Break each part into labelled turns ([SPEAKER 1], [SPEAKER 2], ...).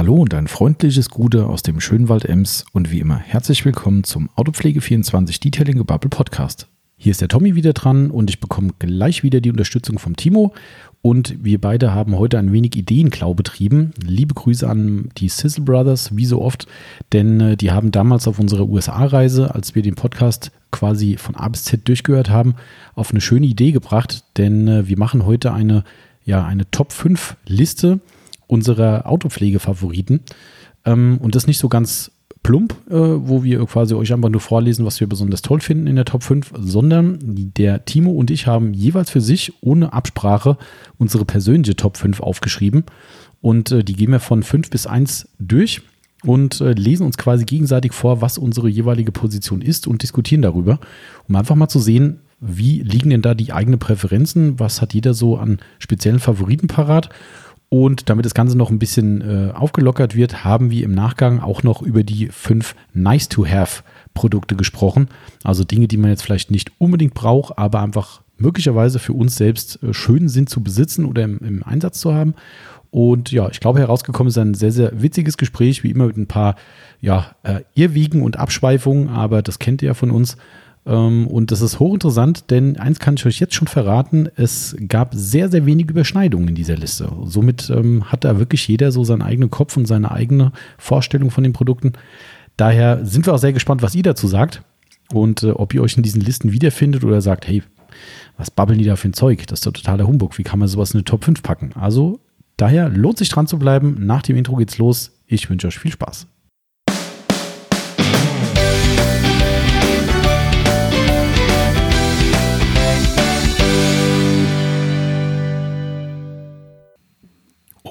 [SPEAKER 1] Hallo und ein freundliches Gute aus dem schönen Wald Ems und wie immer herzlich willkommen zum Autopflege24 Detailing Gebubble Podcast. Hier ist der Tommy wieder dran und ich bekomme gleich wieder die Unterstützung vom Timo und wir beide haben heute ein wenig Ideenklau betrieben. Liebe Grüße an die Sizzle Brothers, wie so oft, denn äh, die haben damals auf unserer USA-Reise, als wir den Podcast quasi von A bis Z durchgehört haben, auf eine schöne Idee gebracht, denn äh, wir machen heute eine, ja, eine Top 5 Liste unserer Autopflegefavoriten. Ähm, und das nicht so ganz plump, äh, wo wir quasi euch einfach nur vorlesen, was wir besonders toll finden in der Top 5, sondern der Timo und ich haben jeweils für sich ohne Absprache unsere persönliche Top 5 aufgeschrieben. Und äh, die gehen wir von 5 bis 1 durch und äh, lesen uns quasi gegenseitig vor, was unsere jeweilige Position ist und diskutieren darüber, um einfach mal zu sehen, wie liegen denn da die eigenen Präferenzen, was hat jeder so an speziellen Favoriten parat und damit das Ganze noch ein bisschen äh, aufgelockert wird, haben wir im Nachgang auch noch über die fünf Nice-to-Have-Produkte gesprochen. Also Dinge, die man jetzt vielleicht nicht unbedingt braucht, aber einfach möglicherweise für uns selbst äh, schön sind zu besitzen oder im, im, Einsatz zu haben. Und ja, ich glaube, herausgekommen ist ein sehr, sehr witziges Gespräch, wie immer mit ein paar ja, äh, Irrwiegen und Abschweifungen, aber das kennt ihr ja von uns. Ähm, und das ist hochinteressant, denn eins kann ich euch jetzt schon verraten, es gab sehr, sehr wenige Überschneidungen in dieser Liste. Somit ähm, hat da wirklich jeder so seinen eigenen Kopf und seine eigene Vorstellung von den Produkten. Daher sind wir auch sehr gespannt, was ihr dazu sagt und äh, ob ihr euch in diesen Listen wiederfindet oder sagt, hey, was babbeln die da für ein Zeug? Das ist doch totaler Humbug. Wie kann man sowas in eine Top 5 packen? Also daher lohnt sich dran zu bleiben. Nach dem Intro geht's los. Ich wünsche euch viel Spaß.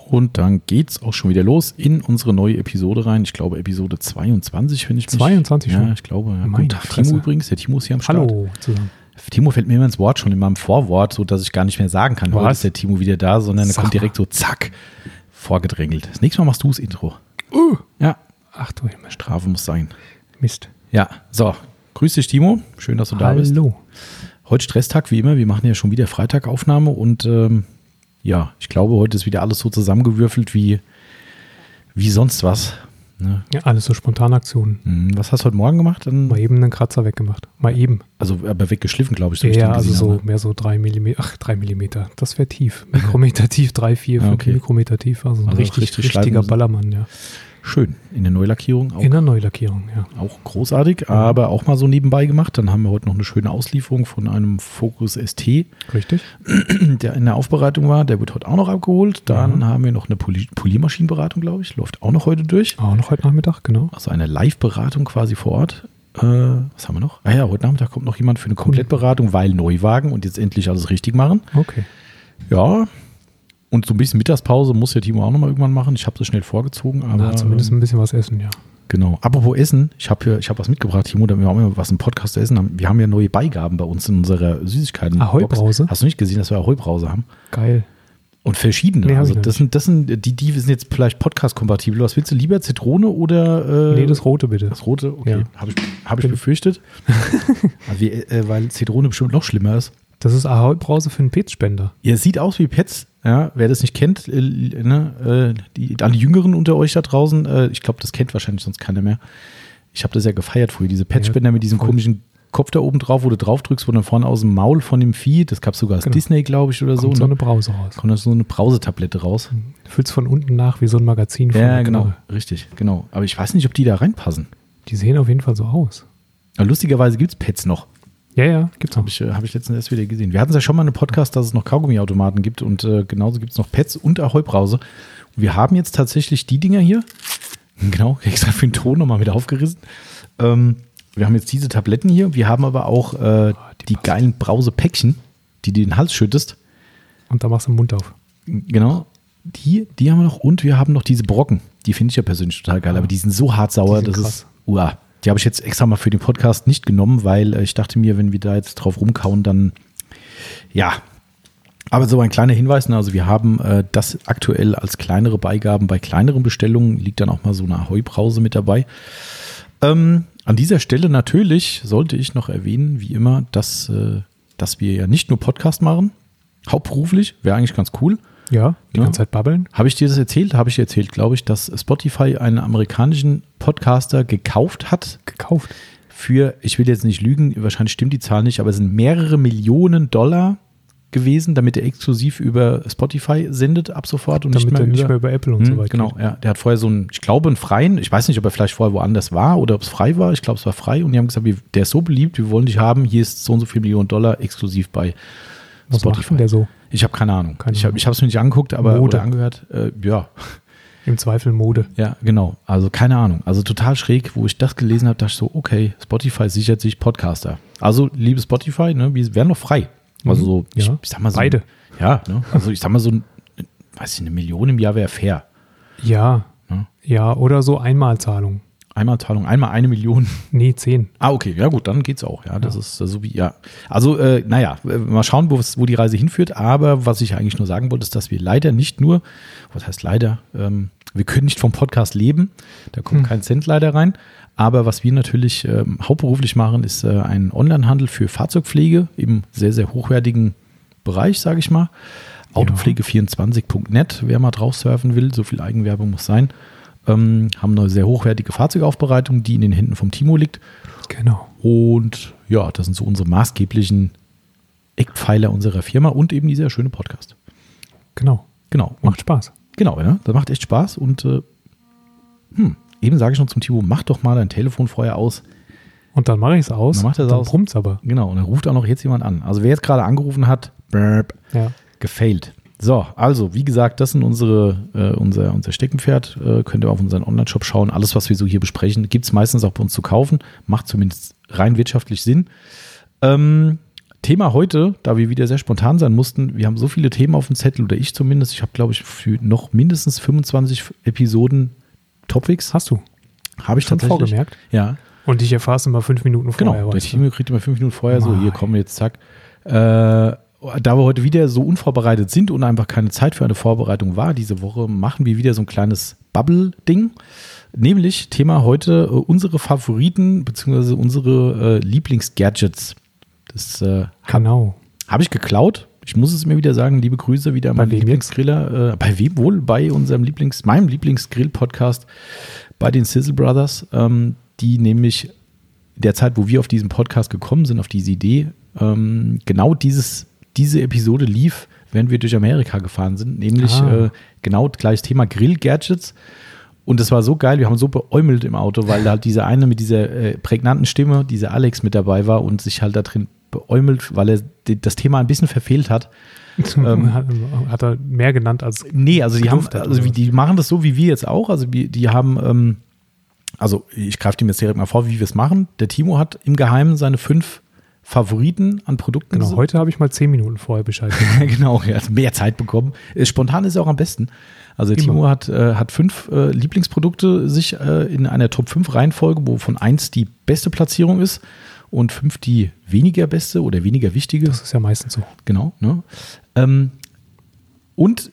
[SPEAKER 1] Und dann geht's auch schon wieder los in unsere neue Episode rein. Ich glaube, Episode 22, wenn ich
[SPEAKER 2] mich. 22
[SPEAKER 1] schon? Ja, ich glaube. Ja. Guten Tag, Timo übrigens. Der Timo ist hier am Start.
[SPEAKER 2] Hallo zusammen.
[SPEAKER 1] Timo fällt mir immer ins Wort schon in meinem Vorwort, so dass ich gar nicht mehr sagen kann,
[SPEAKER 2] Was?
[SPEAKER 1] heute ist der Timo wieder da, sondern er kommt direkt so zack vorgedrängelt. Das nächste Mal machst du das Intro.
[SPEAKER 2] Uh. Ja. Ach du Himmel.
[SPEAKER 1] Strafe muss sein.
[SPEAKER 2] Mist.
[SPEAKER 1] Ja, so. Grüß dich, Timo. Schön, dass du
[SPEAKER 2] Hallo.
[SPEAKER 1] da bist.
[SPEAKER 2] Hallo.
[SPEAKER 1] Heute Stresstag, wie immer. Wir machen ja schon wieder Freitagaufnahme und ähm, ja, ich glaube, heute ist wieder alles so zusammengewürfelt wie, wie sonst was.
[SPEAKER 2] Ne? Ja, alles so Spontanaktionen.
[SPEAKER 1] Mhm. Was hast du heute Morgen gemacht?
[SPEAKER 2] Dann Mal eben einen Kratzer weggemacht. Mal eben.
[SPEAKER 1] Also aber weggeschliffen, glaube ich. So
[SPEAKER 2] ja, also so habe. mehr so drei Millimeter. Ach, drei Millimeter. Das wäre tief. Mikrometer tief, drei, vier, fünf okay. Mikrometer tief. Also ein also richtig, richtig richtiger Ballermann, ja.
[SPEAKER 1] Schön. In der Neulackierung
[SPEAKER 2] auch. In der Neulackierung, ja.
[SPEAKER 1] Auch großartig, ja. aber auch mal so nebenbei gemacht. Dann haben wir heute noch eine schöne Auslieferung von einem Focus ST.
[SPEAKER 2] Richtig.
[SPEAKER 1] Der in der Aufbereitung war. Der wird heute auch noch abgeholt. Dann ja. haben wir noch eine Poli Poliermaschinenberatung, glaube ich. Läuft auch noch heute durch.
[SPEAKER 2] Auch noch heute Nachmittag, genau.
[SPEAKER 1] Also eine Live-Beratung quasi vor Ort. Äh, was haben wir noch? Ah ja, heute Nachmittag kommt noch jemand für eine Komplettberatung, weil Neuwagen und jetzt endlich alles richtig machen.
[SPEAKER 2] Okay.
[SPEAKER 1] Ja, und so ein bisschen Mittagspause muss ja Timo auch nochmal irgendwann machen. Ich habe das schnell vorgezogen. Aber,
[SPEAKER 2] Na, zumindest ein bisschen was essen, ja.
[SPEAKER 1] Genau. Apropos Essen, ich habe hab was mitgebracht, Timo, damit wir auch mal was im Podcast zu essen haben. Wir haben ja neue Beigaben bei uns in unserer Süßigkeiten.
[SPEAKER 2] Ahoi-Brause?
[SPEAKER 1] Hast du nicht gesehen, dass wir Ahoi-Brause haben?
[SPEAKER 2] Geil.
[SPEAKER 1] Und verschiedene. Nee, also das sind, das sind, die, die sind jetzt vielleicht podcast-kompatibel. Was willst du lieber, Zitrone oder?
[SPEAKER 2] Äh, nee, das Rote bitte.
[SPEAKER 1] Das Rote, okay. Ja. Habe ich, hab ich befürchtet. also, äh, weil Zitrone bestimmt noch schlimmer ist.
[SPEAKER 2] Das ist Ahoi-Brause für einen Pets-Spender.
[SPEAKER 1] Ihr sieht aus wie Pets. Ja, wer das nicht kennt, äh, ne, äh, die, alle Jüngeren unter euch da draußen, äh, ich glaube, das kennt wahrscheinlich sonst keiner mehr. Ich habe das ja gefeiert früher, diese Petspender ja, mit diesem voll. komischen Kopf da oben drauf, wo du drauf drückst, wo dann vorne aus dem Maul von dem Vieh, das gab es sogar als genau. Disney, glaube ich, oder
[SPEAKER 2] Kommt
[SPEAKER 1] so.
[SPEAKER 2] so ne? eine Brause raus.
[SPEAKER 1] Kommt so eine Brausetablette raus.
[SPEAKER 2] Du fühlst von unten nach wie so ein Magazin.
[SPEAKER 1] Ja, genau, Knarre. richtig, genau. Aber ich weiß nicht, ob die da reinpassen.
[SPEAKER 2] Die sehen auf jeden Fall so aus.
[SPEAKER 1] Aber lustigerweise gibt es Pets noch.
[SPEAKER 2] Ja, ja, gibt's
[SPEAKER 1] Habe ich, äh, hab ich letztens erst wieder gesehen. Wir hatten es ja schon mal einen Podcast, dass es noch Kaugummiautomaten gibt und äh, genauso gibt es noch Pets und Ahoi-Brause. Und wir haben jetzt tatsächlich die Dinger hier, genau, extra für den Ton nochmal mit aufgerissen. Ähm, wir haben jetzt diese Tabletten hier. Wir haben aber auch äh, die, die geilen Brause-Päckchen, die du den Hals schüttest.
[SPEAKER 2] Und da machst du den Mund auf.
[SPEAKER 1] Genau. Die, die haben wir noch. Und wir haben noch diese Brocken. Die finde ich ja persönlich total geil. Ja. Aber die sind so hart sauer, das krass. ist. Uah. Die habe ich jetzt extra mal für den Podcast nicht genommen, weil äh, ich dachte mir, wenn wir da jetzt drauf rumkauen, dann ja. Aber so ein kleiner Hinweis, ne, also wir haben äh, das aktuell als kleinere Beigaben bei kleineren Bestellungen, liegt dann auch mal so eine Heubrause mit dabei. Ähm, an dieser Stelle natürlich sollte ich noch erwähnen, wie immer, dass, äh, dass wir ja nicht nur Podcast machen, hauptberuflich, wäre eigentlich ganz cool.
[SPEAKER 2] Ja, die ja. ganze Zeit babbeln.
[SPEAKER 1] Habe ich dir das erzählt? Habe ich dir erzählt, glaube ich, dass Spotify einen amerikanischen Podcaster gekauft hat.
[SPEAKER 2] Gekauft?
[SPEAKER 1] Für, ich will jetzt nicht lügen, wahrscheinlich stimmt die Zahl nicht, aber es sind mehrere Millionen Dollar gewesen, damit er exklusiv über Spotify sendet ab sofort und
[SPEAKER 2] damit
[SPEAKER 1] nicht mehr,
[SPEAKER 2] über, nicht mehr über Apple und
[SPEAKER 1] mh,
[SPEAKER 2] so weiter.
[SPEAKER 1] Genau, ja. Der hat vorher so einen, ich glaube, einen freien, ich weiß nicht, ob er vielleicht vorher woanders war oder ob es frei war. Ich glaube, es war frei und die haben gesagt, der ist so beliebt, wir wollen dich haben, hier ist so und so viel Millionen Dollar exklusiv bei
[SPEAKER 2] Was Spotify. macht der so?
[SPEAKER 1] Ich habe keine Ahnung. Keine ich habe es mir nicht angeguckt, aber
[SPEAKER 2] Mode.
[SPEAKER 1] oder angehört. Äh, ja.
[SPEAKER 2] Im Zweifel Mode.
[SPEAKER 1] Ja, genau. Also keine Ahnung. Also total schräg, wo ich das gelesen habe, dachte ich so, okay, Spotify sichert sich Podcaster. Also, liebe Spotify, ne, wir werden noch frei. Also so,
[SPEAKER 2] ja,
[SPEAKER 1] ich, ich, sag mal so.
[SPEAKER 2] Beide.
[SPEAKER 1] Ja, ne? also ich sag mal so, weiß ich, eine Million im Jahr wäre fair.
[SPEAKER 2] Ja. ja. Ja, oder so Einmalzahlung.
[SPEAKER 1] Einmalzahlung, einmal eine Million.
[SPEAKER 2] Nee, zehn.
[SPEAKER 1] Ah, okay, ja gut, dann geht's auch. Ja, das ja. ist so wie, ja. Also, äh, naja, mal schauen, wo, wo die Reise hinführt. Aber was ich eigentlich nur sagen wollte, ist, dass wir leider nicht nur, was heißt leider, ähm, wir können nicht vom Podcast leben. Da kommt hm. kein Cent leider rein. Aber was wir natürlich ähm, hauptberuflich machen, ist äh, ein Onlinehandel für Fahrzeugpflege im sehr, sehr hochwertigen Bereich, sage ich mal. Autopflege24.net, wer mal drauf surfen will, so viel Eigenwerbung muss sein. Ähm, haben eine sehr hochwertige Fahrzeugaufbereitung, die in den Händen vom Timo liegt.
[SPEAKER 2] Genau.
[SPEAKER 1] Und ja, das sind so unsere maßgeblichen Eckpfeiler unserer Firma und eben dieser schöne Podcast.
[SPEAKER 2] Genau.
[SPEAKER 1] Genau.
[SPEAKER 2] Macht Spaß.
[SPEAKER 1] Genau, ja. Das macht echt Spaß und äh, hm, eben sage ich noch zum Timo, mach doch mal dein Telefon vorher aus.
[SPEAKER 2] Und dann mache ich es aus.
[SPEAKER 1] Dann macht es aus.
[SPEAKER 2] brummt's aber.
[SPEAKER 1] Genau, und dann ruft auch noch jetzt jemand an. Also wer jetzt gerade angerufen hat, burp,
[SPEAKER 2] ja.
[SPEAKER 1] gefailt. So, also wie gesagt, das sind unsere, äh, unser, unser Steckenpferd. Äh, könnt ihr auf unseren Online-Shop schauen. Alles, was wir so hier besprechen, gibt es meistens auch bei uns zu kaufen. Macht zumindest rein wirtschaftlich Sinn. Ähm, Thema heute, da wir wieder sehr spontan sein mussten, wir haben so viele Themen auf dem Zettel, oder ich zumindest. Ich habe, glaube ich, für noch mindestens 25 Episoden Topics.
[SPEAKER 2] Hast du?
[SPEAKER 1] Habe ich Schon tatsächlich.
[SPEAKER 2] vorgemerkt?
[SPEAKER 1] Ja.
[SPEAKER 2] Und ich erfahre es immer fünf Minuten
[SPEAKER 1] vorher. Genau, der Team kriegt immer fünf Minuten vorher so, hier kommen wir jetzt, zack. Äh, da wir heute wieder so unvorbereitet sind und einfach keine Zeit für eine Vorbereitung war diese Woche, machen wir wieder so ein kleines Bubble-Ding. Nämlich Thema heute äh, unsere Favoriten bzw. unsere äh, Lieblings-Gadgets. Das äh,
[SPEAKER 2] genau.
[SPEAKER 1] habe ich geklaut. Ich muss es mir wieder sagen, liebe Grüße wieder an meinen Lieblingsgriller. Äh, bei wem wohl? Bei unserem Lieblings, meinem Lieblingsgrill-Podcast bei den Sizzle Brothers, ähm, die nämlich in der Zeit, wo wir auf diesen Podcast gekommen sind, auf diese Idee, ähm, genau dieses diese Episode lief, während wir durch Amerika gefahren sind, nämlich ah. äh, genau gleiches Thema Grill-Gadgets. Und das war so geil, wir haben so beäumelt im Auto, weil da halt dieser eine mit dieser äh, prägnanten Stimme, dieser Alex mit dabei war und sich halt da drin beäumelt, weil er das Thema ein bisschen verfehlt hat.
[SPEAKER 2] ähm, hat, er mehr genannt als.
[SPEAKER 1] Nee, also die haben, also wie, die machen das so wie wir jetzt auch. Also die, die haben, ähm, also ich greife dem jetzt direkt mal vor, wie wir es machen. Der Timo hat im Geheimen seine fünf Favoriten an Produkten.
[SPEAKER 2] Genau, heute habe ich mal zehn Minuten vorher Bescheid
[SPEAKER 1] genau, er hat mehr Zeit bekommen. Äh, spontan ist er auch am besten. Also Immer. Timo hat, äh, hat fünf äh, Lieblingsprodukte sich äh, in einer Top 5 Reihenfolge, wovon eins die beste Platzierung ist und fünf die weniger beste oder weniger wichtige.
[SPEAKER 2] Das ist ja meistens so.
[SPEAKER 1] Genau. Ne? Ähm, und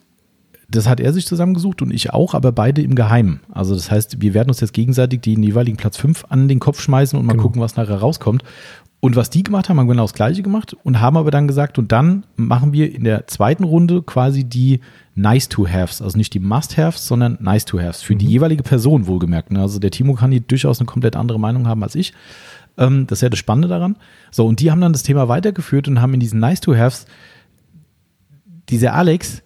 [SPEAKER 1] das hat er sich zusammengesucht und ich auch, aber beide im Geheimen. Also das heißt, wir werden uns jetzt gegenseitig den jeweiligen Platz 5 an den Kopf schmeißen und mal genau. gucken, was nachher rauskommt. Und was die gemacht haben, haben genau das Gleiche gemacht und haben aber dann gesagt, und dann machen wir in der zweiten Runde quasi die Nice-to-Haves, also nicht die Must-Haves, sondern Nice-to-Haves für mhm. die jeweilige Person wohlgemerkt. Ne? Also der Timo kann hier durchaus eine komplett andere Meinung haben als ich. Ähm, das ist ja das Spannende daran. So, und die haben dann das Thema weitergeführt und haben in diesen Nice-to-Haves dieser Alex,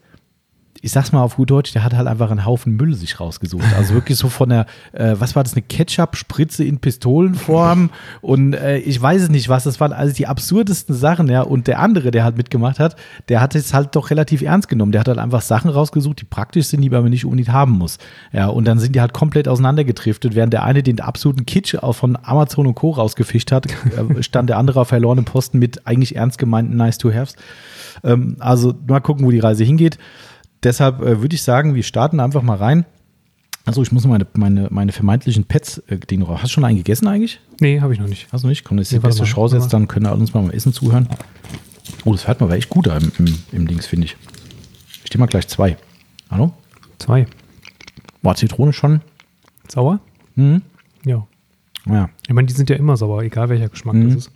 [SPEAKER 1] ich sag's mal auf gut Deutsch, der hat halt einfach einen Haufen Müll sich rausgesucht. Also wirklich so von der, äh, was war das, eine Ketchup-Spritze in Pistolenform und äh, ich weiß es nicht was, das waren also die absurdesten Sachen, ja. Und der andere, der halt mitgemacht hat, der hat es halt doch relativ ernst genommen. Der hat halt einfach Sachen rausgesucht, die praktisch sind, die man nicht unbedingt haben muss. Ja, und dann sind die halt komplett auseinandergetriftet. Während der eine den absoluten Kitsch auch von Amazon und Co. rausgefischt hat, äh, stand der andere auf verlorenem Posten mit eigentlich ernst gemeinten Nice-to-Haves. Ähm, also mal gucken, wo die Reise hingeht. Deshalb äh, würde ich sagen, wir starten einfach mal rein. Also ich muss meine, meine, meine vermeintlichen Pets äh, Dinge raus. Hast du schon einen gegessen eigentlich?
[SPEAKER 2] Nee, habe ich noch nicht.
[SPEAKER 1] Hast du nicht? Komm, das ist nee, die beste Chance jetzt, dann können alle uns mal beim Essen zuhören. Oh, das hört man aber echt gut im, im, im Dings, finde ich. Ich nehme mal gleich zwei. Hallo?
[SPEAKER 2] Zwei.
[SPEAKER 1] War Zitrone schon?
[SPEAKER 2] Sauer?
[SPEAKER 1] Mhm.
[SPEAKER 2] Ja.
[SPEAKER 1] Ja.
[SPEAKER 2] Ich meine, die sind ja immer sauer, egal welcher Geschmack mhm. das ist.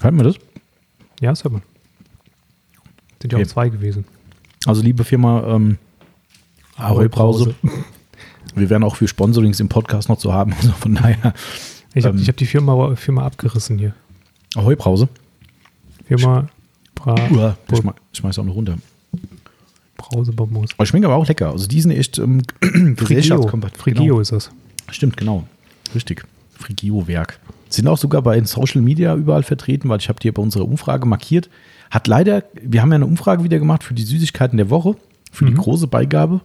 [SPEAKER 1] Hört man das?
[SPEAKER 2] Ja, das hört man. Sind ja okay. auch zwei gewesen.
[SPEAKER 1] Also liebe Firma ähm, Ahoi Brause. Wir werden auch für Sponsorings im Podcast noch zu haben. Also von daher.
[SPEAKER 2] Ich habe ähm, hab die Firma, Firma abgerissen hier.
[SPEAKER 1] Ahoi Brause.
[SPEAKER 2] Firma Bra
[SPEAKER 1] Uah, ich, schmeiß, ich schmeiß auch noch runter.
[SPEAKER 2] Brausebonbons.
[SPEAKER 1] Aber schmecken aber auch lecker. Also die sind echt ähm,
[SPEAKER 2] gesellschaftskompatibel. Frigio genau. ist das.
[SPEAKER 1] Stimmt, genau. Richtig. Frigio-Werk. Sind auch sogar bei Social Media überall vertreten, weil ich habe die bei unserer Umfrage markiert. Hat leider, wir haben ja eine Umfrage wieder gemacht für die Süßigkeiten der Woche, für mhm. die große Beigabe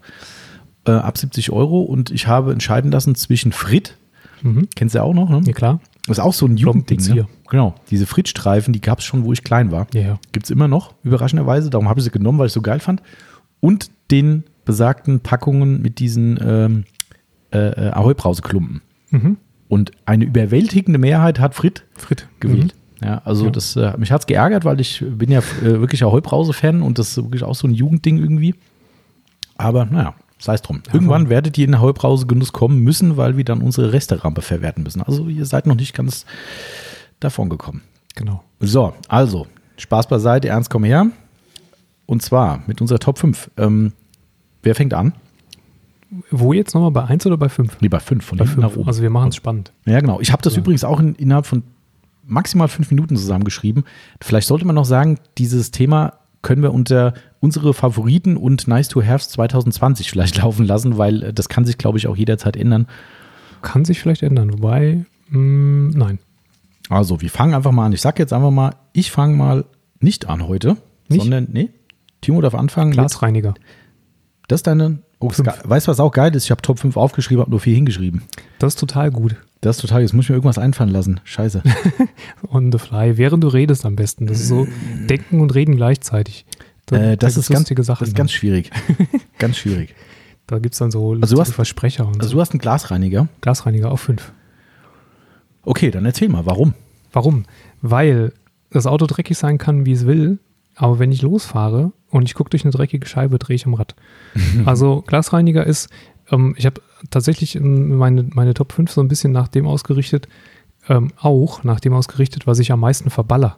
[SPEAKER 1] äh, ab 70 Euro und ich habe entscheiden lassen zwischen Frit, mhm. kennst du ja auch noch, ne?
[SPEAKER 2] Ja, klar.
[SPEAKER 1] Das ist auch so ein Jugendding. Ne? Genau, diese Fritz-Streifen, die gab es schon, wo ich klein war.
[SPEAKER 2] Ja, ja.
[SPEAKER 1] Gibt es immer noch, überraschenderweise. Darum habe ich sie genommen, weil ich so geil fand. Und den besagten Packungen mit diesen ähm, äh, äh Ahoi-Brause-Klumpen. Mhm. Und eine überwältigende Mehrheit hat Frit, Frit gewählt. Ja, also ja. das, äh, mich hat es geärgert, weil ich bin ja äh, wirklich Ahoi-Brause-Fan und das ist wirklich auch so ein Jugendding irgendwie. Aber naja, sei es drum. Ja, Irgendwann werdet ihr in den Heubrause-Genuss kommen müssen, weil wir dann unsere Resterampe verwerten müssen. Also ihr seid noch nicht ganz davon gekommen.
[SPEAKER 2] Genau.
[SPEAKER 1] So, also, Spaß beiseite, ernst komm her. Und zwar mit unserer Top 5. Ähm, wer fängt an?
[SPEAKER 2] Wo jetzt nochmal? Bei 1 oder bei 5?
[SPEAKER 1] Nee, bei 5.
[SPEAKER 2] Von bei 5. nach oben. Also wir machen es spannend.
[SPEAKER 1] Ja, genau. Ich habe das ja. übrigens auch in, innerhalb von maximal 5 Minuten zusammengeschrieben. Vielleicht sollte man noch sagen, dieses Thema können wir unter unsere Favoriten und Nice to Haves 2020 vielleicht laufen lassen, weil äh, das kann sich, glaube ich, auch jederzeit ändern.
[SPEAKER 2] Kann sich vielleicht ändern, wobei, mh, mm, nein.
[SPEAKER 1] Also, wir fangen einfach mal an. Ich sage jetzt einfach mal, ich fange mal nicht an heute, nicht? sondern, nee, Timo darf anfangen.
[SPEAKER 2] Glasreiniger.
[SPEAKER 1] Das ist deine, oh, weißt du, was auch geil ist? Ich habe Top 5 aufgeschrieben, habe nur 4 hingeschrieben.
[SPEAKER 2] Das ist total gut.
[SPEAKER 1] Das ist total, jetzt muss ich mir irgendwas einfallen lassen. Scheiße.
[SPEAKER 2] On the fly, während du redest am besten. Das ist so denken und reden gleichzeitig.
[SPEAKER 1] Da, äh, das, da ist ganz, Sachen das ist ganz schwierig. ganz schwierig.
[SPEAKER 2] Da gibt es dann so
[SPEAKER 1] also du hast,
[SPEAKER 2] Versprecher.
[SPEAKER 1] also so. du hast einen Glasreiniger.
[SPEAKER 2] Glasreiniger auf fünf.
[SPEAKER 1] Okay, dann erzähl mal, warum?
[SPEAKER 2] Warum? Weil das Auto dreckig sein kann, wie es will, aber wenn ich losfahre und ich gucke durch eine dreckige Scheibe, drehe ich am Rad. also Glasreiniger ist, ähm, ich habe tatsächlich meine, meine Top 5 so ein bisschen nach dem ausgerichtet, ähm, auch nach dem ausgerichtet, was ich am meisten verballer.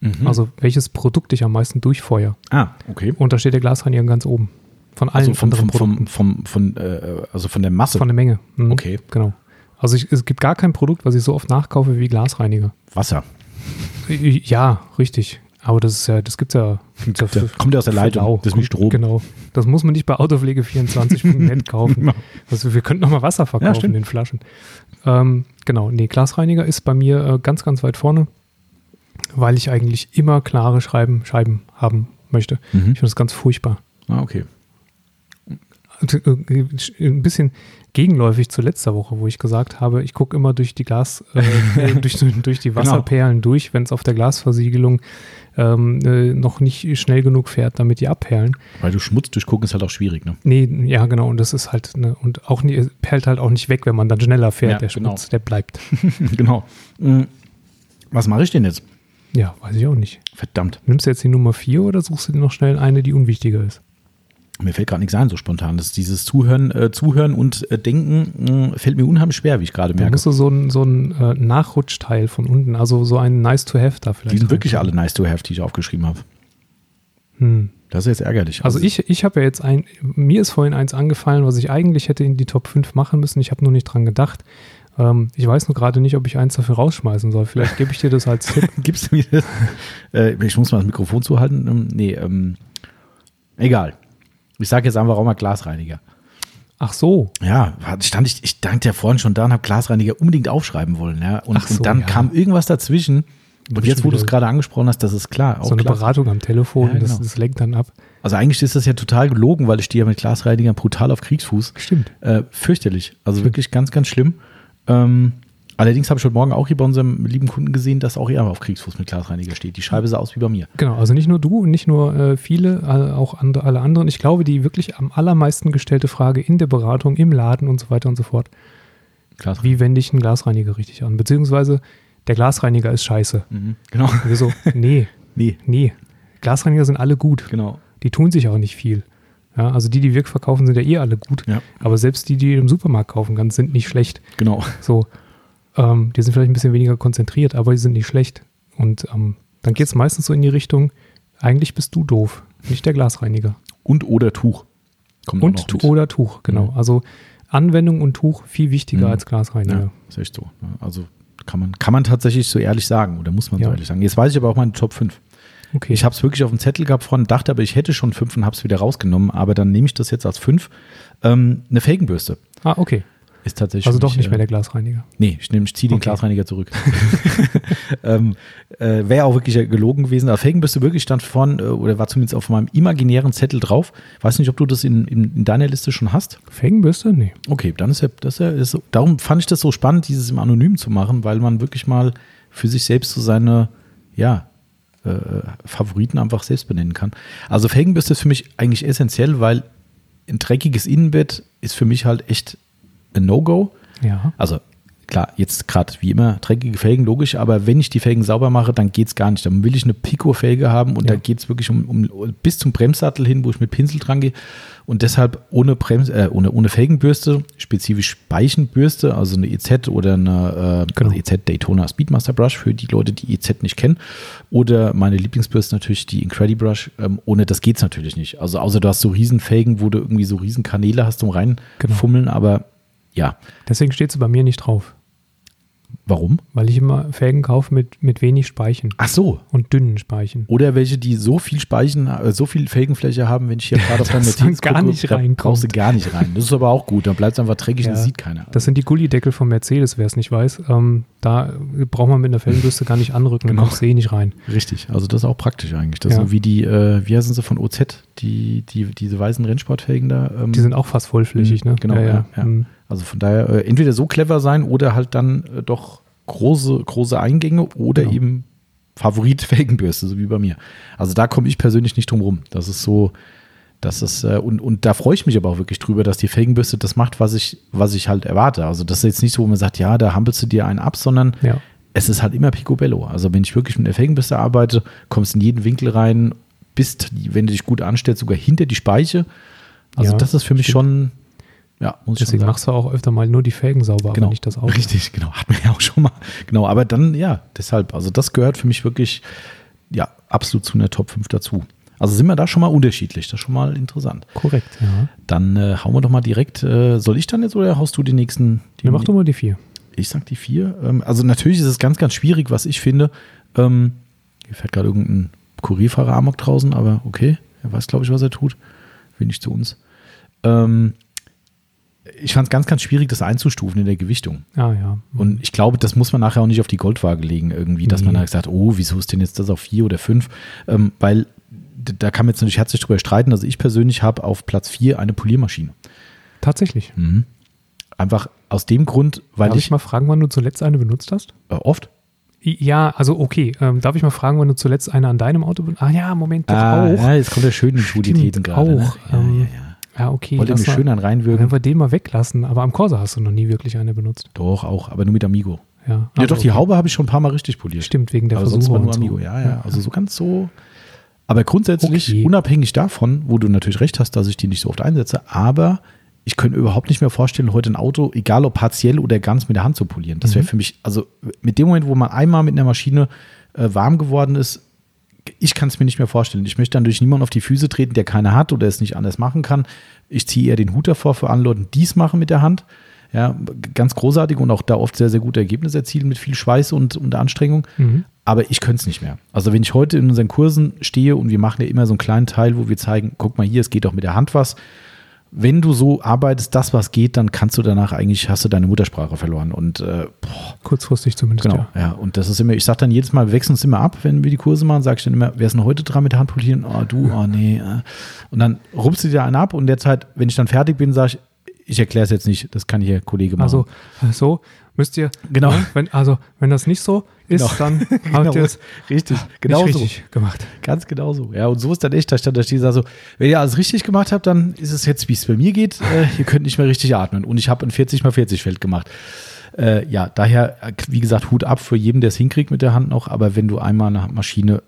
[SPEAKER 2] Mhm. Also welches Produkt ich am meisten durchfeuer.
[SPEAKER 1] Ah, okay.
[SPEAKER 2] Und da steht der Glasreiniger ganz oben. Von allen
[SPEAKER 1] also vom, anderen vom, vom, vom, von, äh, also von der Masse.
[SPEAKER 2] Von der Menge.
[SPEAKER 1] Mhm. Okay.
[SPEAKER 2] Genau. Also ich, es gibt gar kein Produkt, was ich so oft nachkaufe wie Glasreiniger.
[SPEAKER 1] Wasser.
[SPEAKER 2] Ja, richtig. Aber das ist ja, das gibt's ja.
[SPEAKER 1] Gibt's ja kommt ja aus der Leitung. Blau.
[SPEAKER 2] Das ist nicht Strom. Genau. Das muss man nicht bei Autopflege24.net kaufen. Also wir könnten nochmal Wasser verkaufen ja, in den Flaschen. Ähm, genau. Nee, Glasreiniger ist bei mir äh, ganz, ganz weit vorne weil ich eigentlich immer klare Schreiben, Scheiben haben möchte. Mhm. Ich finde das ganz furchtbar.
[SPEAKER 1] Ah, okay.
[SPEAKER 2] Äh, ein bisschen gegenläufig zu letzter Woche, wo ich gesagt habe, ich gucke immer durch die Glas, äh, äh durch, durch die genau. Wasserperlen genau. durch, wenn es auf der Glasversiegelung ähm, äh, noch nicht schnell genug fährt, damit die abperlen.
[SPEAKER 1] Weil du Schmutz durchgucken ist halt auch schwierig, ne?
[SPEAKER 2] Nee, ja, genau. Und das ist halt, ne, und auch nie, perlt halt auch nicht weg, wenn man dann schneller fährt. Ja, der genau. Schmutz, der bleibt.
[SPEAKER 1] genau. Hm. Was mache ich denn jetzt?
[SPEAKER 2] Ja, weiß ich auch nicht.
[SPEAKER 1] Verdammt.
[SPEAKER 2] Nimmst du jetzt die Nummer 4 oder suchst du dir noch schnell eine, die unwichtiger ist?
[SPEAKER 1] Mir fällt gerade nichts ein so spontan. Das ist dieses Zuhören, äh, Zuhören und äh, Denken mh, fällt mir unheimlich schwer, wie ich gerade merke. Da
[SPEAKER 2] musst du so ein, so ein äh, Nachrutschteil von unten, also so ein Nice to Have da vielleicht.
[SPEAKER 1] Die sind wirklich alle Nice to Have, die ich aufgeschrieben habe. Hm. Das ist jetzt ärgerlich.
[SPEAKER 2] Also, also ich, ich habe ja jetzt ein, mir ist vorhin eins angefallen, was ich eigentlich hätte in die Top 5 machen müssen. Ich habe nur nicht dran gedacht. Ähm, ich weiß nur gerade nicht, ob ich eins dafür rausschmeißen soll. Vielleicht gebe ich dir das als Tipp.
[SPEAKER 1] Gibst du mir das? Äh, ich muss mal das Mikrofon zuhalten. Ähm, nee, ähm, egal. Ich sage jetzt einfach auch mal Glasreiniger.
[SPEAKER 2] Ach so.
[SPEAKER 1] Ja, stand ich, ich stand ja vorhin schon da und habe Glasreiniger unbedingt aufschreiben wollen. Ja? Und, so, und dann ja. kam irgendwas dazwischen. Und jetzt, wo du es gerade angesprochen hast, das ist klar.
[SPEAKER 2] so eine
[SPEAKER 1] Glas
[SPEAKER 2] Beratung am Telefon, ja, genau. das, das, lenkt dann ab.
[SPEAKER 1] Also eigentlich ist das ja total gelogen, weil ich stehe ja mit Glasreiniger brutal auf Kriegsfuß.
[SPEAKER 2] Stimmt.
[SPEAKER 1] Äh, fürchterlich. Also Stimmt. wirklich ganz, ganz schlimm. Ähm, allerdings habe ich heute Morgen auch hier bei unserem lieben Kunden gesehen, dass auch er auf Kriegsfuß mit Glasreiniger steht. Die Scheibe sah aus wie bei mir.
[SPEAKER 2] Genau, also nicht nur du und nicht nur äh, viele, auch andere, alle anderen. Ich glaube, die wirklich am allermeisten gestellte Frage in der Beratung, im Laden und so weiter und so fort. Wie wende ich einen Glasreiniger richtig an? Beziehungsweise der Glasreiniger ist scheiße.
[SPEAKER 1] Mhm, genau.
[SPEAKER 2] Wieso? Nee. nee. Nee. Glasreiniger sind alle gut.
[SPEAKER 1] Genau.
[SPEAKER 2] Die tun sich auch nicht viel. Ja, also die, die wir verkaufen, sind ja eh alle gut.
[SPEAKER 1] Ja.
[SPEAKER 2] Aber selbst die, die du im Supermarkt kaufen kannst, sind nicht schlecht.
[SPEAKER 1] Genau.
[SPEAKER 2] So, ähm, die sind vielleicht ein bisschen weniger konzentriert, aber die sind nicht schlecht. Und ähm, dann geht es meistens so in die Richtung, eigentlich bist du doof, nicht der Glasreiniger.
[SPEAKER 1] Und oder Tuch.
[SPEAKER 2] Kommt und tu oder Tuch, genau. Mhm. Also Anwendung und Tuch viel wichtiger mhm. als Glasreiniger.
[SPEAKER 1] Ja, ist echt so. Ne? Also kann man, kann man tatsächlich so ehrlich sagen oder muss man ja. so ehrlich sagen. Jetzt weiß ich aber auch meine Top 5. Okay. Ich habe es wirklich auf dem Zettel gehabt vorhin, dachte aber, ich hätte schon fünf und habe es wieder rausgenommen, aber dann nehme ich das jetzt als fünf. Ähm, eine Felgenbürste.
[SPEAKER 2] Ah, okay.
[SPEAKER 1] Ist tatsächlich.
[SPEAKER 2] Also doch nicht mehr der Glasreiniger.
[SPEAKER 1] Nee, ich, ich ziehe den okay. Glasreiniger zurück. ähm, äh, Wäre auch wirklich gelogen gewesen. Aber Felgenbürste wirklich stand vorne, äh, oder war zumindest auf meinem imaginären Zettel drauf. Weiß nicht, ob du das in, in, in deiner Liste schon hast.
[SPEAKER 2] Felgenbürste? Nee.
[SPEAKER 1] Okay, dann ist ja, das ja ist, darum fand ich das so spannend, dieses im Anonym zu machen, weil man wirklich mal für sich selbst so seine, ja, äh, Favoriten einfach selbst benennen kann. Also Felgenbürste ist für mich eigentlich essentiell, weil ein dreckiges Innenbett ist für mich halt echt No-Go.
[SPEAKER 2] Ja.
[SPEAKER 1] Also klar, jetzt gerade wie immer dreckige Felgen, logisch, aber wenn ich die Felgen sauber mache, dann geht es gar nicht. Dann will ich eine Pico-Felge haben und ja. da geht es wirklich um, um, bis zum Bremssattel hin, wo ich mit Pinsel dran gehe. Und deshalb ohne, Brems, äh, ohne, ohne Felgenbürste, spezifisch Speichenbürste, also eine EZ oder eine äh, genau. also EZ Daytona Speedmaster Brush für die Leute, die EZ nicht kennen. Oder meine Lieblingsbürste natürlich die Incredibrush. Ähm, ohne das geht es natürlich nicht. Also außer du hast so Riesenfelgen, wo du irgendwie so Riesenkanäle hast zum reinfummeln, genau. aber ja.
[SPEAKER 2] Deswegen steht sie bei mir nicht drauf.
[SPEAKER 1] Warum?
[SPEAKER 2] Weil ich immer Felgen kaufe mit, mit wenig Speichen.
[SPEAKER 1] Ach so.
[SPEAKER 2] Und dünnen Speichen.
[SPEAKER 1] Oder welche, die so viel Speichen, äh, so viel Felgenfläche haben, wenn ich hier gerade auf meinem
[SPEAKER 2] Notiz gar gucke, nicht rein
[SPEAKER 1] brauchst du gar nicht rein. Das ist aber auch gut. Dann bleibt es einfach dreckig ja. und sieht keiner.
[SPEAKER 2] Das sind die Gullideckel von Mercedes, wer es nicht weiß. Ähm, da braucht man mit einer Felgenbürste gar nicht anrücken, genau. dann kommst du eh nicht rein.
[SPEAKER 1] Richtig. Also das ist auch praktisch eigentlich. Das ja. so wie die, äh, wie heißen sie von OZ, die, die, diese weißen Rennsportfelgen da.
[SPEAKER 2] Ähm, die sind auch fast vollflächig, ne?
[SPEAKER 1] Genau, ja. ja. Mhm. Also von daher äh, entweder so clever sein oder halt dann äh, doch große, große Eingänge oder genau. eben Favorit Felgenbürste, so wie bei mir. Also da komme ich persönlich nicht drum rum. Das ist so, das ist, äh, und, und da freue ich mich aber auch wirklich drüber, dass die Felgenbürste das macht, was ich, was ich halt erwarte. Also das ist jetzt nicht so, wo man sagt, ja, da hampelst du dir einen ab, sondern ja. es ist halt immer Picobello. Also wenn ich wirklich mit der Felgenbürste arbeite, kommst in jeden Winkel rein, bist, wenn du dich gut anstellst, sogar hinter die Speiche. Also ja, das ist für mich stimmt. schon ja,
[SPEAKER 2] muss Deswegen machst du auch öfter mal nur die Felgen sauber,
[SPEAKER 1] genau.
[SPEAKER 2] aber nicht das Auto.
[SPEAKER 1] Richtig, genau. Hat man ja auch schon mal. Genau, aber dann, ja, deshalb, also das gehört für mich wirklich, ja, absolut zu einer Top 5 dazu. Also sind wir da schon mal unterschiedlich, das ist schon mal interessant.
[SPEAKER 2] Korrekt, ja.
[SPEAKER 1] Dann äh, hauen wir doch mal direkt, äh, soll ich dann jetzt oder haust du die nächsten?
[SPEAKER 2] Die ja, mach doch mal die vier.
[SPEAKER 1] Ich sag die vier. Ähm, also natürlich ist es ganz, ganz schwierig, was ich finde. Ähm, hier fährt gerade irgendein Kurierfahrer Amok draußen, aber okay, er weiß, glaube ich, was er tut. Will nicht zu uns. Ähm, ich fand es ganz, ganz schwierig, das einzustufen in der Gewichtung.
[SPEAKER 2] Ah, ja.
[SPEAKER 1] Und ich glaube, das muss man nachher auch nicht auf die Goldwaage legen, irgendwie, dass nee. man halt sagt, oh, wieso ist denn jetzt das auf vier oder fünf? Ähm, weil da kann man jetzt natürlich herzlich drüber streiten. Also ich persönlich habe auf Platz vier eine Poliermaschine.
[SPEAKER 2] Tatsächlich.
[SPEAKER 1] Mhm. Einfach aus dem Grund, weil
[SPEAKER 2] Darf
[SPEAKER 1] ich.
[SPEAKER 2] ich mal fragen, wann du zuletzt eine benutzt hast?
[SPEAKER 1] Äh, oft.
[SPEAKER 2] Ja, also okay. Ähm, darf ich mal fragen, wann du zuletzt eine an deinem Auto benutzt? Ah ja, Moment, doch
[SPEAKER 1] ah, auch. Ja, jetzt kommt der schöne Schulitäten gerade.
[SPEAKER 2] Ne? Auch. Ne? Ja, ähm, ja, ja. Ja, okay.
[SPEAKER 1] Wollte mich schön an reinwürgen.
[SPEAKER 2] Wenn wir den mal weglassen, aber am Corsa hast du noch nie wirklich eine benutzt.
[SPEAKER 1] Doch, auch, aber nur mit Amigo.
[SPEAKER 2] Ja,
[SPEAKER 1] ja doch, okay. die Haube habe ich schon ein paar Mal richtig poliert.
[SPEAKER 2] Stimmt, wegen der
[SPEAKER 1] aber
[SPEAKER 2] Versuche
[SPEAKER 1] sonst war nur Amigo, so. ja, ja, Also so ganz so. Aber grundsätzlich, okay. unabhängig davon, wo du natürlich recht hast, dass ich die nicht so oft einsetze, aber ich könnte überhaupt nicht mehr vorstellen, heute ein Auto, egal ob partiell oder ganz mit der Hand zu polieren. Das wäre mhm. für mich, also mit dem Moment, wo man einmal mit einer Maschine äh, warm geworden ist, ich kann es mir nicht mehr vorstellen. Ich möchte dann durch niemanden auf die Füße treten, der keine hat oder es nicht anders machen kann. Ich ziehe eher den Hut davor für alle Leute, die es machen mit der Hand. Ja, ganz großartig und auch da oft sehr, sehr gute Ergebnisse erzielen mit viel Schweiß und, und Anstrengung. Mhm. Aber ich könnte es nicht mehr. Also wenn ich heute in unseren Kursen stehe und wir machen ja immer so einen kleinen Teil, wo wir zeigen, guck mal hier, es geht auch mit der Hand was wenn du so arbeitest, das was geht, dann kannst du danach eigentlich, hast du deine Muttersprache verloren. Und äh, boah.
[SPEAKER 2] kurzfristig zumindest.
[SPEAKER 1] Genau, ja. ja. Und das ist immer, ich sage dann jedes Mal, wir wechseln uns immer ab, wenn wir die Kurse machen, sage ich dann immer, wer ist denn heute dran mit der Hand polieren? Oh, du, oh nee. Äh. Und dann rupst du dir einen ab und derzeit, wenn ich dann fertig bin, sage ich, ich erkläre es jetzt nicht, das kann hier Kollege machen.
[SPEAKER 2] Also so müsst ihr,
[SPEAKER 1] genau.
[SPEAKER 2] Ne, wenn, also wenn das nicht so ist, genau. dann habt genau. ihr es
[SPEAKER 1] richtig, genau
[SPEAKER 2] richtig so. gemacht.
[SPEAKER 1] Ganz genau so. Ja, und so ist dann echt, da stand da steht so, wenn ihr alles richtig gemacht habt, dann ist es jetzt, wie es bei mir geht, äh, ihr könnt nicht mehr richtig atmen. Und ich habe ein 40 x 40 Feld gemacht. Äh, ja, daher, wie gesagt, Hut ab für jeden, der es hinkriegt mit der Hand noch, aber wenn du einmal eine Maschine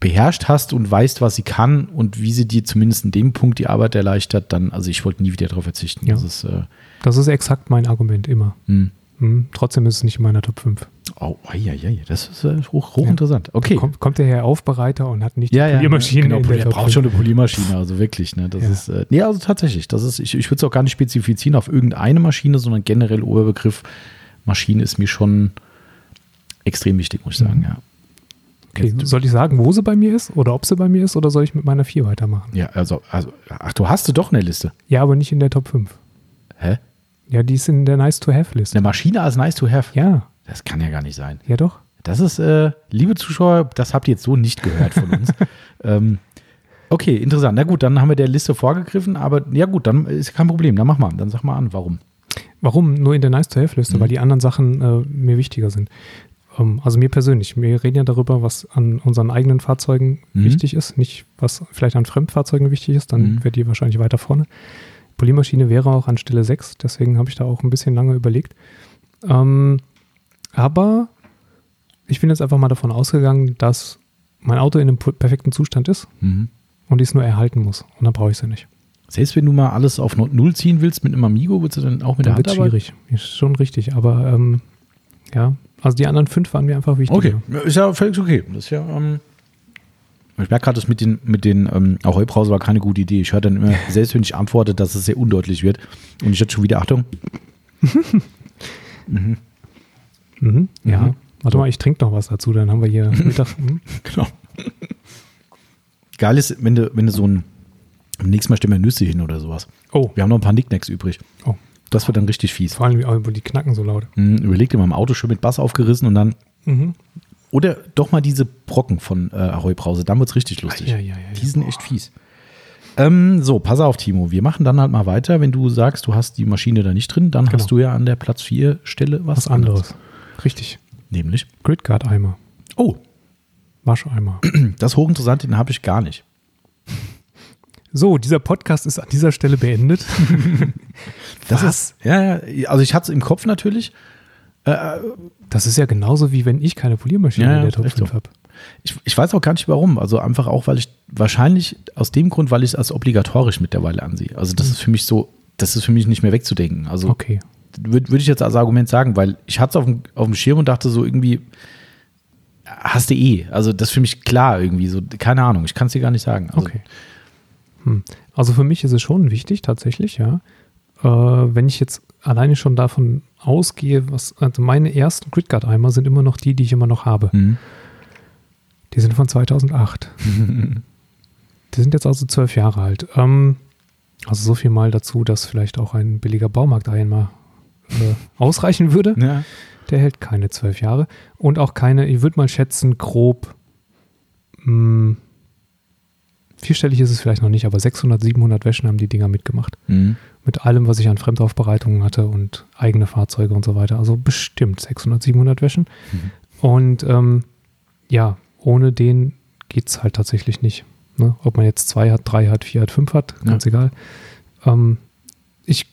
[SPEAKER 1] beherrscht hast und weißt, was sie kann und wie sie dir zumindest in dem Punkt die Arbeit erleichtert, dann, also ich wollte nie wieder darauf verzichten.
[SPEAKER 2] Ja. Das, ist, äh, das ist exakt mein Argument immer.
[SPEAKER 1] Hm.
[SPEAKER 2] Hm, trotzdem ist es nicht in meiner Top 5.
[SPEAKER 1] Oh, ja, ja, das ist äh, hoch, hochinteressant. Okay.
[SPEAKER 2] Kommt, kommt der Herr Aufbereiter und hat nicht
[SPEAKER 1] ja, ja,
[SPEAKER 2] Poliermaschine
[SPEAKER 1] genau,
[SPEAKER 2] in der
[SPEAKER 1] er braucht
[SPEAKER 2] 5.
[SPEAKER 1] schon eine Poliermaschine, also wirklich, ne? Das
[SPEAKER 2] Ja.
[SPEAKER 1] ist, äh, nee, also tatsächlich, das ist, ich, ich würde es auch gar nicht spezifizieren auf irgendeine Maschine, sondern generell Oberbegriff Maschine ist mir schon extrem wichtig, muss ich sagen,
[SPEAKER 2] Mhm.
[SPEAKER 1] ja.
[SPEAKER 2] Okay, soll ich sagen, wo sie bei mir ist oder ob sie bei mir ist oder soll ich mit meiner 4 weitermachen?
[SPEAKER 1] Ja, also, also, ach, du hast du doch eine Liste.
[SPEAKER 2] Ja, aber nicht in der Top 5.
[SPEAKER 1] Hä?
[SPEAKER 2] Ja, die ist in der Nice-to-Have-Liste.
[SPEAKER 1] Eine Maschine als nice to have?
[SPEAKER 2] Ja,
[SPEAKER 1] Das kann ja gar nicht sein.
[SPEAKER 2] ja doch.
[SPEAKER 1] Das ist, äh, liebe Zuschauer, das habt ihr jetzt so nicht gehört von uns. ähm, okay, interessant. Na gut, dann haben wir der Liste vorgegriffen, aber ja gut, dann ist kein Problem. Dann mach mal, dann sag mal an, warum.
[SPEAKER 2] Warum? Nur in der Nice-to-Have-Liste,
[SPEAKER 1] Mhm.
[SPEAKER 2] weil die anderen Sachen äh, mir wichtiger sind. Ähm, also mir persönlich. Wir reden ja darüber, was an unseren eigenen Fahrzeugen
[SPEAKER 1] Mhm.
[SPEAKER 2] wichtig ist, nicht was vielleicht an Fremdfahrzeugen wichtig ist, dann
[SPEAKER 1] Mhm.
[SPEAKER 2] wäre die wahrscheinlich weiter vorne. Poliermaschine wäre auch an Stelle 6, deswegen habe ich da auch ein bisschen lange überlegt. Ähm, aber ich bin jetzt einfach mal davon ausgegangen, dass mein Auto in einem perfekten Zustand ist
[SPEAKER 1] Mhm.
[SPEAKER 2] und ich es nur erhalten muss. Und dann brauche ich sie nicht.
[SPEAKER 1] Selbst wenn du mal alles auf Null ziehen willst mit einem Amigo, willst du dann auch mit
[SPEAKER 2] Dann
[SPEAKER 1] der Hand
[SPEAKER 2] schwierig. Ist schon richtig. Aber ähm, ja, also die anderen fünf waren mir einfach wichtig.
[SPEAKER 1] Okay, ja, ist ja völlig okay. Das ist ja, ähm, ich merke gerade, das mit den, mit den ähm, Ahoi-Brause war keine gute Idee. Ich höre dann immer, selbst wenn ich antworte, dass es sehr undeutlich wird. Und ich hatte schon wieder, Achtung,
[SPEAKER 2] Mhm, ja.
[SPEAKER 1] Mhm.
[SPEAKER 2] Warte mal, ich trinke noch was dazu, dann haben wir hier Mittag. Mhm.
[SPEAKER 1] Genau. Geil ist, wenn du, wenn du so ein, am nächsten Mal stellen wir Nüsse hin oder sowas.
[SPEAKER 2] Oh,
[SPEAKER 1] Wir haben noch ein paar Nicknacks übrig.
[SPEAKER 2] oh,
[SPEAKER 1] Das wird dann richtig fies.
[SPEAKER 2] vor allem, oh, die knacken so laut.
[SPEAKER 1] Hm, überleg dir mal im Auto schön mit Bass aufgerissen und dann,
[SPEAKER 2] Mhm.
[SPEAKER 1] Oder doch mal diese Brocken von äh, Ahoi Brause, dann wird's richtig lustig.
[SPEAKER 2] Ja, ja, ja.
[SPEAKER 1] Die sind echt fies. Ähm, so, pass auf, Timo. Wir machen dann halt mal weiter. Wenn du sagst, du hast die Maschine da nicht drin, dann
[SPEAKER 2] Genau.
[SPEAKER 1] hast du ja an der Platz 4 Stelle was,
[SPEAKER 2] Was anderes. Richtig.
[SPEAKER 1] Nämlich,
[SPEAKER 2] Gridguard-Eimer.
[SPEAKER 1] oh,
[SPEAKER 2] Wascheimer.
[SPEAKER 1] das ist hochinteressant, den habe ich gar nicht.
[SPEAKER 2] So, dieser Podcast ist an dieser Stelle beendet.
[SPEAKER 1] Das
[SPEAKER 2] Was?
[SPEAKER 1] Ist, ja, ja, also ich hatte es im Kopf natürlich. Äh,
[SPEAKER 2] Das ist ja genauso wie wenn ich keine Poliermaschine
[SPEAKER 1] Ja,
[SPEAKER 2] in der Top
[SPEAKER 1] echt
[SPEAKER 2] 5
[SPEAKER 1] so.
[SPEAKER 2] habe.
[SPEAKER 1] Ich, ich weiß auch gar nicht warum. Also einfach auch, weil ich wahrscheinlich aus dem Grund, weil ich es als obligatorisch mittlerweile ansehe. Also das ist für mich so, das ist für mich nicht mehr wegzudenken. Also
[SPEAKER 2] Okay.
[SPEAKER 1] würde würd ich jetzt als Argument sagen, weil ich hatte es auf dem, auf dem Schirm und dachte so irgendwie, hast du eh. Also das ist für mich klar irgendwie. So, keine Ahnung, ich kann es dir gar nicht sagen. Also,
[SPEAKER 2] Okay. Hm. Also für mich ist es schon wichtig, tatsächlich, ja. Äh, wenn ich jetzt alleine schon davon ausgehe, was, also meine ersten Gridguard-Eimer sind immer noch die, die ich immer noch habe.
[SPEAKER 1] Mhm.
[SPEAKER 2] Die sind von 2008. die sind jetzt also zwölf Jahre alt. Ähm, also so viel mal dazu, dass vielleicht auch ein billiger Baumarkt-Eimer äh, ausreichen würde.
[SPEAKER 1] Ja.
[SPEAKER 2] Der hält keine zwölf Jahre. Und auch keine, ich würde mal schätzen, grob, mh, vierstellig ist es vielleicht noch nicht, aber 600, 700 Wäschen haben die Dinger mitgemacht.
[SPEAKER 1] Mhm.
[SPEAKER 2] Mit allem, was ich an Fremdaufbereitungen hatte und eigene Fahrzeuge und so weiter. Also bestimmt 600, 700 Wäschen.
[SPEAKER 1] Mhm.
[SPEAKER 2] Und ähm, ja, ohne den geht es halt tatsächlich nicht. Ne? Ob man jetzt zwei hat, drei hat, vier hat, fünf hat, ganz egal. Ähm, ich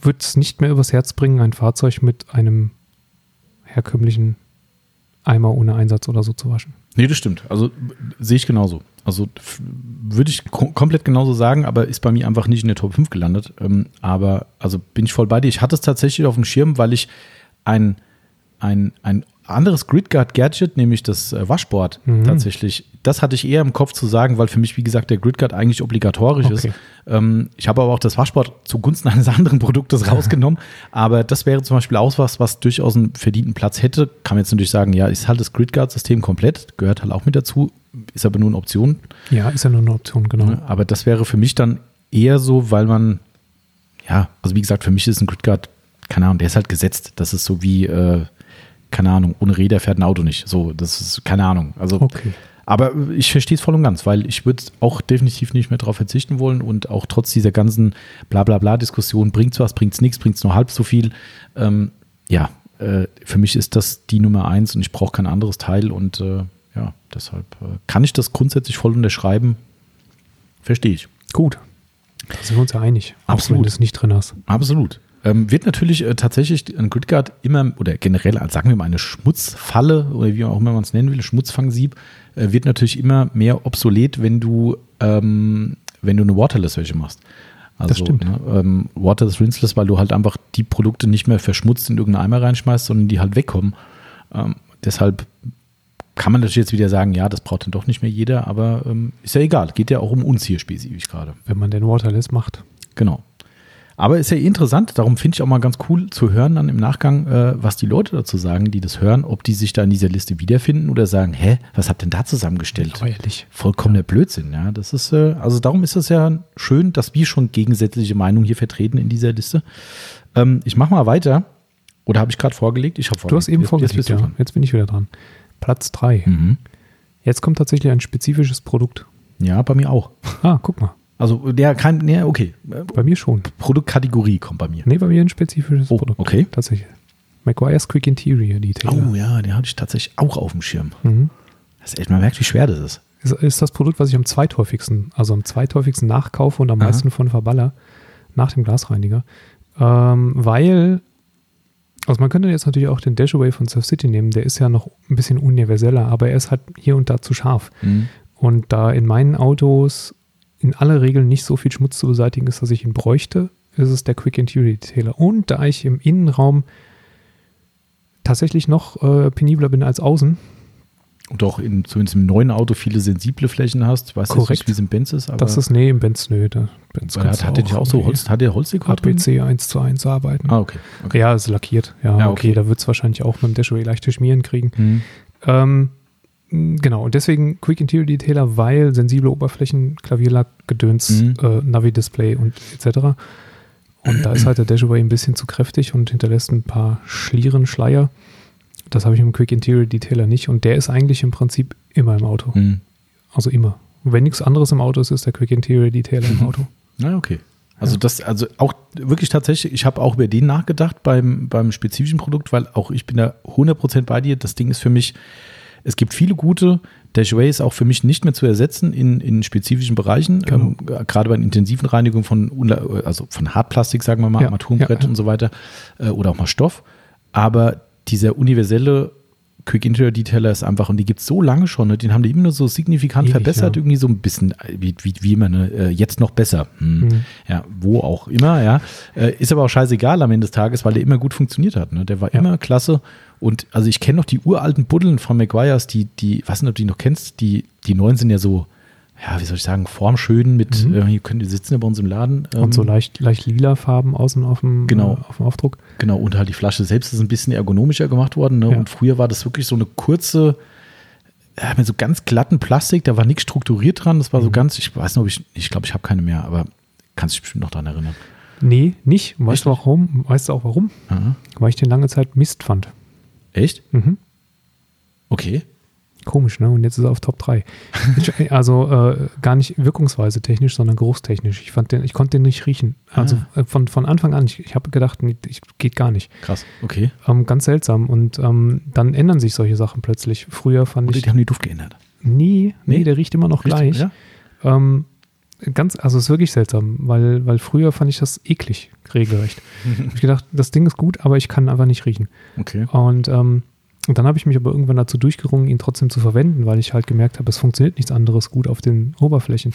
[SPEAKER 2] würde es nicht mehr übers Herz bringen, ein Fahrzeug mit einem herkömmlichen Eimer ohne Einsatz oder so zu waschen.
[SPEAKER 1] Nee, das stimmt. Also sehe ich genauso. Also würde ich ko komplett genauso sagen, aber ist bei mir einfach nicht in der Top 5 gelandet. Ähm, aber also bin ich voll bei dir. Ich hatte es tatsächlich auf dem Schirm, weil ich ein, ein, ein anderes Gridguard-Gadget, nämlich das äh, Waschboard,
[SPEAKER 2] Mhm.
[SPEAKER 1] tatsächlich, das hatte ich eher im Kopf zu sagen, weil für mich, wie gesagt, der Gridguard eigentlich obligatorisch ist.
[SPEAKER 2] Okay.
[SPEAKER 1] Ähm, ich habe aber auch das Waschboard zugunsten eines anderen Produktes rausgenommen. aber das wäre zum Beispiel auch was, was durchaus einen verdienten Platz hätte. Kann man jetzt natürlich sagen, ja, ist halt das Gridguard-System komplett, gehört halt auch mit dazu, ist aber nur eine Option.
[SPEAKER 2] Ja, ist ja nur eine Option, genau.
[SPEAKER 1] Ne? Aber das wäre für mich dann eher so, weil man, ja, also wie gesagt, für mich ist ein Gridguard, keine Ahnung, der ist halt gesetzt. Das ist so wie, äh, keine Ahnung, ohne Räder fährt ein Auto nicht. So, das ist, keine Ahnung. Also,
[SPEAKER 2] Okay.
[SPEAKER 1] aber ich verstehe es voll und ganz, weil ich würde auch definitiv nicht mehr darauf verzichten wollen und auch trotz dieser ganzen Blablabla-Diskussion, bringt's was, bringt's nichts, bringt's nur halb so viel. Ähm, ja, äh, für mich ist das die Nummer eins und ich brauche kein anderes Teil und äh, ja, deshalb äh, kann ich das grundsätzlich voll unterschreiben. Verstehe ich.
[SPEAKER 2] Gut. Da sind wir uns ja einig. Auch
[SPEAKER 1] Absolut.
[SPEAKER 2] wenn du es nicht drin hast.
[SPEAKER 1] Absolut. Ähm, wird natürlich äh, tatsächlich ein Gridguard immer, oder generell, als sagen wir mal, eine Schmutzfalle oder wie auch immer man es nennen will, Schmutzfangsieb, äh, wird natürlich immer mehr obsolet, wenn du, ähm, wenn du eine Waterless-Wäsche machst. Also,
[SPEAKER 2] Das stimmt.
[SPEAKER 1] Ne, ähm, Water is rinseless, weil du halt einfach die Produkte nicht mehr verschmutzt in irgendeinen Eimer reinschmeißt, sondern die halt wegkommen. Ähm, deshalb kann man natürlich jetzt wieder sagen, ja, das braucht dann doch nicht mehr jeder, aber ähm, ist ja egal. Geht ja auch um uns hier spezifisch gerade.
[SPEAKER 2] Wenn man den Waterless macht.
[SPEAKER 1] Genau. Aber ist ja interessant, darum finde ich auch mal ganz cool zu hören dann im Nachgang, äh, was die Leute dazu sagen, die das hören, ob die sich da in dieser Liste wiederfinden oder sagen, hä, was habt denn da zusammengestellt?
[SPEAKER 2] ehrlich.
[SPEAKER 1] Vollkommener Blödsinn, ja. Das ist, äh, also darum ist es ja schön, dass wir schon gegensätzliche Meinungen hier vertreten in dieser Liste. Ähm, ich mache mal weiter. Oder habe ich gerade vorgelegt? Ich habe
[SPEAKER 2] Du hast eben
[SPEAKER 1] Jetzt-
[SPEAKER 2] vorgelegt,
[SPEAKER 1] Jetzt
[SPEAKER 2] ja. Jetzt bin ich wieder dran. Platz 3.
[SPEAKER 1] Mhm.
[SPEAKER 2] Jetzt kommt tatsächlich ein spezifisches Produkt.
[SPEAKER 1] Ja, bei mir auch.
[SPEAKER 2] Ah, guck mal.
[SPEAKER 1] Also der kein, nee, okay.
[SPEAKER 2] Bei mir schon.
[SPEAKER 1] Produktkategorie kommt bei mir.
[SPEAKER 2] Nee, bei mir ein spezifisches
[SPEAKER 1] Oh,
[SPEAKER 2] Produkt.
[SPEAKER 1] okay.
[SPEAKER 2] Tatsächlich. McGuire's Quick Interior Detailer.
[SPEAKER 1] Oh ja, den hatte ich tatsächlich auch auf dem Schirm.
[SPEAKER 2] Mhm.
[SPEAKER 1] Das ist echt, man merkt, wie schwer das ist.
[SPEAKER 2] Ist, ist das Produkt, was ich am zweithäufigsten, also am zweithäufigsten nachkaufe und am
[SPEAKER 1] Aha.
[SPEAKER 2] meisten von verballer, nach dem Glasreiniger. Ähm, weil, also man könnte jetzt natürlich auch den Dashaway von Surf City nehmen, der ist ja noch ein bisschen universeller, aber er ist halt hier und da zu scharf.
[SPEAKER 1] Mhm.
[SPEAKER 2] Und da in meinen Autos in aller Regel nicht so viel Schmutz zu beseitigen ist, dass ich ihn bräuchte, ist es der Quick Interior Detailer. Und da ich im Innenraum tatsächlich noch äh, penibler bin als außen,
[SPEAKER 1] Und auch in, zumindest im neuen Auto viele sensible Flächen hast. Ich weiß jetzt
[SPEAKER 2] Korrekt.
[SPEAKER 1] nicht, wie es im Benz ist, aber
[SPEAKER 2] das ist, nee, im Benz, nö, da, Benz
[SPEAKER 1] hat,
[SPEAKER 2] du
[SPEAKER 1] hat der auch so Holz, hat der Holzdekor?
[SPEAKER 2] APC 1 zu 1 arbeiten.
[SPEAKER 1] Ah, okay. okay.
[SPEAKER 2] Ja, ist lackiert. Ja,
[SPEAKER 1] Ja,
[SPEAKER 2] okay.
[SPEAKER 1] okay.
[SPEAKER 2] da wird es wahrscheinlich auch mit dem Dashaway leichte Schmieren kriegen.
[SPEAKER 1] Mhm.
[SPEAKER 2] Ähm, genau, und deswegen Quick Interior Detailer, weil sensible Oberflächen, Klavierlack, Gedöns,
[SPEAKER 1] Mhm.
[SPEAKER 2] äh, Navi-Display und etc. Und da ist halt der Dashaway ein bisschen zu kräftig und hinterlässt ein paar Schlieren, Schleier. Das habe ich im Quick Interior Detailer nicht und der ist eigentlich im Prinzip immer im Auto.
[SPEAKER 1] Mhm.
[SPEAKER 2] Also immer. Und wenn nichts anderes im Auto ist, ist der Quick Interior Detailer im Auto.
[SPEAKER 1] Na, okay. Also
[SPEAKER 2] Ja.
[SPEAKER 1] das, also auch wirklich tatsächlich, ich habe auch über den nachgedacht beim, beim spezifischen Produkt, weil auch ich bin da 100% bei dir. Das Ding ist für mich, es gibt viele gute. Dashway ist auch für mich nicht mehr zu ersetzen in, in spezifischen Bereichen,
[SPEAKER 2] Genau.
[SPEAKER 1] ähm, gerade bei intensiven Reinigungen von, also von Hartplastik, sagen wir mal,
[SPEAKER 2] Ja,
[SPEAKER 1] Armaturenbrett
[SPEAKER 2] ja, ja.
[SPEAKER 1] und so weiter äh, oder auch mal Stoff. Aber dieser universelle Quick Interior Detailer ist einfach, und die gibt es so lange schon, ne? den haben die immer nur so signifikant
[SPEAKER 2] Ewig,
[SPEAKER 1] verbessert,
[SPEAKER 2] ja.
[SPEAKER 1] irgendwie so ein bisschen, äh, wie, wie, wie immer, ne? äh, jetzt noch besser. Hm.
[SPEAKER 2] Mhm.
[SPEAKER 1] Ja, wo auch immer, ja. Äh, ist aber auch scheißegal am Ende des Tages, weil der immer gut funktioniert hat. Ne? Der war
[SPEAKER 2] Ja.
[SPEAKER 1] immer klasse. Und also ich kenne noch die uralten Buddeln von McGuire's, die, die, weiß nicht, ob du die noch kennst, die, die neuen sind ja so, ja, wie soll ich sagen, formschön mit,
[SPEAKER 2] Mhm.
[SPEAKER 1] äh, hier können die sitzen ja bei uns im Laden. ähm,
[SPEAKER 2] Und so leicht, leicht lila Farben außen auf dem,
[SPEAKER 1] Genau.
[SPEAKER 2] äh, auf dem Aufdruck.
[SPEAKER 1] Genau, und halt die Flasche selbst ist ein bisschen ergonomischer gemacht worden. Ne?
[SPEAKER 2] Ja.
[SPEAKER 1] Und früher war das wirklich so eine kurze, ja, mit so ganz glatten Plastik, da war nichts strukturiert dran. Das war so
[SPEAKER 2] Mhm.
[SPEAKER 1] ganz, ich weiß nicht, ob ich, ich glaube, ich habe keine mehr, aber kannst dich bestimmt noch daran erinnern.
[SPEAKER 2] Nee, nicht. Weißt
[SPEAKER 1] Echt
[SPEAKER 2] du warum? Weißt du auch warum?
[SPEAKER 1] Aha.
[SPEAKER 2] Weil ich den lange Zeit Mist fand.
[SPEAKER 1] Echt?
[SPEAKER 2] Mhm.
[SPEAKER 1] Okay.
[SPEAKER 2] Komisch, ne? Und jetzt ist er auf Top 3. Ich, also äh, gar nicht wirkungsweise technisch, sondern geruchstechnisch. Ich fand den, ich konnte den nicht riechen. Also
[SPEAKER 1] Ah.
[SPEAKER 2] äh, von, von Anfang an, ich, ich habe gedacht, nee, ich, geht gar nicht.
[SPEAKER 1] Krass. Okay.
[SPEAKER 2] Ähm, ganz seltsam. Und ähm, dann ändern sich solche Sachen plötzlich. Früher fand
[SPEAKER 1] Oder
[SPEAKER 2] ich.
[SPEAKER 1] die haben die Duft geändert.
[SPEAKER 2] Nee, nee,
[SPEAKER 1] Nee?
[SPEAKER 2] der riecht immer noch
[SPEAKER 1] Richtig,
[SPEAKER 2] gleich.
[SPEAKER 1] Ja?
[SPEAKER 2] Ähm, ganz, also es ist wirklich seltsam, weil, weil früher fand ich das eklig, regelrecht. Hab ich gedacht, das Ding ist gut, aber ich kann einfach nicht riechen.
[SPEAKER 1] Okay.
[SPEAKER 2] Und, ähm, und dann habe ich mich aber irgendwann dazu durchgerungen, ihn trotzdem zu verwenden, weil ich halt gemerkt habe, es funktioniert nichts anderes gut auf den Oberflächen.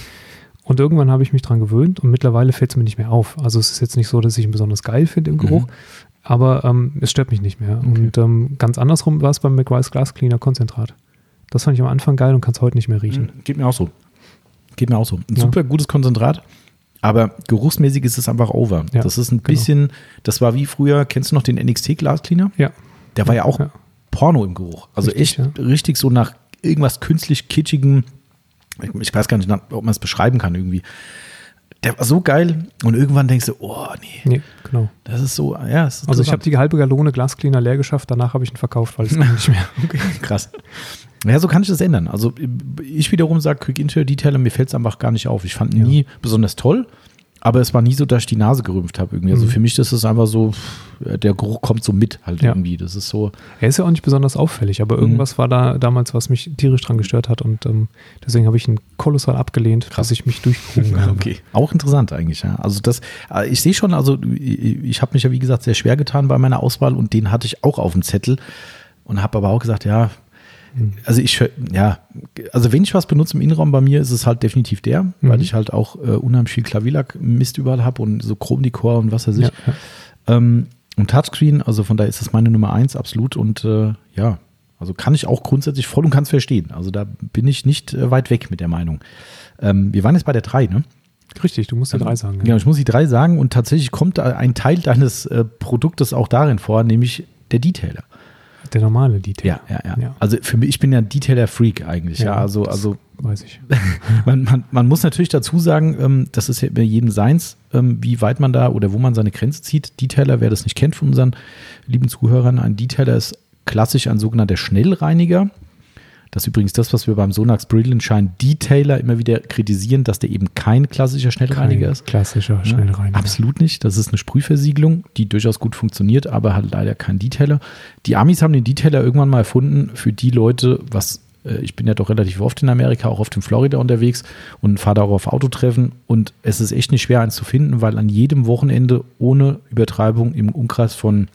[SPEAKER 2] Und irgendwann habe ich mich dran gewöhnt und mittlerweile fällt es mir nicht mehr auf. Also es ist jetzt nicht so, dass ich ihn besonders geil finde im Geruch,
[SPEAKER 1] Mhm.
[SPEAKER 2] aber ähm, es stört mich nicht mehr.
[SPEAKER 1] Okay.
[SPEAKER 2] Und ähm, ganz andersrum war es beim McGuire's Glass Cleaner Konzentrat. Das fand ich am Anfang geil und kann es heute nicht mehr riechen.
[SPEAKER 1] Geht mir auch so. Geht mir auch so. Ein
[SPEAKER 2] Ja.
[SPEAKER 1] super gutes Konzentrat. Aber geruchsmäßig ist es einfach over.
[SPEAKER 2] Ja,
[SPEAKER 1] das ist ein
[SPEAKER 2] genau.
[SPEAKER 1] bisschen, das war wie früher, kennst du noch den NXT Glas Cleaner?
[SPEAKER 2] Ja.
[SPEAKER 1] Der war ja auch
[SPEAKER 2] Ja.
[SPEAKER 1] Porno im Geruch. Also
[SPEAKER 2] Richtig,
[SPEAKER 1] echt richtig so nach irgendwas künstlich kitschigem. Ich, ich weiß gar nicht, ob man es beschreiben kann irgendwie. Der war so geil und irgendwann denkst du, oh nee,
[SPEAKER 2] Nee, genau.
[SPEAKER 1] das ist so, ja, ist
[SPEAKER 2] Also ich habe die halbe Gallone Glascleaner leer geschafft, danach habe ich ihn verkauft, weil es ging nicht mehr.
[SPEAKER 1] Krass. Ja, so kann ich das ändern. Also ich wiederum sage Quick Interior Detailer, mir fällt es einfach gar nicht auf. Ich fand ihn
[SPEAKER 2] Ja.
[SPEAKER 1] nie besonders toll, aber es war nie so, dass ich die Nase gerümpft habe irgendwie. Also
[SPEAKER 2] Mhm.
[SPEAKER 1] für mich das ist einfach so, der Geruch kommt so mit halt
[SPEAKER 2] Ja.
[SPEAKER 1] irgendwie. Das ist so,
[SPEAKER 2] Er ist ja auch nicht besonders auffällig, aber
[SPEAKER 1] Mhm.
[SPEAKER 2] irgendwas war da damals, was mich tierisch dran gestört hat und ähm, deswegen habe ich ihn kolossal abgelehnt, dass ich mich durchgerungen habe.
[SPEAKER 1] Okay, auch interessant eigentlich. Ja. Also das, äh, ich sehe schon, also ich, habe mich ja wie gesagt sehr schwer getan bei meiner Auswahl und den hatte ich auch auf dem Zettel und habe aber auch gesagt, ja. Also ich, ja, also wenn ich was benutze im Innenraum bei mir, ist es halt definitiv der,
[SPEAKER 2] Mhm.
[SPEAKER 1] weil ich halt auch äh, unheimlich viel Klavierlack-Mist überall habe und so Chromdekor und was weiß ich.
[SPEAKER 2] Ja, ja.
[SPEAKER 1] Ähm, und Touchscreen, also von daher ist das meine Nummer eins, absolut. Und äh, ja, also kann ich auch grundsätzlich voll und ganz verstehen. Also da bin ich nicht äh, weit weg mit der Meinung. Ähm, wir waren jetzt bei der drei, ne?
[SPEAKER 2] Richtig, du musst ja drei sagen.
[SPEAKER 1] Genau, ich muss die drei sagen und tatsächlich kommt ein Teil deines äh, Produktes auch darin vor, nämlich der Detailer.
[SPEAKER 2] Der normale Detail.
[SPEAKER 1] Ja, ja, ja,
[SPEAKER 2] Ja.
[SPEAKER 1] Also für mich, ich bin ja ein Detailer-Freak eigentlich. Ja, also,
[SPEAKER 2] das
[SPEAKER 1] also
[SPEAKER 2] Weiß ich.
[SPEAKER 1] man, man, man muss natürlich dazu sagen, ähm, das ist ja bei jedem seins, ähm, wie weit man da oder wo man seine Grenze zieht. Detailer, wer das nicht kennt von unseren lieben Zuhörern, ein Detailer ist klassisch ein sogenannter Schnellreiniger. Das ist übrigens das, was wir beim Sonax Brilliant Shine Detailer immer wieder kritisieren, dass der eben kein klassischer Schnellreiniger
[SPEAKER 2] Kein
[SPEAKER 1] ist.
[SPEAKER 2] Klassischer
[SPEAKER 1] Ja,
[SPEAKER 2] Schnellreiniger.
[SPEAKER 1] Absolut nicht. Das ist eine Sprühversiegelung, die durchaus gut funktioniert, aber halt leider kein Detailer. Die Amis haben den Detailer irgendwann mal erfunden für die Leute, was äh, ich bin ja doch relativ oft in Amerika, auch oft in Florida unterwegs und fahre da auch auf Autotreffen und es ist echt nicht schwer, eins zu finden, weil an jedem Wochenende ohne Übertreibung im Umkreis von,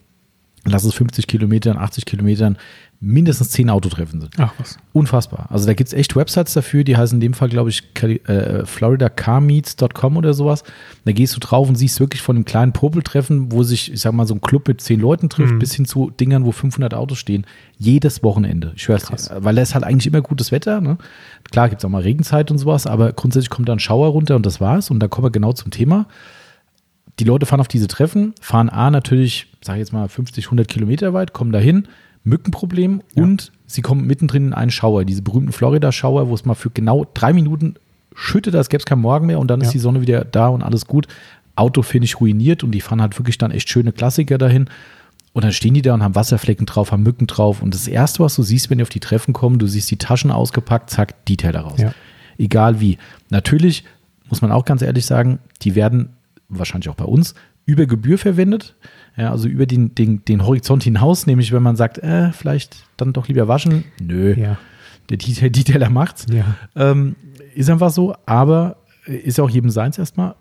[SPEAKER 1] lass es 50 Kilometern, 80 Kilometern, mindestens 10 Autotreffen sind.
[SPEAKER 2] Ach was.
[SPEAKER 1] Unfassbar. Also da gibt es echt Websites dafür, die heißen in dem Fall, glaube ich, äh, floridacarmeets.com oder sowas. Da gehst du drauf und siehst wirklich von einem kleinen Popeltreffen, wo sich, ich sag mal, so ein Club mit zehn Leuten trifft,
[SPEAKER 2] Mhm.
[SPEAKER 1] bis hin zu Dingern, wo 500 Autos stehen. Jedes Wochenende. Ich schwör's
[SPEAKER 2] Krass.
[SPEAKER 1] dir. Weil es halt eigentlich immer gutes Wetter. Ne? Klar gibt es auch mal Regenzeit und sowas, aber grundsätzlich kommt da ein Schauer runter und das war's. Und dann kommen wir genau zum Thema. Die Leute fahren auf diese Treffen, fahren A natürlich, sag ich jetzt mal, 50, 100 Kilometer weit, kommen dahin, Mückenproblem
[SPEAKER 2] Ja.
[SPEAKER 1] und sie kommen mittendrin in einen Schauer, diese berühmten Florida-Schauer, wo es mal für genau drei Minuten schüttet, als gäbe es keinen Morgen mehr und dann ist
[SPEAKER 2] Ja.
[SPEAKER 1] die Sonne wieder da und alles gut. Auto finde ich ruiniert und die fahren halt wirklich dann echt schöne Klassiker dahin. Und dann stehen die da und haben Wasserflecken drauf, haben Mücken drauf. Und das Erste, was du siehst, wenn die auf die Treffen kommen, du siehst die Taschen ausgepackt, zack, Detailer raus.
[SPEAKER 2] Ja.
[SPEAKER 1] Egal wie. Natürlich muss man auch ganz ehrlich sagen, die werden wahrscheinlich auch bei uns über Gebühr verwendet. Ja, also über den, den, den Horizont hinaus, nämlich wenn man sagt, äh, vielleicht dann doch lieber waschen. Nö,
[SPEAKER 2] Ja.
[SPEAKER 1] der Detail, Detailer macht's.
[SPEAKER 2] Ja.
[SPEAKER 1] Ähm, ist einfach so, aber ist ja auch jedem seins erstmal.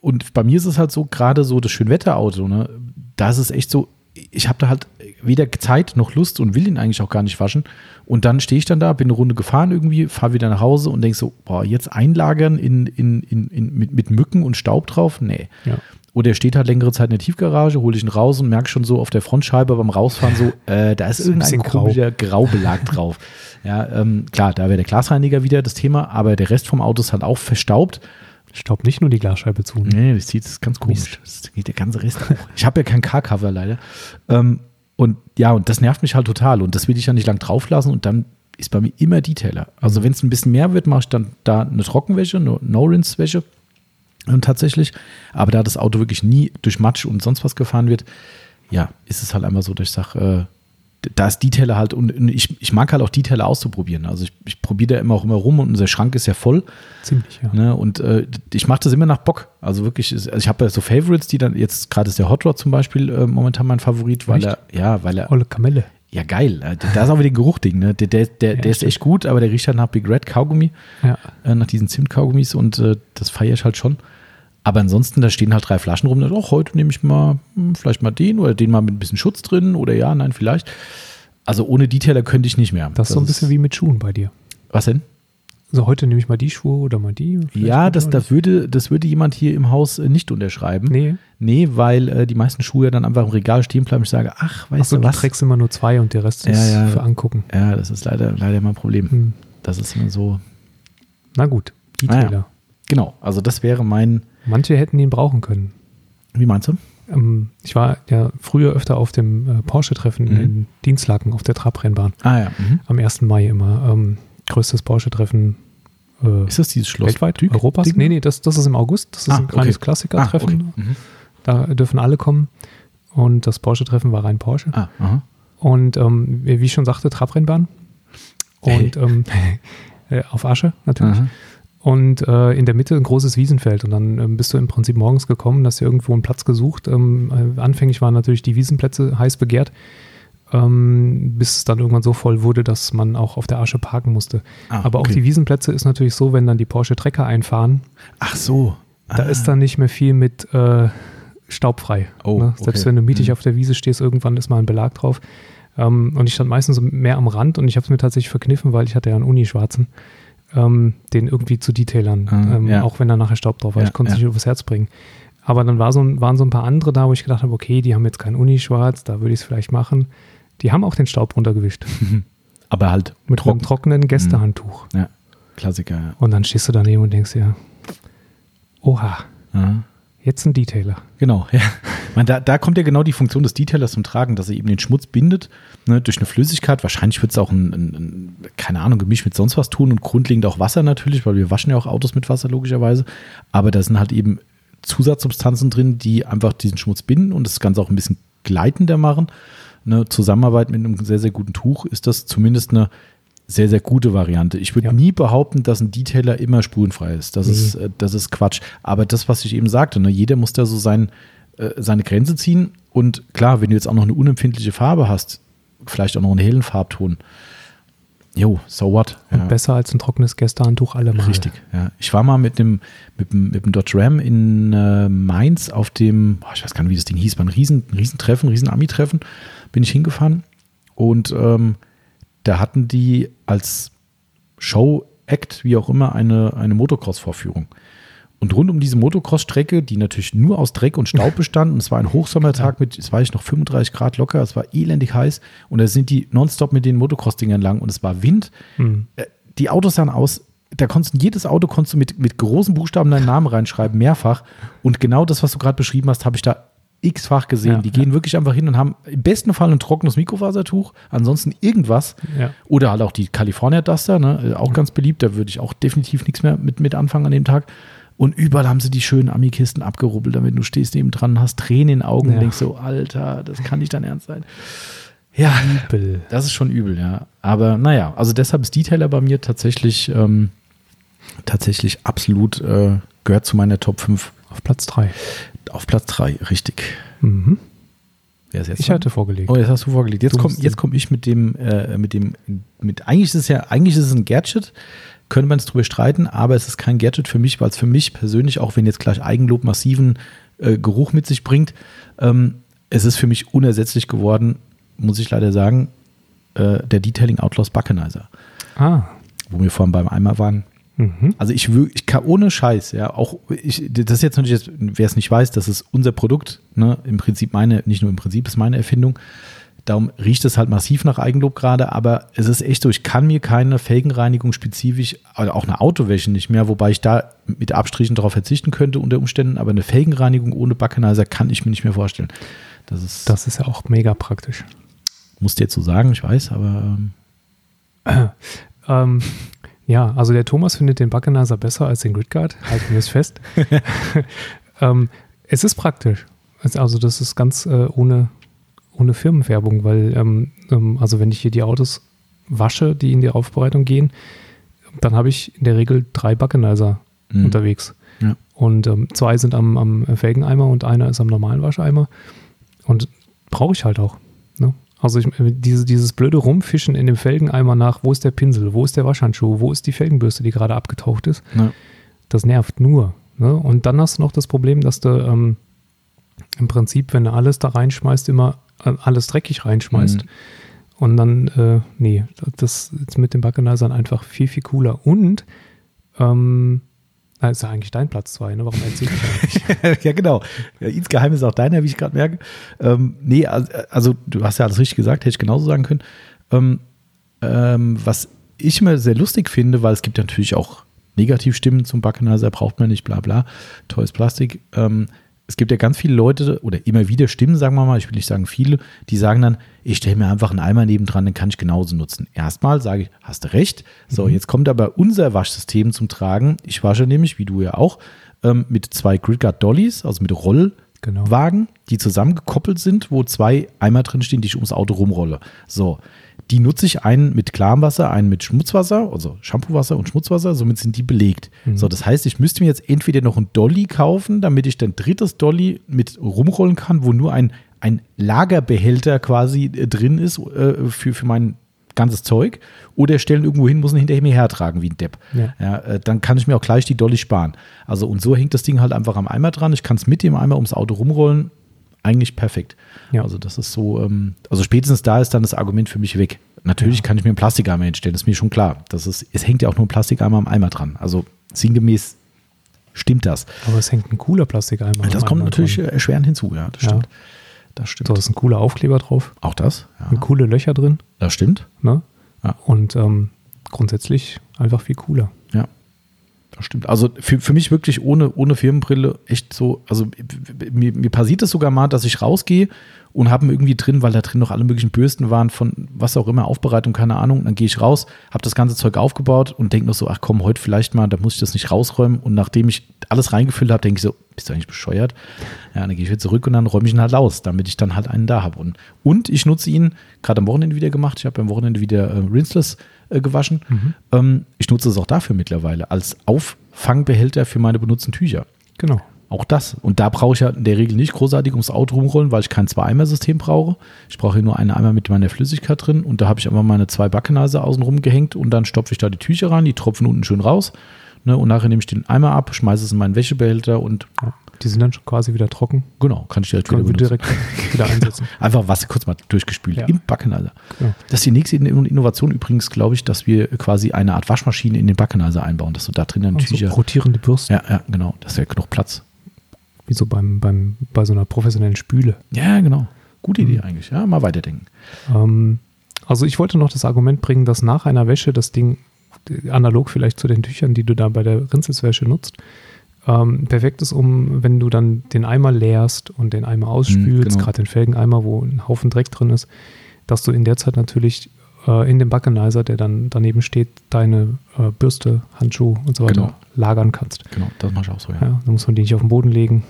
[SPEAKER 1] Und bei mir ist es halt so, gerade so das Schönwetterauto, ne, da ist es echt so, ich habe da halt weder Zeit noch Lust und will ihn eigentlich auch gar nicht waschen. Und dann stehe ich dann da, bin eine Runde gefahren irgendwie, fahre wieder nach Hause und denke so, boah, jetzt einlagern in, in, in, in, mit, mit Mücken und Staub drauf? Nee.
[SPEAKER 2] Ja.
[SPEAKER 1] Oder er steht halt längere Zeit in der Tiefgarage, hole ich ihn raus und merke schon so auf der Frontscheibe beim Rausfahren so, äh, da ist
[SPEAKER 2] Ist ein
[SPEAKER 1] irgendein
[SPEAKER 2] bisschen grau.
[SPEAKER 1] komischer Graubelag drauf. Ja, ähm, klar, da wäre der Glasreiniger wieder das Thema, aber der Rest vom Auto ist halt auch verstaubt.
[SPEAKER 2] Staubt nicht nur die Glasscheibe zu. Ne?
[SPEAKER 1] Nee, das sieht das ist ganz komisch. Das geht der ganze Rest hoch. Ich habe ja kein Car-Cover leider. Ähm, und ja, und das nervt mich halt total. Und das will ich ja nicht lang drauf lassen und dann ist bei mir immer Detailer. Also wenn es ein bisschen mehr wird, mache ich dann da eine Trockenwäsche, eine No-Rinse-Wäsche. Und tatsächlich, aber da das Auto wirklich nie durch Matsch und sonst was gefahren wird, ja, ist es halt einmal so, dass ich sage, äh, da ist Detailer halt und ich, ich mag halt auch Detailer auszuprobieren. Also ich, ich probiere da immer auch immer rum und unser Schrank ist ja voll.
[SPEAKER 2] Ziemlich, ja.
[SPEAKER 1] Ne? Und äh, ich mache das immer nach Bock. Also wirklich, ist- also ich habe ja so Favorites, die dann, jetzt gerade ist der Hot Rod zum Beispiel äh, momentan mein Favorit, weil
[SPEAKER 2] Echt?
[SPEAKER 1] er, ja, weil er,
[SPEAKER 2] Olle Kamelle.
[SPEAKER 1] ja geil, äh, da ist auch wieder ein Geruchding, ne? Der, der, der,
[SPEAKER 2] Ja,
[SPEAKER 1] der ist echt gut, aber der riecht halt nach Big Red Kaugummi,
[SPEAKER 2] Ja.
[SPEAKER 1] äh, nach diesen Zimt-Kaugummis und äh, das feiere ich halt schon. Aber ansonsten, da stehen halt drei Flaschen rum. Auch heute nehme ich mal hm, vielleicht mal den oder den mal mit ein bisschen Schutz drin oder ja, nein, vielleicht. Also ohne Detailer könnte ich nicht mehr.
[SPEAKER 2] Das ist so ein bisschen wie mit Schuhen bei dir.
[SPEAKER 1] Was denn?
[SPEAKER 2] Also heute nehme ich mal die Schuhe oder mal die.
[SPEAKER 1] Ja, das, das, würde, das würde jemand hier im Haus äh, nicht unterschreiben.
[SPEAKER 2] Nee.
[SPEAKER 1] Nee, weil äh, die meisten Schuhe ja dann einfach im Regal stehen bleiben. Ich sage, ach, weißt
[SPEAKER 2] Achso,
[SPEAKER 1] du
[SPEAKER 2] du
[SPEAKER 1] was?
[SPEAKER 2] trägst immer nur zwei und der Rest
[SPEAKER 1] Ja,
[SPEAKER 2] ist
[SPEAKER 1] ja.
[SPEAKER 2] für angucken.
[SPEAKER 1] Ja, das ist leider, leider mein Problem.
[SPEAKER 2] Hm.
[SPEAKER 1] Das ist immer so.
[SPEAKER 2] Na gut, die
[SPEAKER 1] Ah, ja. Genau, also das wäre mein.
[SPEAKER 2] Manche hätten ihn brauchen können.
[SPEAKER 1] Wie meinst du?
[SPEAKER 2] Ähm, ich war ja früher öfter auf dem äh, Porsche-Treffen
[SPEAKER 1] Mhm.
[SPEAKER 2] in Dienstlaken auf der Trabrennbahn.
[SPEAKER 1] Ah ja. Mhm.
[SPEAKER 2] Am 1. Mai immer. Ähm, größtes Porsche-Treffen äh,
[SPEAKER 1] Ist das dieses Schloss?
[SPEAKER 2] weltweit, Europas.
[SPEAKER 1] Ding?
[SPEAKER 2] Nee, nee, das, das ist im August. Das ist
[SPEAKER 1] Ah,
[SPEAKER 2] ein kleines
[SPEAKER 1] okay.
[SPEAKER 2] Klassiker-Treffen.
[SPEAKER 1] Ah, okay. Mhm.
[SPEAKER 2] Da dürfen alle kommen. Und das Porsche-Treffen war rein Porsche.
[SPEAKER 1] Ah, aha.
[SPEAKER 2] Und ähm, wie ich schon sagte, Trabrennbahn. Und ähm, äh, auf Asche natürlich.
[SPEAKER 1] aha.
[SPEAKER 2] Und äh, in der Mitte ein großes Wiesenfeld. Und dann ähm, bist du im Prinzip morgens gekommen, hast dir irgendwo einen Platz gesucht. Ähm, äh, anfänglich waren natürlich die Wiesenplätze heiß begehrt, ähm, bis es dann irgendwann so voll wurde, dass man auch auf der Asche parken musste.
[SPEAKER 1] Ah,
[SPEAKER 2] Aber auch
[SPEAKER 1] okay.
[SPEAKER 2] die Wiesenplätze ist natürlich so, wenn dann die Porsche Trecker einfahren,
[SPEAKER 1] Ach so.
[SPEAKER 2] da
[SPEAKER 1] Ah.
[SPEAKER 2] ist dann nicht mehr viel mit äh, staubfrei.
[SPEAKER 1] Oh,
[SPEAKER 2] ne? Selbst
[SPEAKER 1] okay.
[SPEAKER 2] wenn du mittig
[SPEAKER 1] Mhm.
[SPEAKER 2] auf der Wiese stehst, irgendwann ist mal ein Belag drauf. Ähm, und ich stand meistens mehr am Rand und ich habe es mir tatsächlich verkniffen, weil ich hatte ja einen Uni-Schwarzen, ähm, den irgendwie zu detailern,
[SPEAKER 1] Ah,
[SPEAKER 2] ähm,
[SPEAKER 1] ja.
[SPEAKER 2] auch wenn da nachher Staub drauf war.
[SPEAKER 1] Ja,
[SPEAKER 2] ich konnte es
[SPEAKER 1] ja.
[SPEAKER 2] nicht übers Herz bringen. Aber dann war so ein, waren so ein paar andere da, wo ich gedacht habe, okay, die haben jetzt kein Uni-Schwarz, da würde ich es vielleicht machen. Die haben auch den Staub runtergewischt.
[SPEAKER 1] Aber halt
[SPEAKER 2] Mit
[SPEAKER 1] trocken.
[SPEAKER 2] einem trockenen Gästehandtuch.
[SPEAKER 1] Ja, Klassiker. Ja.
[SPEAKER 2] Und dann stehst du daneben und denkst dir, oha,
[SPEAKER 1] Ja.
[SPEAKER 2] Jetzt ein Detailer.
[SPEAKER 1] Genau, ja. Meine, da, da kommt ja genau die Funktion des Detailers zum Tragen, dass er eben den Schmutz bindet, ne, durch eine Flüssigkeit. Wahrscheinlich wird es auch ein, ein, ein, keine Ahnung, Gemisch mit sonst was tun und grundlegend auch Wasser natürlich, weil wir waschen ja auch Autos mit Wasser logischerweise. Aber da sind halt eben Zusatzsubstanzen drin, die einfach diesen Schmutz binden und das Ganze auch ein bisschen gleitender machen. Eine Zusammenarbeit mit einem sehr, sehr guten Tuch ist das zumindest eine sehr, sehr gute Variante. Ich würde
[SPEAKER 2] Ja.
[SPEAKER 1] nie behaupten, dass ein Detailer immer spurenfrei ist. Das,
[SPEAKER 2] Nee.
[SPEAKER 1] ist, äh, das ist Quatsch. Aber das, was ich eben sagte, ne, jeder muss da so sein, äh, seine Grenze ziehen. Und klar, wenn du jetzt auch noch eine unempfindliche Farbe hast, vielleicht auch noch einen hellen Farbton, jo, so what?
[SPEAKER 2] Und
[SPEAKER 1] Ja.
[SPEAKER 2] besser als ein trockenes Gästehandtuch allemal.
[SPEAKER 1] Richtig, ja. Ich war mal mit dem, mit dem, mit dem Dodge Ram in äh, Mainz auf dem, boah, ich weiß gar nicht, wie das Ding hieß, war ein riesen, ein Riesentreffen, ein riesen Ami-Treffen, bin ich hingefahren und ähm, da hatten die als Show-Act, wie auch immer, eine, eine Motocross-Vorführung. Und rund um diese Motocross-Strecke, die natürlich nur aus Dreck und Staub bestand, und es war ein Hochsommertag mit, es war ich noch 35 Grad locker, es war elendig heiß, und da sind die nonstop mit den Motocross-Dingern lang und es war Wind.
[SPEAKER 2] Hm.
[SPEAKER 1] Äh, Die Autos sahen aus, da konntest du, jedes Auto konntest du mit, mit großen Buchstaben deinen Namen reinschreiben, mehrfach. Und genau das, was du gerade beschrieben hast, habe ich da x-fach gesehen.
[SPEAKER 2] Ja,
[SPEAKER 1] die gehen wirklich einfach hin und haben im besten Fall ein trockenes Mikrofasertuch, ansonsten irgendwas.
[SPEAKER 2] Ja.
[SPEAKER 1] Oder halt auch die California Duster, ne? äh, auch ganz beliebt. Da würde ich auch definitiv nichts mehr mit, mit anfangen an dem Tag. Und überall haben sie die schönen Ami-Kisten abgerubbelt, damit du stehst neben dran, hast Tränen in den Augen
[SPEAKER 2] Ja.
[SPEAKER 1] und denkst so, Alter, das kann nicht dein Ernst sein. Ja,
[SPEAKER 2] Übel.
[SPEAKER 1] das ist schon übel, ja. Aber naja, also deshalb ist Detailer bei mir tatsächlich, ähm, tatsächlich absolut, äh, gehört zu meiner Top 5
[SPEAKER 2] Auf Platz 3.
[SPEAKER 1] auf Platz 3, richtig.
[SPEAKER 2] Mhm.
[SPEAKER 1] Wer ist jetzt
[SPEAKER 2] Ich
[SPEAKER 1] dran?
[SPEAKER 2] hatte vorgelegt.
[SPEAKER 1] Oh, jetzt hast du vorgelegt. Jetzt komme komm ich mit dem, äh, mit dem, mit, eigentlich ist es ja, eigentlich ist es ein Gadget, könnte man es drüber streiten, aber es ist kein Gadget für mich, weil es für mich persönlich, auch wenn jetzt gleich Eigenlob massiven äh, Geruch mit sich bringt, ähm, es ist für mich unersetzlich geworden, muss ich leider sagen, äh, der Detailing Outlaws Buckenizer,
[SPEAKER 2] Ah.
[SPEAKER 1] wo wir vorhin beim Eimer waren.
[SPEAKER 2] Mhm.
[SPEAKER 1] Also ich, ich kann ohne Scheiß, ja, auch ich, das ist jetzt natürlich, jetzt, wer es nicht weiß, das ist unser Produkt, ne, im Prinzip meine, nicht nur im Prinzip, ist meine Erfindung. Darum riecht es halt massiv nach Eigenlob gerade, aber es ist echt so, ich kann mir keine Felgenreinigung spezifisch, oder auch eine Autowäsche nicht mehr, wobei ich da mit Abstrichen darauf verzichten könnte unter Umständen, aber eine Felgenreinigung ohne Backenizer kann ich mir nicht mehr vorstellen. Das ist,
[SPEAKER 2] Das ist ja auch mega praktisch.
[SPEAKER 1] musst du jetzt so sagen, ich weiß, aber ähm,
[SPEAKER 2] Ähm, ja, also der Thomas findet den Buckenizer besser als den Gridguard. Halten wir es fest. ähm, es ist praktisch. Also das ist ganz äh, ohne, ohne Firmenwerbung, weil ähm, ähm, also wenn ich hier die Autos wasche, die in die Aufbereitung gehen, dann habe ich in der Regel drei Buckenizer
[SPEAKER 1] Mhm.
[SPEAKER 2] unterwegs.
[SPEAKER 1] Ja.
[SPEAKER 2] Und ähm, zwei sind am, am Felgeneimer und einer ist am normalen Wascheimer. Und brauche ich halt auch. Also ich, diese, dieses blöde Rumfischen in dem Felgeneimer nach, wo ist der Pinsel, wo ist der Waschhandschuh, wo ist die Felgenbürste, die gerade abgetaucht ist,
[SPEAKER 1] ne,
[SPEAKER 2] das nervt nur. Ne? Und dann hast du noch das Problem, dass du ähm, im Prinzip, wenn du alles da reinschmeißt, immer äh, alles dreckig reinschmeißt.
[SPEAKER 1] Mhm.
[SPEAKER 2] Und dann, äh, nee, das ist mit den Backenizern einfach viel, viel cooler. Und, ähm, das ist ja eigentlich dein Platz zwei, ne? Warum erzähl ich eigentlich?
[SPEAKER 1] ja, genau. Ja, insgeheim ist auch deiner, wie ich gerade merke. Ähm, nee, also, du hast ja alles richtig gesagt, hätte ich genauso sagen können. Ähm, ähm, was ich immer sehr lustig finde, weil es gibt ja natürlich auch Negativstimmen zum Backenizer, braucht man nicht, bla bla, teures Plastik. Ähm, es gibt ja ganz viele Leute oder immer wieder Stimmen, sagen wir mal, ich will nicht sagen viele, die sagen dann, ich stelle mir einfach einen Eimer nebendran, den kann ich genauso nutzen. Erstmal sage ich, hast du recht. So, jetzt kommt aber unser Waschsystem zum Tragen. Ich wasche nämlich, wie du ja auch, ähm, mit zwei Gridguard Dollys, also mit
[SPEAKER 2] Genau.
[SPEAKER 1] Rollwagen, die zusammengekoppelt sind, wo zwei Eimer drin stehen, die ich ums Auto rumrolle. So, die nutze ich einen mit klarem Wasser, einen mit Schmutzwasser, also Shampoowasser und Schmutzwasser, somit sind die belegt. So, das heißt, ich müsste mir jetzt entweder noch ein Dolly kaufen, damit ich dann drittes Dolly mit rumrollen kann, wo nur ein, ein Lagerbehälter quasi äh, drin ist äh, für, für mein ganzes Zeug, oder stellen irgendwo hin, muss ihn hinterher mir hertragen wie ein Depp.
[SPEAKER 2] Ja.
[SPEAKER 1] Ja, äh, dann kann ich mir auch gleich die Dolly sparen. Also und so hängt das Ding halt einfach am Eimer dran. Ich kann es mit dem Eimer ums Auto rumrollen. Eigentlich perfekt.
[SPEAKER 2] Ja.
[SPEAKER 1] Also das ist so, ähm, also spätestens da ist dann das Argument für mich weg. Natürlich
[SPEAKER 2] Ja.
[SPEAKER 1] kann ich mir einen Plastikeimer hinstellen, das ist mir schon klar. Das ist, es hängt ja auch nur ein Plastikeimer am Eimer dran. Also sinngemäß stimmt das.
[SPEAKER 2] Aber es hängt ein cooler Plastikeimer.
[SPEAKER 1] das kommt
[SPEAKER 2] Einmal
[SPEAKER 1] natürlich
[SPEAKER 2] dran.
[SPEAKER 1] erschwerend hinzu, ja, das
[SPEAKER 2] Ja.
[SPEAKER 1] stimmt. Das stimmt.
[SPEAKER 2] So, da ist ein cooler Aufkleber drauf,
[SPEAKER 1] Auch das? Ja.
[SPEAKER 2] und coole Löcher drin.
[SPEAKER 1] Das stimmt.
[SPEAKER 2] Ne?
[SPEAKER 1] Ja.
[SPEAKER 2] Und ähm, grundsätzlich einfach viel cooler.
[SPEAKER 1] Ja, das stimmt. Also für, für mich wirklich ohne, ohne Firmenbrille echt so, also mir, mir passiert es sogar mal, dass ich rausgehe und habe irgendwie drin, weil da drin noch alle möglichen Bürsten waren von was auch immer, Aufbereitung, keine Ahnung. Dann gehe ich raus, habe das ganze Zeug aufgebaut und denke noch so, ach komm, heute vielleicht mal, da muss ich das nicht rausräumen. Und nachdem ich alles reingefüllt habe, denke ich so, bist du eigentlich bescheuert? Ja, dann gehe ich wieder zurück und dann räume ich ihn halt aus, damit ich dann halt einen da habe. Und, und ich nutze ihn gerade am Wochenende wieder gemacht. Ich habe am Wochenende wieder äh, Rinseless äh, gewaschen. Ähm, ich nutze es auch dafür mittlerweile als Auffangbehälter für meine benutzten Tücher.
[SPEAKER 2] Genau.
[SPEAKER 1] Auch das. Und da brauche ich ja in der Regel nicht großartig ums Auto rumrollen, weil ich kein Zwei-Eimer-System brauche. Ich brauche hier nur einen Eimer mit meiner Flüssigkeit drin und da habe ich einfach meine zwei Backenizer außen rum gehängt und dann stopfe ich da die Tücher rein, die tropfen unten schön raus. Ne, und nachher nehme ich den Eimer ab, schmeiße es in meinen Wäschebehälter und
[SPEAKER 2] Ja. Die sind dann schon quasi wieder trocken.
[SPEAKER 1] genau, kann ich direkt wieder
[SPEAKER 2] Können wir
[SPEAKER 1] benutzen.
[SPEAKER 2] direkt wieder einsetzen.
[SPEAKER 1] Einfach Wasser kurz mal durchgespült
[SPEAKER 2] Ja.
[SPEAKER 1] im Backenizer.
[SPEAKER 2] Genau.
[SPEAKER 1] Das ist die nächste In- Innovation übrigens, glaube ich, dass wir quasi eine Art Waschmaschine in den Backenizer einbauen, dass du da drin dann
[SPEAKER 2] Also
[SPEAKER 1] Tücher.
[SPEAKER 2] rotierende Bürsten,
[SPEAKER 1] Ja, ja, genau. Das wäre genug Platz.
[SPEAKER 2] wie so beim, beim, bei so einer professionellen Spüle.
[SPEAKER 1] Ja, genau. Gute Idee
[SPEAKER 2] Mhm.
[SPEAKER 1] eigentlich. Ja, mal weiterdenken.
[SPEAKER 2] Ähm, also ich wollte noch das Argument bringen, dass nach einer Wäsche das Ding, analog vielleicht zu den Tüchern, die du da bei der Rinselswäsche nutzt, ähm, perfekt ist, um, wenn du dann den Eimer leerst und den Eimer ausspülst,
[SPEAKER 1] genau.
[SPEAKER 2] gerade den Felgeneimer, wo ein Haufen Dreck drin ist, dass du in der Zeit natürlich äh, in dem Backenizer, der dann daneben steht, deine äh, Bürste, Handschuh und so weiter
[SPEAKER 1] Genau.
[SPEAKER 2] lagern kannst.
[SPEAKER 1] Genau, das mache ich auch so, ja.
[SPEAKER 2] Ja, dann muss man die nicht auf den Boden legen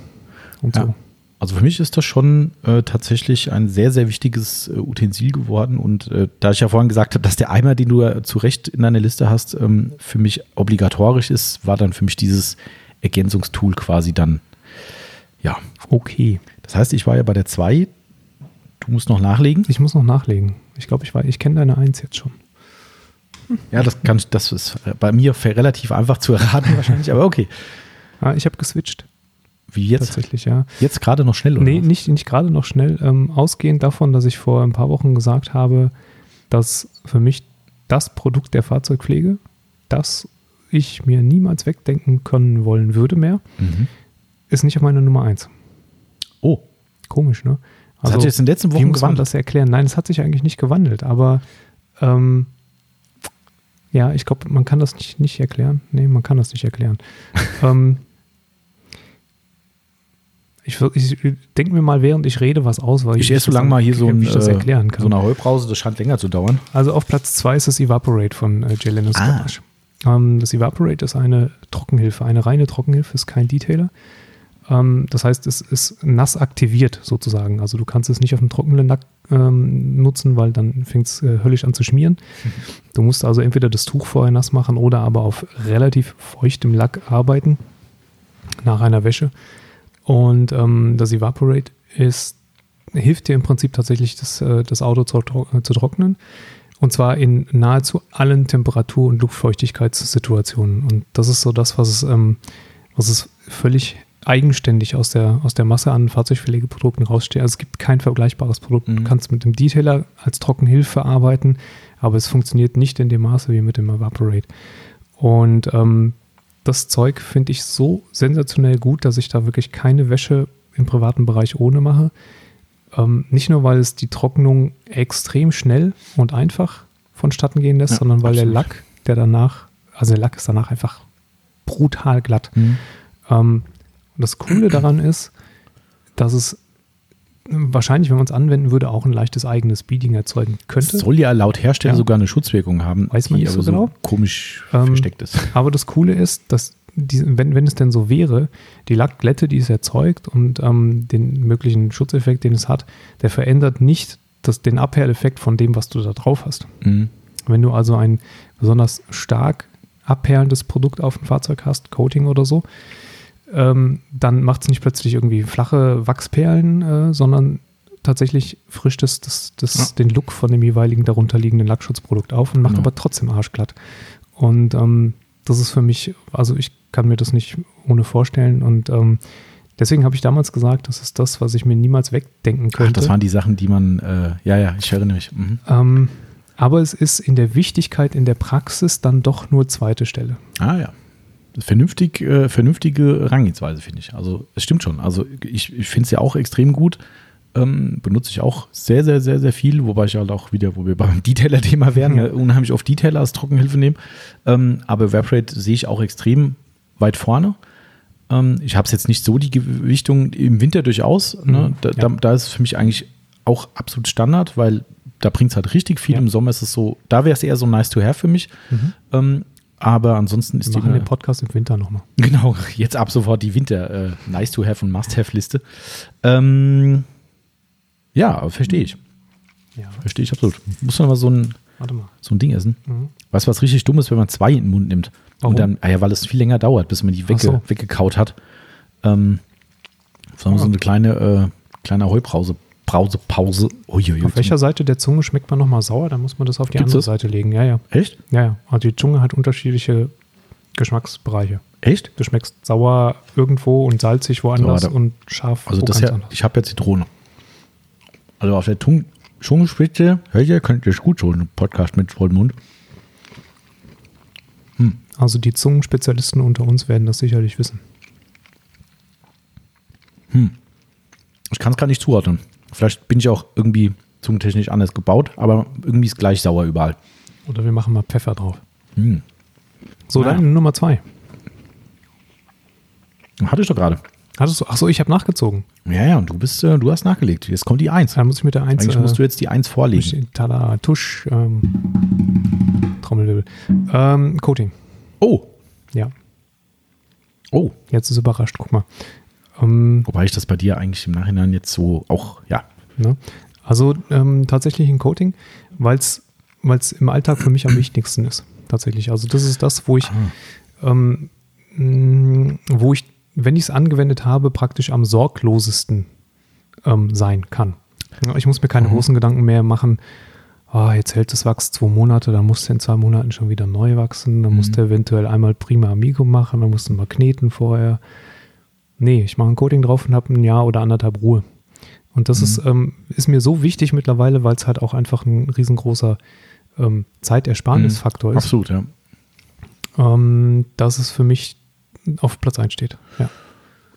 [SPEAKER 2] und
[SPEAKER 1] Ja.
[SPEAKER 2] so.
[SPEAKER 1] Also für mich ist das schon äh, tatsächlich ein sehr, sehr wichtiges äh, Utensil geworden. Und äh, da ich ja vorhin gesagt habe, dass der Eimer, den du äh, zu Recht in deiner Liste hast, ähm, für mich obligatorisch ist, war dann für mich dieses Ergänzungstool quasi dann, ja.
[SPEAKER 2] Okay.
[SPEAKER 1] Das heißt, ich war ja bei der 2. Du musst noch nachlegen.
[SPEAKER 2] Ich muss noch nachlegen. Ich glaube, ich, weiß- ich kenne deine Eins jetzt schon.
[SPEAKER 1] Ja, das kann das ist äh, bei mir relativ einfach zu erraten wahrscheinlich, aber okay.
[SPEAKER 2] Ah, ich habe geswitcht,
[SPEAKER 1] Wie jetzt?
[SPEAKER 2] tatsächlich, ja.
[SPEAKER 1] Jetzt gerade noch schnell, oder?
[SPEAKER 2] Nee,
[SPEAKER 1] was?
[SPEAKER 2] nicht, nicht gerade noch schnell. Ähm, ausgehend davon, dass ich vor ein paar Wochen gesagt habe, dass für mich das Produkt der Fahrzeugpflege, das ich mir niemals wegdenken können wollen würde mehr,
[SPEAKER 1] Mhm.
[SPEAKER 2] ist nicht auf meiner Nummer eins.
[SPEAKER 1] Oh,
[SPEAKER 2] Komisch, ne?
[SPEAKER 1] das hat sich jetzt in den letzten Wochen
[SPEAKER 2] muss man
[SPEAKER 1] gewandelt.
[SPEAKER 2] das erklären? Nein, es hat sich eigentlich nicht gewandelt, aber ähm, ja, ich glaube, man kann das nicht, nicht erklären. Nee, man kann das nicht erklären. ähm, ich ich denke mir mal, während ich rede, was aus, weil
[SPEAKER 1] Ich esse so lange mal hier so, ein,
[SPEAKER 2] ich das
[SPEAKER 1] äh,
[SPEAKER 2] erklären kann.
[SPEAKER 1] so eine Heubrause, das scheint länger zu dauern.
[SPEAKER 2] Also auf Platz zwei ist das Evaporate von äh, Jelena
[SPEAKER 1] Ah.
[SPEAKER 2] Scottish. Ähm, das Evaporate ist eine Trockenhilfe, eine reine Trockenhilfe, ist kein Detailer. Ähm, das heißt, es ist nass aktiviert sozusagen. Also du kannst es nicht auf dem trockenen Lack ähm, nutzen, weil dann fängt es äh, höllisch an zu schmieren. Du musst also entweder das Tuch vorher nass machen oder aber auf relativ feuchtem Lack arbeiten nach einer Wäsche. Und ähm, das Evaporate ist, hilft dir im Prinzip tatsächlich, das, äh, das Auto zu, zu trocknen. Und zwar in nahezu allen Temperatur- und Luftfeuchtigkeitssituationen. Und das ist so das, was es, ähm, was es völlig eigenständig aus der, aus der Masse an Fahrzeugpflegeprodukten raussteht. Also es gibt kein vergleichbares Produkt.
[SPEAKER 1] Mhm.
[SPEAKER 2] Du kannst mit dem Detailer als Trockenhilfe arbeiten, aber es funktioniert nicht in dem Maße wie mit dem Evaporate. Und ähm, das Zeug finde ich so sensationell gut, dass ich da wirklich keine Wäsche im privaten Bereich ohne mache. Ähm, nicht nur, weil es die Trocknung extrem schnell und einfach vonstatten gehen lässt,
[SPEAKER 1] Ja,
[SPEAKER 2] sondern weil
[SPEAKER 1] absolut.
[SPEAKER 2] der Lack, der danach, also der Lack ist danach einfach brutal glatt.
[SPEAKER 1] Mhm.
[SPEAKER 2] Ähm, und das Coole daran ist, dass es wahrscheinlich, wenn man es anwenden würde, auch ein leichtes eigenes Beading erzeugen
[SPEAKER 1] Es
[SPEAKER 2] könnte.
[SPEAKER 1] soll ja laut Hersteller
[SPEAKER 2] Ja.
[SPEAKER 1] sogar eine Schutzwirkung haben,
[SPEAKER 2] Weiß man nicht so
[SPEAKER 1] aber
[SPEAKER 2] genau.
[SPEAKER 1] komisch
[SPEAKER 2] Ähm,
[SPEAKER 1] versteckt ist.
[SPEAKER 2] Aber das Coole ist, dass die, wenn, wenn es denn so wäre, die Lackglätte, die es erzeugt und ähm, den möglichen Schutzeffekt, den es hat, der verändert nicht das, den Abperleffekt von dem, was du da drauf hast.
[SPEAKER 1] Mhm.
[SPEAKER 2] Wenn du also ein besonders stark abperlendes Produkt auf dem Fahrzeug hast, Coating oder so, ähm, dann macht es nicht plötzlich irgendwie flache Wachsperlen, äh, sondern tatsächlich frischt es das, das,
[SPEAKER 1] Ja.
[SPEAKER 2] den Look von dem jeweiligen darunterliegenden Lackschutzprodukt auf und macht
[SPEAKER 1] Genau.
[SPEAKER 2] aber trotzdem arschglatt. Und ähm, das ist für mich, also ich kann mir das nicht ohne vorstellen und ähm, Deswegen habe ich damals gesagt, das ist das, was ich mir niemals wegdenken könnte.
[SPEAKER 1] Ach, das waren die Sachen, die man, äh, ja, ja, ich erinnere mich. Mhm.
[SPEAKER 2] Ähm, aber es ist in der Wichtigkeit in der Praxis dann doch nur zweite Stelle.
[SPEAKER 1] Ah ja. Vernünftig, äh, vernünftige Rangehensweise, finde ich. Also es stimmt schon. Also ich, ich finde es ja auch extrem gut. Ähm, benutze ich auch sehr, sehr, sehr, sehr viel, wobei ich halt auch wieder, wo wir beim Detailer-Thema wären, ja. unheimlich oft Detailer als Trockenhilfe nehmen. Ähm, aber Webrate sehe ich auch extrem weit vorne. Ähm, ich habe es jetzt nicht so die Gewichtung im Winter durchaus. Ne? Mhm, da, ja. da, da, ist es für mich eigentlich auch absolut Standard, weil da bringt es halt richtig viel. Ja. Im Sommer ist es so, da wäre es eher so nice to have für mich. Mhm. Ähm, aber ansonsten ist
[SPEAKER 2] Wir machen den Podcast im Winter nochmal.
[SPEAKER 1] Genau, jetzt ab sofort die Winter äh, nice to have und must have Liste. Ähm, ja, verstehe ich. Ja. Verstehe ich absolut. Muss man mal so ein, so ein Ding essen. Mhm. Weißt du, was richtig dumm ist, wenn man zwei in den Mund nimmt? Warum? Und dann, ah ja, weil es viel länger dauert, bis man die wegge so. weggekaut hat. Ähm, sondern so eine kleine, äh, kleine Heubrause. Brause, Pause.
[SPEAKER 2] Uiuiui. Auf welcher Seite der Zunge schmeckt man nochmal sauer? Da muss man das auf die Gibt's andere das? Seite legen. Ja, ja.
[SPEAKER 1] Echt?
[SPEAKER 2] Ja, ja. Also die Zunge hat unterschiedliche Geschmacksbereiche.
[SPEAKER 1] Echt?
[SPEAKER 2] Du schmeckst sauer irgendwo und salzig woanders so, und scharf.
[SPEAKER 1] Also das ja, ich habe ja Zitrone. Also auf der Zungenspitze, hört ihr, könnt ihr es gut so einen Podcast mit vollem Mund.
[SPEAKER 2] Hm. Also die Zungenspezialisten unter uns werden das sicherlich wissen.
[SPEAKER 1] Hm. Ich kann es gar nicht zuordnen. Vielleicht bin ich auch irgendwie zungentechnisch anders gebaut, aber irgendwie ist gleich sauer überall.
[SPEAKER 2] Oder wir machen mal Pfeffer drauf. Hm. So, ah. dann Nummer zwei.
[SPEAKER 1] Hatte ich doch gerade.
[SPEAKER 2] Hattest du? Achso, ich habe nachgezogen.
[SPEAKER 1] Ja, ja, und du bist, äh, du hast nachgelegt. Jetzt kommt die Eins.
[SPEAKER 2] Dann muss ich mit der Eins.
[SPEAKER 1] Eigentlich äh, musst du jetzt die Eins vorlegen.
[SPEAKER 2] Tada, Tusch, ähm, Trommelwirbel. Ähm, Coating.
[SPEAKER 1] Oh.
[SPEAKER 2] Ja.
[SPEAKER 1] Oh.
[SPEAKER 2] Jetzt ist überrascht, guck mal.
[SPEAKER 1] Ähm, Wobei ich das bei dir eigentlich im Nachhinein jetzt so auch, ja.
[SPEAKER 2] Ne? Also ähm, tatsächlich ein Coating, weil es im Alltag für mich am wichtigsten ist. Tatsächlich. Also das ist das, wo ich, ah. ähm, wo ich, wenn ich es angewendet habe, praktisch am sorglosesten ähm, sein kann. Ich muss mir keine mhm. großen Gedanken mehr machen, oh, jetzt hält das Wachs zwei Monate, dann musst du in zwei Monaten schon wieder neu wachsen, dann mhm. musst du eventuell einmal prima Amigo machen, dann musst du mal kneten vorher. Nee, ich mache ein Coating drauf und habe ein Jahr oder anderthalb Ruhe. Und das mhm. ist, ähm, ist mir so wichtig mittlerweile, weil es halt auch einfach ein riesengroßer ähm, Zeitersparnisfaktor mhm. ist.
[SPEAKER 1] Absolut, ja.
[SPEAKER 2] Ähm, dass es für mich auf Platz 1 steht. Ja.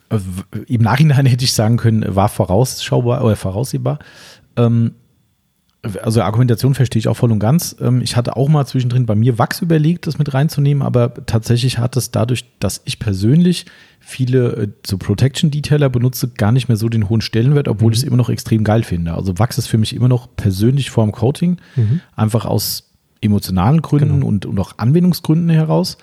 [SPEAKER 1] Äh, Im Nachhinein hätte ich sagen können, war vorausschaubar oder voraussehbar. Ähm, also Argumentation verstehe ich auch voll und ganz. Ähm, ich hatte auch mal zwischendrin bei mir Wachs überlegt, das mit reinzunehmen, aber tatsächlich hat es dadurch, dass ich persönlich viele äh, so Protection-Detailer benutze, gar nicht mehr so den hohen Stellenwert, obwohl mhm. ich es immer noch extrem geil finde. Also Wachs ist für mich immer noch persönlich vorm Coating, mhm. einfach aus emotionalen Gründen genau. und, und auch Anwendungsgründen heraus.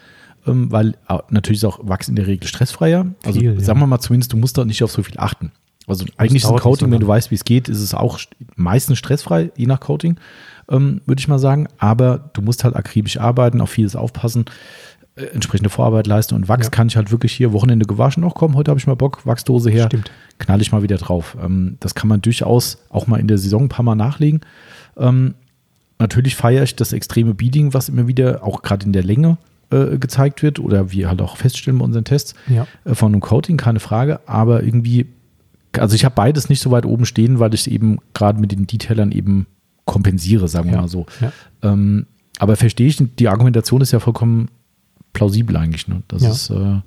[SPEAKER 1] Ähm, weil natürlich ist auch Wachs in der Regel stressfreier. Also Viel, sagen wir mal zumindest, du musst da nicht auf so viel achten. Also eigentlich ist ein Coating, wenn du weißt, wie es geht, ist es auch meistens stressfrei, je nach Coating, ähm, würde ich mal sagen. Aber du musst halt akribisch arbeiten, auf vieles aufpassen, äh, entsprechende Vorarbeit leisten. Und Wachs ja. kann ich halt wirklich hier Wochenende gewaschen. Auch komm, heute habe ich mal Bock, Wachsdose her, Stimmt. knall ich mal wieder drauf. Ähm, das kann man durchaus auch mal in der Saison ein paar Mal nachlegen. Ähm, natürlich feiere ich das extreme Beading, was immer wieder auch gerade in der Länge äh, gezeigt wird oder wir halt auch feststellen bei unseren Tests ja. äh, von einem Coating, keine Frage. Aber irgendwie also ich habe beides nicht so weit oben stehen, weil ich eben gerade mit den Detailern eben kompensiere, sagen wir ja. mal so. Ja. Ähm, aber verstehe ich, die Argumentation ist ja vollkommen plausibel eigentlich. Ne? Das
[SPEAKER 2] ja.
[SPEAKER 1] ist, äh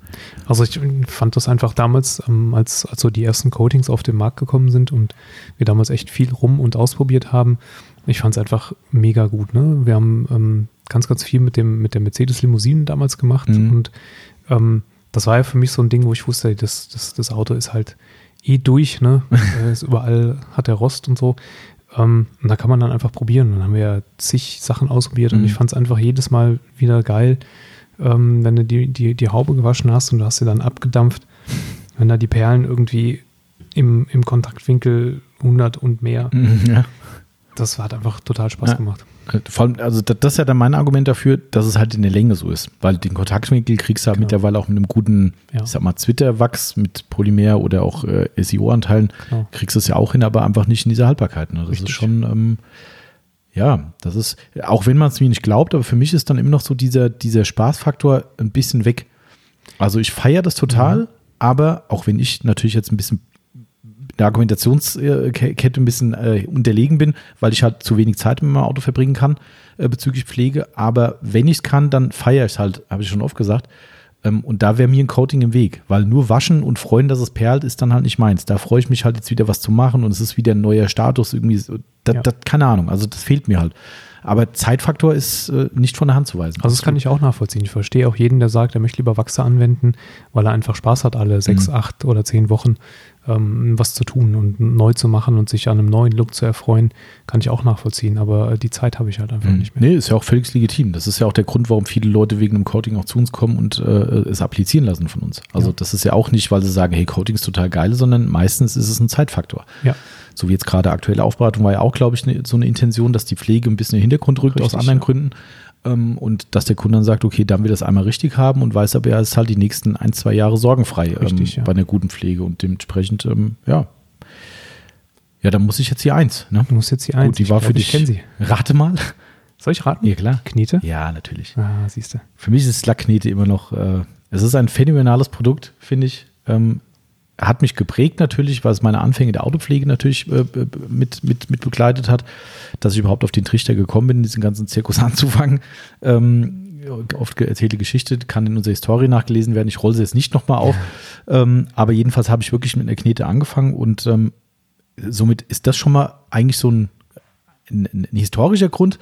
[SPEAKER 2] also ich fand das einfach damals, ähm, als, als so die ersten Coatings auf den Markt gekommen sind und wir damals echt viel rum und ausprobiert haben, ich fand es einfach mega gut. Ne? Wir haben ähm, ganz, ganz viel mit dem mit der Mercedes Limousinen damals gemacht mhm. und ähm, das war ja für mich so ein Ding, wo ich wusste, das, das, das Auto ist halt eh durch, ne? ist überall hat er Rost und so. Ähm, und da kann man dann einfach probieren. Dann haben wir ja zig Sachen ausprobiert mhm. und ich fand es einfach jedes Mal wieder geil, ähm, wenn du die, die, die Haube gewaschen hast und du hast sie dann abgedampft, wenn da die Perlen irgendwie im, im Kontaktwinkel 100 und mehr. Mhm, ja. Das hat einfach total Spaß ja. gemacht.
[SPEAKER 1] Vor allem, also das ist ja dann mein Argument dafür, dass es halt in der Länge so ist. Weil den Kontaktwinkel kriegst du halt genau. mittlerweile auch mit einem guten, ja. ich sag mal, Zwitterwachs mit Polymer oder auch äh, SEO-Anteilen, genau. kriegst du es ja auch hin, aber einfach nicht in dieser Haltbarkeit. Ne? Das Richtig. ist schon, ähm, ja, das ist, auch wenn man es mir nicht glaubt, aber für mich ist dann immer noch so dieser, dieser Spaßfaktor ein bisschen weg. Also ich feiere das total, aber auch wenn ich natürlich jetzt ein bisschen der Argumentationskette ein bisschen äh, unterlegen bin, weil ich halt zu wenig Zeit mit meinem Auto verbringen kann äh, bezüglich Pflege. Aber wenn ich es kann, dann feiere ich es halt, habe ich schon oft gesagt. Ähm, und da wäre mir ein Coating im Weg, weil nur waschen und freuen, dass es perlt, ist dann halt nicht meins. Da freue ich mich halt jetzt wieder was zu machen und es ist wieder ein neuer Status irgendwie. Das,
[SPEAKER 2] Ja.
[SPEAKER 1] das, keine Ahnung, also das fehlt mir halt. Aber Zeitfaktor ist äh, nicht von der Hand zu weisen.
[SPEAKER 2] Also das kann ich auch nachvollziehen. Ich verstehe auch jeden, der sagt, er möchte lieber Wachse anwenden, weil er einfach Spaß hat, alle sechs,
[SPEAKER 1] Mhm.
[SPEAKER 2] acht oder zehn Wochen ähm, was zu tun und neu zu machen und sich an einem neuen Look zu erfreuen, kann ich auch nachvollziehen. Aber äh, die Zeit habe ich halt einfach
[SPEAKER 1] Mhm.
[SPEAKER 2] nicht mehr.
[SPEAKER 1] Nee, ist ja auch völlig legitim. Das ist ja auch der Grund, warum viele Leute wegen einem Coating auch zu uns kommen und äh, es applizieren lassen von uns. Also
[SPEAKER 2] Ja.
[SPEAKER 1] das ist ja auch nicht, weil sie sagen, hey, Coating ist total geil, sondern meistens ist es ein Zeitfaktor.
[SPEAKER 2] Ja.
[SPEAKER 1] So wie jetzt gerade aktuelle Aufbereitung war ja auch, glaube ich, ne, so eine Intention, dass die Pflege ein bisschen in den Hintergrund rückt aus
[SPEAKER 2] Richtig,
[SPEAKER 1] anderen
[SPEAKER 2] ja.
[SPEAKER 1] Gründen. Ähm, und dass der Kunde dann sagt, okay, dann will das einmal richtig haben und weiß aber, er ist halt die nächsten ein, zwei Jahre sorgenfrei
[SPEAKER 2] Richtig,
[SPEAKER 1] ähm,
[SPEAKER 2] ja.
[SPEAKER 1] bei einer guten Pflege und dementsprechend, ähm, ja. Ja, dann muss ich jetzt hier eins. Ne?
[SPEAKER 2] Du musst jetzt die eins.
[SPEAKER 1] Gut, die
[SPEAKER 2] Ich
[SPEAKER 1] war
[SPEAKER 2] glaub,
[SPEAKER 1] für dich.
[SPEAKER 2] Ich kenne sie.
[SPEAKER 1] Rate mal.
[SPEAKER 2] Soll ich raten?
[SPEAKER 1] Ja, klar.
[SPEAKER 2] Knete?
[SPEAKER 1] Ja, natürlich.
[SPEAKER 2] Ah, siehst du.
[SPEAKER 1] Für mich ist Lackknete immer noch, äh, es ist ein phänomenales Produkt, finde ich. Ähm, hat mich geprägt natürlich, weil es meine Anfänge der Autopflege natürlich äh, äh, mit, mit, mit begleitet hat, dass ich überhaupt auf den Trichter gekommen bin, diesen ganzen Zirkus anzufangen. Ähm, oft erzählte Geschichte, kann in unserer Historie nachgelesen werden. Ich rolle sie jetzt nicht nochmal auf. Ähm, aber jedenfalls habe ich wirklich mit einer Knete angefangen und ähm, somit ist das schon mal eigentlich so ein, ein, ein historischer Grund.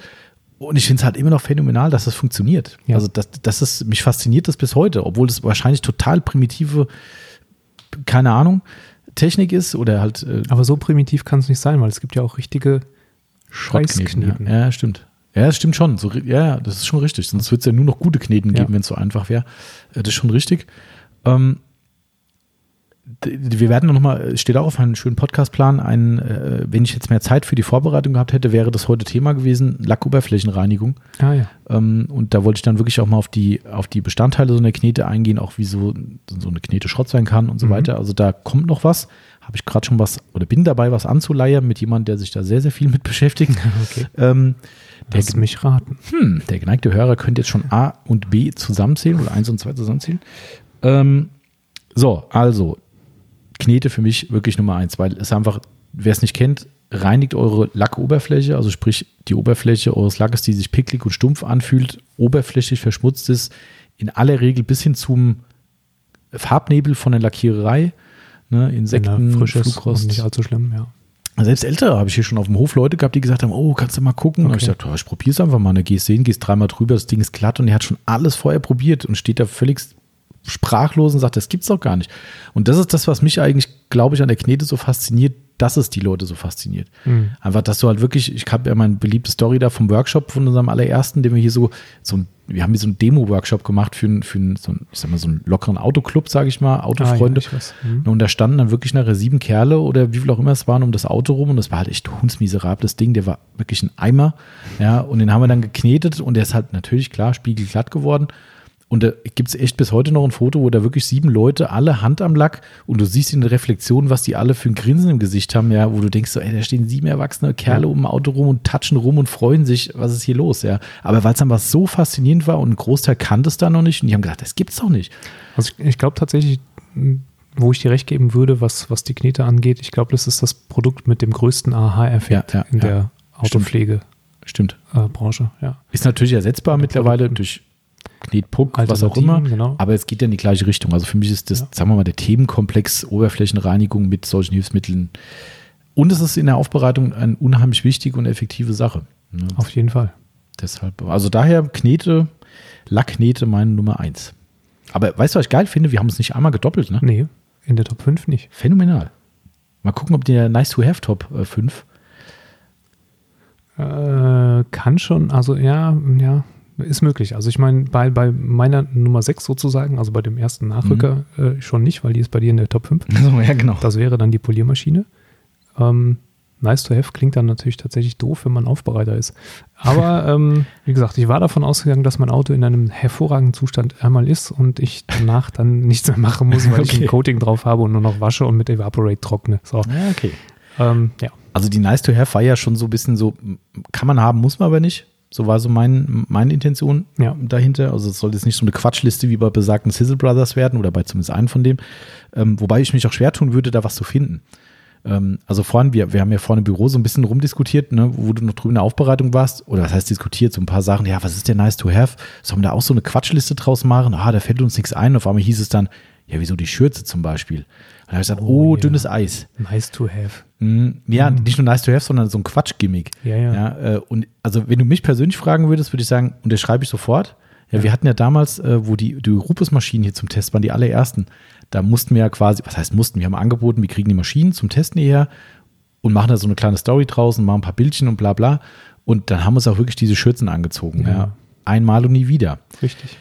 [SPEAKER 1] Und ich finde es halt immer noch phänomenal, dass das funktioniert.
[SPEAKER 2] Ja.
[SPEAKER 1] Also das, das ist, mich fasziniert das bis heute, obwohl das wahrscheinlich total primitive, keine Ahnung, Technik ist oder halt äh,
[SPEAKER 2] Aber so primitiv kann es nicht sein, weil es gibt ja auch richtige. Scheißkneten.
[SPEAKER 1] Ja. ja, stimmt. Ja, das stimmt schon. So, ja, das ist schon richtig. Sonst wird es ja nur noch gute Kneten
[SPEAKER 2] Ja.
[SPEAKER 1] geben, wenn es so einfach wäre. Äh, Das ist schon richtig. Ähm, wir werden noch mal, es steht auch auf einem schönen Podcastplan, ein, äh, wenn ich jetzt mehr Zeit für die Vorbereitung gehabt hätte, wäre das heute Thema gewesen, Lackoberflächenreinigung.
[SPEAKER 2] Ah ja.
[SPEAKER 1] Ähm, und da wollte ich dann wirklich auch mal auf die, auf die Bestandteile so einer Knete eingehen, auch wie so, so eine Knete Schrott sein kann und so
[SPEAKER 2] Mhm.
[SPEAKER 1] weiter. Also da kommt noch was. Habe ich gerade schon was oder bin dabei, was anzuleiern mit jemandem, der sich da sehr, sehr viel mit beschäftigt.
[SPEAKER 2] Okay.
[SPEAKER 1] Ähm, der,
[SPEAKER 2] Lass mich raten.
[SPEAKER 1] hm, der geneigte Hörer könnte jetzt schon A und B zusammenzählen oder 1 und 2 zusammenzählen. Ähm, so, also Knete für mich wirklich Nummer eins, weil es einfach, wer es nicht kennt, reinigt eure Lackoberfläche, also sprich die Oberfläche eures Lackes, die sich picklig und stumpf anfühlt, oberflächlich verschmutzt ist, in aller Regel bis hin zum Farbnebel von der Lackiererei, ne, Insekten,
[SPEAKER 2] frisch ist und
[SPEAKER 1] Flugrost.
[SPEAKER 2] nicht allzu schlimm, ja.
[SPEAKER 1] Selbst ältere habe ich hier schon auf dem Hof Leute gehabt, die gesagt haben, oh, kannst du mal gucken? Und
[SPEAKER 2] Okay.
[SPEAKER 1] hab ich gesagt, oh, ich probiere es einfach mal. Da gehst du hin, gehst dreimal drüber, das Ding ist glatt und er hat schon alles vorher probiert und steht da völlig sprachlos und sagt, das gibt's doch gar nicht. Und das ist das, was mich eigentlich, glaube ich, an der Knete so fasziniert, dass es die Leute so fasziniert.
[SPEAKER 2] Mhm.
[SPEAKER 1] Einfach, dass du halt wirklich, ich habe ja meine beliebte Story da vom Workshop von unserem allerersten, den wir hier so, so ein, wir haben hier so einen Demo-Workshop gemacht für, einen- für so einen, ich sag mal, so einen lockeren Autoclub, sage ich mal, Autofreunde.
[SPEAKER 2] Ah, ja. Mhm.
[SPEAKER 1] Und da standen dann wirklich nachher sieben Kerle oder wie viel auch immer es waren um das Auto rum und das war halt echt hundsmiserables Ding. Der war wirklich ein Eimer. Ja, und den haben wir dann geknetet und der ist halt natürlich klar spiegelglatt geworden. Und da gibt es echt bis heute noch ein Foto, wo da wirklich sieben Leute, alle Hand am Lack und du siehst in der Reflexion, was die alle für ein Grinsen im Gesicht haben, ja, wo du denkst so, ey, da stehen sieben erwachsene Kerle
[SPEAKER 2] Ja.
[SPEAKER 1] um ein Auto rum und touchen rum und freuen sich, was ist hier los, ja. Aber weil es einfach so faszinierend war und ein Großteil kannte es da noch nicht und die haben gesagt, das gibt's doch nicht.
[SPEAKER 2] Also ich, ich glaube tatsächlich, wo ich dir recht geben würde, was, was die Knete angeht, ich glaube, das ist das Produkt mit dem größten Aha-Effekt
[SPEAKER 1] Ja, ja,
[SPEAKER 2] in der Autopflegebranche.
[SPEAKER 1] Stimmt.
[SPEAKER 2] ja.
[SPEAKER 1] Ist natürlich ersetzbar mittlerweile durch Knetpuck, was auch immer.
[SPEAKER 2] genau.
[SPEAKER 1] Aber es geht ja in die gleiche Richtung. Also für mich ist das,
[SPEAKER 2] Ja.
[SPEAKER 1] sagen wir mal, der Themenkomplex Oberflächenreinigung mit solchen Hilfsmitteln. Und es ist in der Aufbereitung eine unheimlich wichtige und effektive Sache. Ne?
[SPEAKER 2] Auf jeden Fall.
[SPEAKER 1] Deshalb, also daher Knete, Lackknete meine Nummer eins. Aber weißt du, was ich geil finde? Wir haben es nicht einmal gedoppelt, ne?
[SPEAKER 2] Nee, in der Top 5 nicht.
[SPEAKER 1] Phänomenal. Mal gucken, ob der Nice to Have Top äh, 5.
[SPEAKER 2] Äh, kann schon, also ja, ja, ist möglich. Also ich meine, bei, bei meiner Nummer 6 sozusagen, also bei dem ersten Nachrücker
[SPEAKER 1] Mhm.
[SPEAKER 2] äh, schon nicht, weil die ist bei dir in der Top 5.
[SPEAKER 1] So, ja, genau.
[SPEAKER 2] Das wäre dann die Poliermaschine. Ähm, nice to have klingt dann natürlich tatsächlich doof, wenn man Aufbereiter ist. Aber ähm, wie gesagt, ich war davon ausgegangen, dass mein Auto in einem hervorragenden Zustand einmal ist und ich danach dann nichts mehr machen muss, weil ich
[SPEAKER 1] Okay.
[SPEAKER 2] ein Coating drauf habe und nur noch wasche und mit Evaporate trockne. So,
[SPEAKER 1] Ja, okay.
[SPEAKER 2] ähm, ja.
[SPEAKER 1] Also die Nice to Have war ja schon so ein bisschen so, kann man haben, muss man aber nicht. So war so mein, meine Intention
[SPEAKER 2] Ja.
[SPEAKER 1] dahinter. Also es soll jetzt nicht so eine Quatschliste wie bei besagten Sizzle Brothers werden oder bei zumindest einem von dem. Ähm, wobei ich mich auch schwer tun würde, da was zu finden. Ähm, also vorhin, wir, wir haben ja vorne im Büro so ein bisschen rumdiskutiert, ne, wo du noch drüben in der Aufbereitung warst. Oder was heißt diskutiert? So ein paar Sachen. Ja, was ist denn nice to have? Sollen wir da auch so eine Quatschliste draus machen? Ah, da fällt uns nichts ein. Auf einmal hieß es dann, ja, wieso die Schürze zum Beispiel? Und dann habe ich gesagt, oh,
[SPEAKER 2] Oh, ja.
[SPEAKER 1] dünnes Eis.
[SPEAKER 2] Nice to have.
[SPEAKER 1] Mhm. Ja, nicht nur nice to have, sondern so ein Quatsch-Gimmick.
[SPEAKER 2] Ja, ja.
[SPEAKER 1] ja äh, und also, wenn du mich persönlich fragen würdest, würde ich sagen, unterschreibe ich sofort. Ja, wir hatten ja damals, äh, wo die, die Rupus-Maschinen hier zum Test waren, die allerersten, da mussten wir ja quasi, was heißt mussten, wir haben angeboten, wir kriegen die Maschinen zum Testen hierher und machen da so eine kleine Story draußen, machen ein paar Bildchen und bla bla. Und dann haben wir uns auch wirklich diese Schürzen angezogen. Ja.
[SPEAKER 2] Ja.
[SPEAKER 1] Einmal und nie wieder.
[SPEAKER 2] Richtig.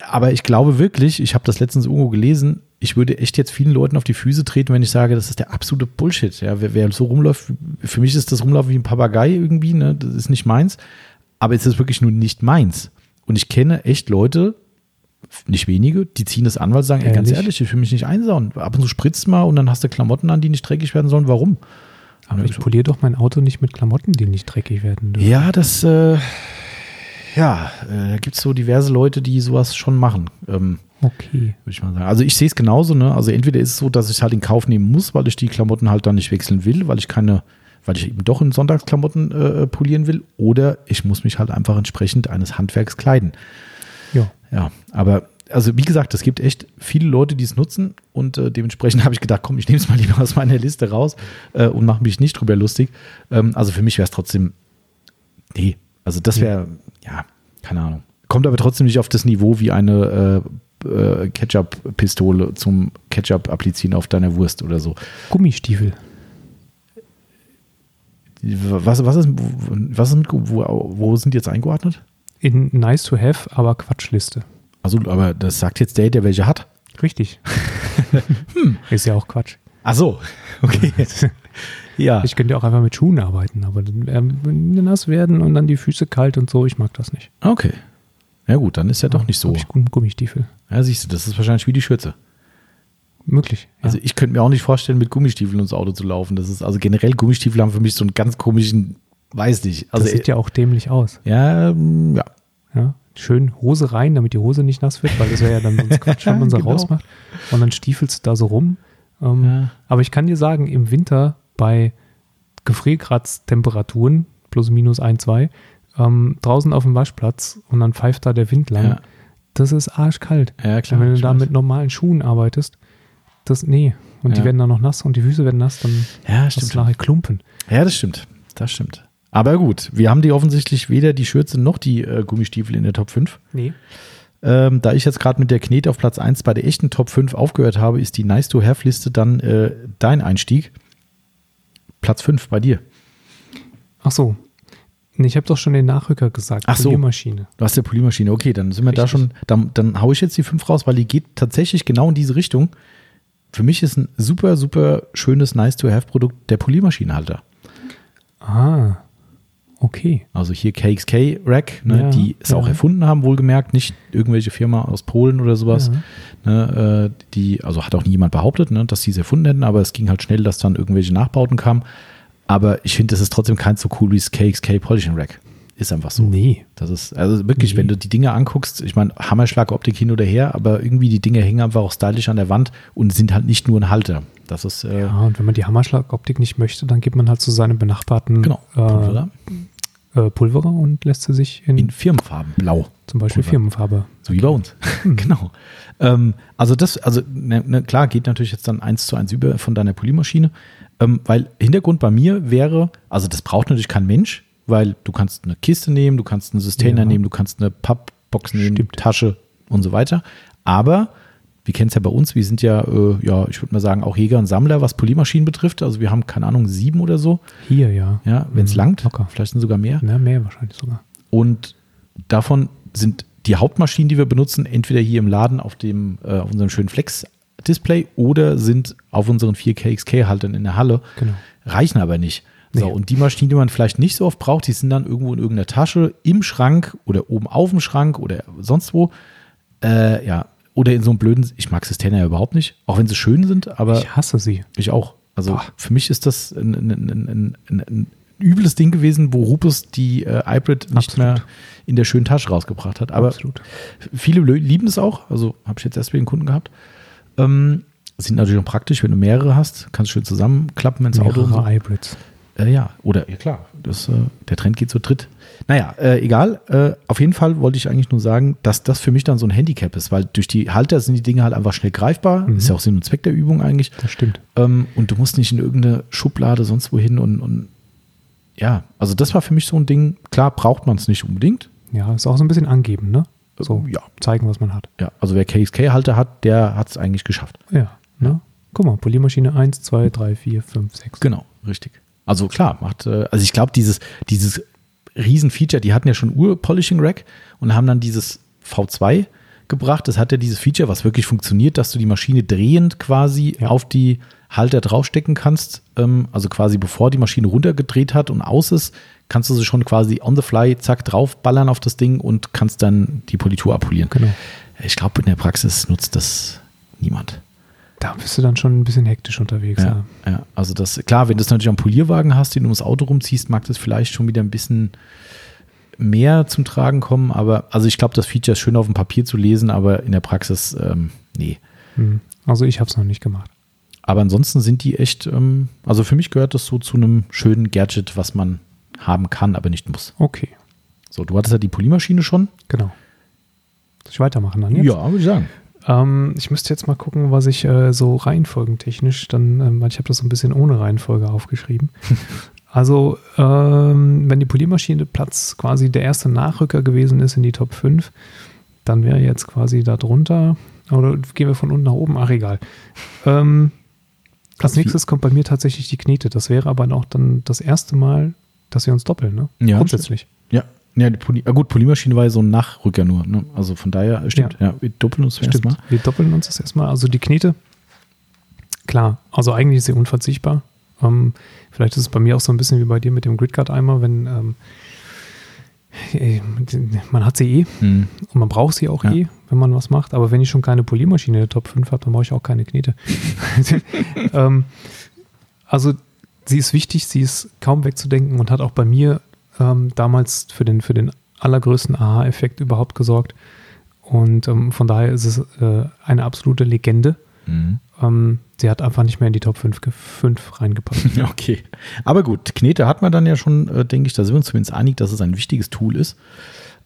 [SPEAKER 1] Aber ich glaube wirklich, ich habe das letztens irgendwo gelesen, ich würde echt jetzt vielen Leuten auf die Füße treten, wenn ich sage, das ist der absolute Bullshit. Ja, wer, wer so rumläuft, für mich ist das Rumlaufen wie ein Papagei irgendwie, ne? das ist nicht meins. Aber es ist wirklich nur nicht meins. Und ich kenne echt Leute, nicht wenige, die ziehen das an, weil sie sagen, ey, ganz
[SPEAKER 2] Ehrlich?
[SPEAKER 1] ich will mich nicht einsauen. Ab und zu spritzt mal und dann hast du Klamotten an, die nicht dreckig werden sollen. Warum?
[SPEAKER 2] Aber ich poliere doch mein Auto nicht mit Klamotten, die nicht dreckig werden dürfen.
[SPEAKER 1] Ja, das, äh, ja, äh, da gibt es so diverse Leute, die sowas schon machen. Ähm,
[SPEAKER 2] Okay.
[SPEAKER 1] würde ich mal sagen. Also ich sehe es genauso, ne? Also entweder ist es so, dass ich es halt in Kauf nehmen muss, weil ich die Klamotten halt dann nicht wechseln will, weil ich keine, weil ich eben doch in Sonntagsklamotten äh, polieren will, oder ich muss mich halt einfach entsprechend eines Handwerks kleiden.
[SPEAKER 2] Ja.
[SPEAKER 1] Ja, aber also wie gesagt, es gibt echt viele Leute, die es nutzen und äh, dementsprechend habe ich gedacht, komm, ich nehme es mal lieber aus meiner Liste raus äh, und mache mich nicht drüber lustig. Ähm, also für mich wäre es trotzdem, nee, also das wäre, ja, keine Ahnung. Kommt aber trotzdem nicht auf das Niveau wie eine äh, äh, Ketchup-Pistole zum Ketchup applizieren auf deiner Wurst oder so.
[SPEAKER 2] Gummistiefel.
[SPEAKER 1] Was, was, ist, was ist mit, wo, wo sind die jetzt eingeordnet?
[SPEAKER 2] In nice to have, aber Quatschliste.
[SPEAKER 1] Also, aber das sagt jetzt der, der welche hat.
[SPEAKER 2] Richtig.
[SPEAKER 1] Hm.
[SPEAKER 2] Ist ja auch Quatsch.
[SPEAKER 1] Ach so, okay. ja.
[SPEAKER 2] Ich könnte auch einfach mit Schuhen arbeiten, aber dann ähm, nass werden und dann die Füße kalt und so. Ich mag das nicht.
[SPEAKER 1] Okay. Ja gut, dann ist ja doch nicht so.
[SPEAKER 2] Ich Gumm- Gummistiefel.
[SPEAKER 1] Ja, siehst du, das ist wahrscheinlich wie die Schürze.
[SPEAKER 2] Möglich. Ja.
[SPEAKER 1] Also ich könnte mir auch nicht vorstellen, mit Gummistiefeln ins Auto zu laufen. Das ist, also generell Gummistiefel haben für mich so einen ganz komischen, weiß nicht. Also
[SPEAKER 2] das sieht ja auch dämlich aus.
[SPEAKER 1] ja, ähm, ja.
[SPEAKER 2] Ja. Schön Hose rein, damit die Hose nicht nass wird, weil das wäre ja dann sonst Quatsch, wenn man sie
[SPEAKER 1] Genau.
[SPEAKER 2] rausmacht. Und dann stiefelst du da so rum. Ähm,
[SPEAKER 1] Ja.
[SPEAKER 2] Aber ich kann dir sagen, im Winter bei Gefriergradstemperaturen, plus minus ein, zwei, ähm, draußen auf dem Waschplatz und dann pfeift da der Wind lang,
[SPEAKER 1] Ja.
[SPEAKER 2] das ist arschkalt.
[SPEAKER 1] Ja, klar.
[SPEAKER 2] Und wenn du da
[SPEAKER 1] weiß.
[SPEAKER 2] mit normalen Schuhen arbeitest, das, nee. Und die
[SPEAKER 1] Ja.
[SPEAKER 2] werden dann noch nass und die Füße werden nass, dann
[SPEAKER 1] ja, stimmt.
[SPEAKER 2] nachher Klumpen.
[SPEAKER 1] Ja, das stimmt. Das stimmt. Aber gut, wir haben die offensichtlich weder die Schürze noch die äh, Gummistiefel in der Top 5.
[SPEAKER 2] Nee.
[SPEAKER 1] Ähm, da ich jetzt gerade mit der Knete auf Platz 1 bei der echten Top 5 aufgehört habe, ist die Nice-to-Have-Liste dann äh, dein Einstieg. Platz 5 bei dir.
[SPEAKER 2] Ach so. Nee, Ich habe doch schon den Nachrücker gesagt.
[SPEAKER 1] Ach so.
[SPEAKER 2] Poliermaschine.
[SPEAKER 1] Du hast ja Poliermaschine. Okay, dann sind wir da
[SPEAKER 2] Richtig.
[SPEAKER 1] schon. Dann, dann haue ich jetzt die 5 raus, weil die geht tatsächlich genau in diese Richtung. Für mich ist ein super, super schönes Nice-to-Have-Produkt der Poliermaschinenhalter.
[SPEAKER 2] Ah. Okay.
[SPEAKER 1] Also hier KXK Rack, ne,
[SPEAKER 2] Ja,
[SPEAKER 1] die es
[SPEAKER 2] ja.
[SPEAKER 1] auch erfunden haben, wohlgemerkt, nicht irgendwelche Firma aus Polen oder sowas.
[SPEAKER 2] Ja.
[SPEAKER 1] Ne, äh, die, also hat auch nie jemand behauptet, ne, dass sie es erfunden hätten, aber es ging halt schnell, dass dann irgendwelche Nachbauten kamen. Aber ich finde, das ist trotzdem kein so cool wie das KXK Polishing Rack. Ist einfach so.
[SPEAKER 2] Nee.
[SPEAKER 1] Das ist, also wirklich,
[SPEAKER 2] Nee.
[SPEAKER 1] wenn du die Dinge anguckst, ich meine, Hammerschlag-Optik hin oder her, aber irgendwie die Dinge hängen einfach auch stylisch an der Wand und sind halt nicht nur ein Halter. Das ist, äh,
[SPEAKER 2] Ja, und wenn man die Hammerschlagoptik nicht möchte, dann geht man halt zu seinem benachbarten
[SPEAKER 1] genau, Pulverer.
[SPEAKER 2] äh, äh, Pulverer und lässt sie sich in,
[SPEAKER 1] in Firmenfarben, blau.
[SPEAKER 2] zum Beispiel
[SPEAKER 1] Pulver.
[SPEAKER 2] Firmenfarbe.
[SPEAKER 1] So wie bei uns. genau. Ähm, also das, also ne, ne, klar, geht natürlich jetzt dann eins zu eins über von deiner Poliermaschine. Ähm, weil Hintergrund bei mir wäre, also das braucht natürlich kein Mensch, weil du kannst eine Kiste nehmen, du kannst einen Sustainer
[SPEAKER 2] Ja.
[SPEAKER 1] nehmen, du kannst eine Pappbox nehmen,
[SPEAKER 2] Stimmt.
[SPEAKER 1] Tasche und so weiter. Aber wir kennen es ja bei uns, wir sind ja, äh, ja, ich würde mal sagen, auch Jäger und Sammler, was Poliermaschinen betrifft. Also wir haben, keine Ahnung, sieben oder so.
[SPEAKER 2] Hier, ja.
[SPEAKER 1] Ja, wenn es
[SPEAKER 2] Mhm,
[SPEAKER 1] langt,
[SPEAKER 2] Locker.
[SPEAKER 1] vielleicht sind sogar mehr.
[SPEAKER 2] Na, mehr wahrscheinlich sogar.
[SPEAKER 1] Und davon sind die Hauptmaschinen, die wir benutzen, entweder hier im Laden auf dem, äh, auf unserem schönen Flex-Display oder sind auf unseren 4KXK-Haltern in der Halle.
[SPEAKER 2] Genau.
[SPEAKER 1] Reichen aber nicht. So,
[SPEAKER 2] Nee.
[SPEAKER 1] und die Maschinen, die man vielleicht nicht so oft braucht, die sind dann irgendwo in irgendeiner Tasche, im Schrank oder oben auf dem Schrank oder sonst wo. Äh, ja, oder in so einem blöden, ich mag Sustainer ja überhaupt nicht, auch wenn sie schön sind, aber
[SPEAKER 2] Ich hasse sie.
[SPEAKER 1] ich auch. Also
[SPEAKER 2] Boah.
[SPEAKER 1] für mich ist das ein, ein, ein, ein, übles Ding gewesen, wo Rupus die äh, iBrit nicht
[SPEAKER 2] Absolut.
[SPEAKER 1] mehr in der schönen Tasche rausgebracht hat. Aber
[SPEAKER 2] Absolut.
[SPEAKER 1] viele lieben es auch. Also habe ich jetzt erst wieder einen Kunden gehabt. Ähm, sind natürlich auch praktisch, wenn du mehrere hast, kannst du schön zusammenklappen ins Auto. und so.
[SPEAKER 2] Mehrere Hybrids.
[SPEAKER 1] Äh, ja, oder ja klar, das, äh, der Trend geht zu dritt. Naja, äh, egal. Äh, auf jeden Fall wollte ich eigentlich nur sagen, dass das für mich dann so ein Handicap ist, weil durch die Halter sind die Dinge halt einfach schnell greifbar.
[SPEAKER 2] Mhm.
[SPEAKER 1] Ist ja auch Sinn und Zweck der Übung eigentlich.
[SPEAKER 2] Das stimmt.
[SPEAKER 1] Ähm, und du musst nicht in irgendeine Schublade sonst wohin und, und ja, also das war für mich so ein Ding. Klar, braucht man es nicht unbedingt.
[SPEAKER 2] Ja, ist auch so ein bisschen angeben, ne? So
[SPEAKER 1] ja,
[SPEAKER 2] zeigen, was man hat.
[SPEAKER 1] ja. Also wer KSK-Halter hat, der hat es eigentlich geschafft.
[SPEAKER 2] Ja. Ne? Guck mal, Poliermaschine 1, 2, 3, 4, 5, 6.
[SPEAKER 1] Genau, richtig. Also klar, macht, äh, also ich glaube, dieses, dieses Riesen-Feature, die hatten ja schon Ur-Polishing-Rack und haben dann dieses V2 gebracht. Das hat ja dieses Feature, was wirklich funktioniert, dass du die Maschine drehend quasi
[SPEAKER 2] Ja.
[SPEAKER 1] auf die Halter draufstecken kannst. Ähm, also quasi bevor die Maschine runtergedreht hat und aus ist, kannst du sie schon quasi on the fly, zack, draufballern auf das Ding und kannst dann die Politur abpolieren.
[SPEAKER 2] Genau.
[SPEAKER 1] Ich glaube, in der Praxis nutzt das niemand.
[SPEAKER 2] Da bist du dann schon ein bisschen hektisch unterwegs.
[SPEAKER 1] Ja,
[SPEAKER 2] Ja.
[SPEAKER 1] ja, also das, klar, wenn du es natürlich am Polierwagen hast, den du ums Auto rumziehst, mag das vielleicht schon wieder ein bisschen mehr zum Tragen kommen, aber also ich glaube, das Feature ist schön auf dem Papier zu lesen, aber in der Praxis, ähm, nee.
[SPEAKER 2] Hm. Also ich habe es noch nicht gemacht.
[SPEAKER 1] Aber ansonsten sind die echt, ähm, also für mich gehört das so zu einem schönen Gadget, was man haben kann, aber nicht muss.
[SPEAKER 2] Okay,
[SPEAKER 1] So, du hattest ja die Poliermaschine schon.
[SPEAKER 2] genau. Soll ich weitermachen dann jetzt?
[SPEAKER 1] würde ich sagen.
[SPEAKER 2] Ähm, ich müsste jetzt mal gucken, was ich äh, so reihenfolgentechnisch dann, ähm, weil ich habe das so ein bisschen ohne Reihenfolge aufgeschrieben. also, ähm, wenn die Poliermaschine Platz quasi der erste Nachrücker gewesen ist in die Top 5, dann wäre jetzt quasi da drunter, oder gehen wir von unten nach oben, ach egal. Ähm, als nächstes kommt bei mir tatsächlich die Knete. Das wäre aber auch dann das erste Mal, dass wir uns doppeln, ne?
[SPEAKER 1] Ja,
[SPEAKER 2] Grundsätzlich.
[SPEAKER 1] Ja, ja, Poly ah, gut, Poliermaschine war ja so ein Nachrücker nur. Ne? Also von daher, äh, stimmt, ja, wir doppeln uns
[SPEAKER 2] Stimmt.
[SPEAKER 1] erstmal.
[SPEAKER 2] Wir doppeln uns das erstmal. Also die Knete, klar, also eigentlich ist sie unverzichtbar. Ähm, vielleicht ist es bei mir auch so ein bisschen wie bei dir mit dem Gridguard-Eimer, wenn ähm, äh, man hat sie eh
[SPEAKER 1] Hm.
[SPEAKER 2] und man braucht sie auch
[SPEAKER 1] Ja.
[SPEAKER 2] eh, wenn man was macht. Aber wenn ich schon keine Poliermaschine in der Top 5 habe, dann brauche ich auch keine Knete. ähm, also sie ist wichtig, sie ist kaum wegzudenken und hat auch bei mir ähm, damals für den, für den allergrößten Aha-Effekt überhaupt gesorgt. Und ähm, von daher ist es äh, eine absolute Legende.
[SPEAKER 1] Mhm.
[SPEAKER 2] Ähm, sie hat einfach nicht mehr in die Top 5, ge- 5 reingepasst.
[SPEAKER 1] Okay. Aber gut, Knete hat man dann ja schon, äh, denke ich, da sind wir uns zumindest einig, dass es ein wichtiges Tool ist.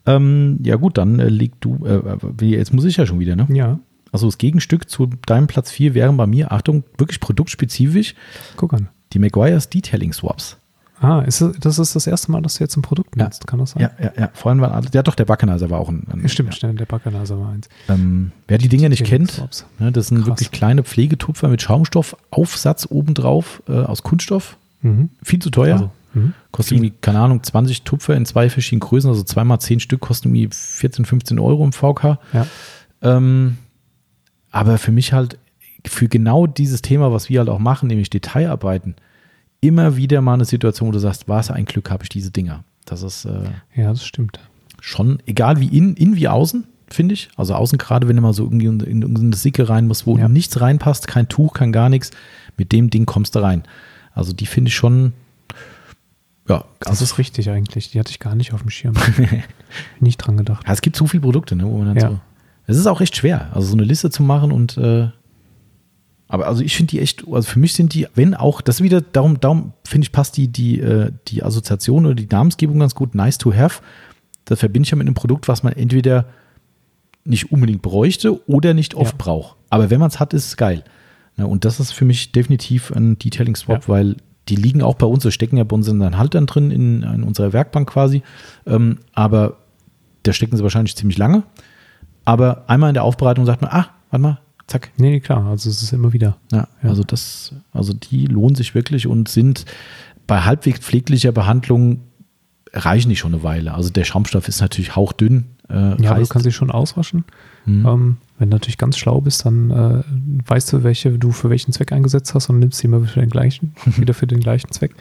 [SPEAKER 1] Ähm, ja, gut, dann äh, leg du, äh, äh, jetzt muss ich ja schon wieder, ne?
[SPEAKER 2] ja,
[SPEAKER 1] Also das Gegenstück zu deinem Platz 4 wären bei mir, Achtung, wirklich produktspezifisch,
[SPEAKER 2] guck an.
[SPEAKER 1] die Meguiar's Detailing Swaps.
[SPEAKER 2] Ah, ist es, das ist das erste Mal, dass du jetzt ein Produkt
[SPEAKER 1] Ja.
[SPEAKER 2] nutzt, kann das sein?
[SPEAKER 1] Ja, ja, ja. Vorhin waren alle, ja doch, der Backenizer war auch ein. ein
[SPEAKER 2] Ja, Stimmt,
[SPEAKER 1] Ja.
[SPEAKER 2] der Backernase war eins.
[SPEAKER 1] Ähm, wer die Dinge nicht kennt, ne, das sind
[SPEAKER 2] Krass.
[SPEAKER 1] wirklich kleine Pflegetupfer mit Schaumstoffaufsatz obendrauf äh, aus Kunststoff.
[SPEAKER 2] Mhm.
[SPEAKER 1] Viel zu teuer.
[SPEAKER 2] Also, mhm.
[SPEAKER 1] Kostet irgendwie, keine Ahnung, 20 Tupfer in zwei verschiedenen Größen, also zweimal 10 Stück, kosten irgendwie 14, 15 Euro im VK.
[SPEAKER 2] Ja.
[SPEAKER 1] Ähm, aber für mich halt, für genau dieses Thema, was wir halt auch machen, nämlich Detailarbeiten, immer wieder mal eine Situation, wo du sagst, was ein Glück habe ich diese Dinger. Das ist äh,
[SPEAKER 2] ja, das stimmt.
[SPEAKER 1] schon, egal wie in, in wie außen, finde ich. Also außen gerade, wenn du mal so irgendwie in, in irgendeine Sicke rein musst, wo
[SPEAKER 2] Ja.
[SPEAKER 1] nichts reinpasst, kein Tuch, kein gar nichts, mit dem Ding kommst du rein. Also die finde ich schon, ja,
[SPEAKER 2] Das ist richtig eigentlich. Die hatte ich gar nicht auf dem Schirm. nicht dran gedacht.
[SPEAKER 1] Ja, es gibt zu viele Produkte, ne, wo man dann
[SPEAKER 2] Ja.
[SPEAKER 1] so. Es ist auch recht schwer, also so eine Liste zu machen und äh, aber also ich finde die echt, also für mich sind die, wenn auch, das wieder, darum, darum finde ich, passt die, die, äh, die Assoziation oder die Namensgebung ganz gut, nice to have. Das verbinde ich ja mit einem Produkt, was man entweder nicht unbedingt bräuchte oder nicht oft
[SPEAKER 2] Ja.
[SPEAKER 1] braucht. Aber wenn man es hat, ist es geil. Ne, und das ist für mich definitiv ein Detailing Swap,
[SPEAKER 2] Ja.
[SPEAKER 1] weil die liegen auch bei uns, wir stecken ja bei uns in den Haltern drin, in, in unserer Werkbank quasi. Ähm, aber da stecken sie wahrscheinlich ziemlich lange. Aber einmal in der Aufbereitung sagt man, ah, warte mal, zack.
[SPEAKER 2] Nee, nee, klar. Also es ist immer wieder.
[SPEAKER 1] Ja,
[SPEAKER 2] Ja.
[SPEAKER 1] also das, also die lohnen sich wirklich und sind bei halbwegs pfleglicher Behandlung reichen die schon eine Weile. Also der Schaumstoff ist natürlich hauchdünn. Äh,
[SPEAKER 2] Ja, aber du kannst sie schon auswaschen.
[SPEAKER 1] Mhm.
[SPEAKER 2] Ähm, wenn du natürlich ganz schlau bist, dann äh, weißt du, welche du für welchen Zweck eingesetzt hast und nimmst sie immer für den gleichen, wieder für den gleichen Zweck.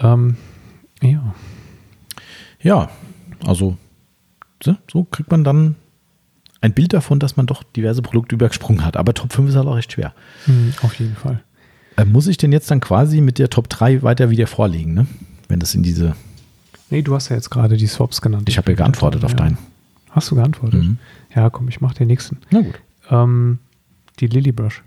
[SPEAKER 2] Ähm, ja,
[SPEAKER 1] Ja, also so, kriegt man dann ein Bild davon, dass man doch diverse Produkte übergesprungen hat. Aber Top 5 ist halt auch recht schwer.
[SPEAKER 2] Mhm, auf jeden Fall.
[SPEAKER 1] Äh, muss ich denn jetzt dann quasi mit der Top 3 weiter wieder vorlegen, ne? wenn das in diese.
[SPEAKER 2] Nee, du hast ja jetzt gerade die Swaps genannt.
[SPEAKER 1] Ich habe ja geantwortet auf deinen.
[SPEAKER 2] Hast du geantwortet?
[SPEAKER 1] Mhm.
[SPEAKER 2] Ja, komm, ich mache den nächsten.
[SPEAKER 1] Na gut.
[SPEAKER 2] Ähm, die Lily Brush.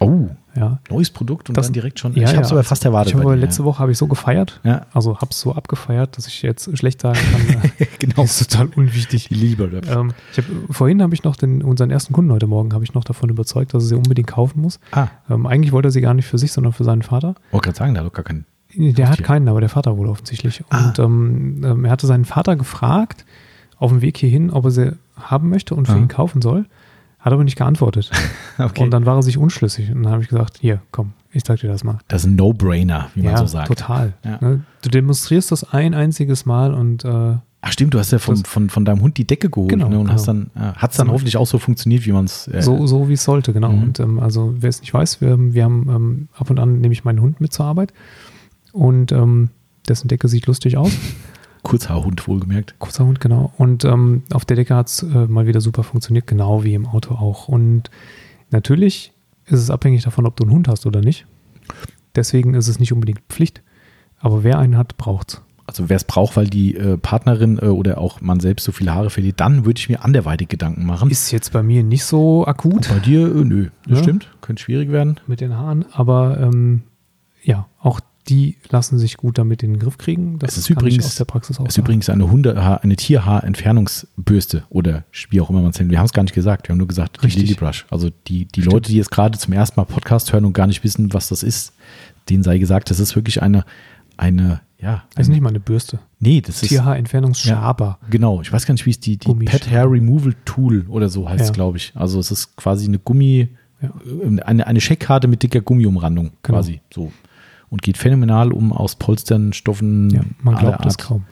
[SPEAKER 1] Oh,
[SPEAKER 2] Ja.
[SPEAKER 1] neues Produkt und
[SPEAKER 2] Das-
[SPEAKER 1] dann direkt schon.
[SPEAKER 2] Ja,
[SPEAKER 1] ich habe es
[SPEAKER 2] ja.
[SPEAKER 1] aber fast erwartet.
[SPEAKER 2] Ich
[SPEAKER 1] dir,
[SPEAKER 2] letzte Woche habe ich so gefeiert.
[SPEAKER 1] Ja.
[SPEAKER 2] Also habe es so abgefeiert, dass ich jetzt schlecht sagen kann. äh,
[SPEAKER 1] Genau.
[SPEAKER 2] Das ist total unwichtig.
[SPEAKER 1] Die Liebe.
[SPEAKER 2] Ähm, ich hab, vorhin habe ich noch den, unseren ersten Kunden heute Morgen habe ich noch davon überzeugt, dass er sie unbedingt kaufen muss.
[SPEAKER 1] ah,
[SPEAKER 2] Ähm, eigentlich wollte er sie gar nicht für sich, sondern für seinen Vater.
[SPEAKER 1] wollte gerade sagen, da hat doch gar keinen.
[SPEAKER 2] Der hat keinen, aber der Vater wohl offensichtlich.
[SPEAKER 1] Ah.
[SPEAKER 2] Und ähm, ähm, er hatte seinen Vater gefragt, auf dem Weg hierhin, ob er sie haben möchte und für
[SPEAKER 1] Ah.
[SPEAKER 2] ihn kaufen soll. Hat aber nicht geantwortet.
[SPEAKER 1] Okay.
[SPEAKER 2] Und dann war er sich unschlüssig. Und dann habe ich gesagt, hier, komm, ich sag dir das mal.
[SPEAKER 1] das ist ein No-Brainer, wie man so sagt.
[SPEAKER 2] total.
[SPEAKER 1] Ja.
[SPEAKER 2] Ne? Du demonstrierst das ein einziges Mal und äh,
[SPEAKER 1] Ach stimmt, du hast ja von, von, von deinem Hund die Decke geholt
[SPEAKER 2] Genau,
[SPEAKER 1] ne, und
[SPEAKER 2] genau.
[SPEAKER 1] hast dann, äh, hat es dann
[SPEAKER 2] Zum
[SPEAKER 1] hoffentlich auch so funktioniert, wie man es. Äh,
[SPEAKER 2] so, so wie es sollte, genau.
[SPEAKER 1] Mhm.
[SPEAKER 2] Und ähm, also wer es nicht weiß, wir, wir haben ähm, ab und an nehme ich meinen Hund mit zur Arbeit und ähm, dessen Decke sieht lustig aus.
[SPEAKER 1] Kurzhaarhund wohlgemerkt.
[SPEAKER 2] Kurzer Hund, genau. Und ähm, auf der Decke hat es äh, mal wieder super funktioniert, genau wie im Auto auch. Und natürlich ist es abhängig davon, ob du einen Hund hast oder nicht. Deswegen ist es nicht unbedingt Pflicht. Aber wer einen hat, braucht's.
[SPEAKER 1] Also wer es braucht, weil die äh, Partnerin äh, oder auch man selbst so viele Haare verliert, dann würde ich mir anderweitig Gedanken machen.
[SPEAKER 2] Ist jetzt bei mir nicht so akut
[SPEAKER 1] Bei dir, äh, nö, das
[SPEAKER 2] Ja.
[SPEAKER 1] stimmt. Könnte schwierig werden.
[SPEAKER 2] mit den Haaren, aber ähm, ja, auch die lassen sich gut damit in den Griff kriegen. Das
[SPEAKER 1] Es ist übrigens-
[SPEAKER 2] aus der Praxis auch
[SPEAKER 1] ist übrigens eine Hundehaar, eine Tierhaarentfernungsbürste oder wie auch immer man es nennt. Wir haben es gar nicht gesagt. Wir haben nur gesagt, die
[SPEAKER 2] Richtig.
[SPEAKER 1] Lily Brush. Also die, die
[SPEAKER 2] Stimmt.
[SPEAKER 1] Leute, die jetzt gerade zum ersten Mal Podcast hören und gar nicht wissen, was das ist, denen sei gesagt, das ist wirklich eine, eine, ja.
[SPEAKER 2] Das ist
[SPEAKER 1] eine-
[SPEAKER 2] nicht mal eine Bürste.
[SPEAKER 1] Nee, das ist.
[SPEAKER 2] Tierhaarentfernungsschaber.
[SPEAKER 1] Genau, ich weiß gar nicht, wie es die, die. Pet Hair Removal Tool oder so heißt es,
[SPEAKER 2] Ja.
[SPEAKER 1] glaube ich. Also es ist quasi eine Gummi,
[SPEAKER 2] Ja.
[SPEAKER 1] äh, eine, eine Scheckkarte mit dicker Gummiumrandung
[SPEAKER 2] Genau.
[SPEAKER 1] quasi. So. Und geht phänomenal um aus Polstern, Stoffen,
[SPEAKER 2] Ja, man glaubt es
[SPEAKER 1] Art.
[SPEAKER 2] kaum.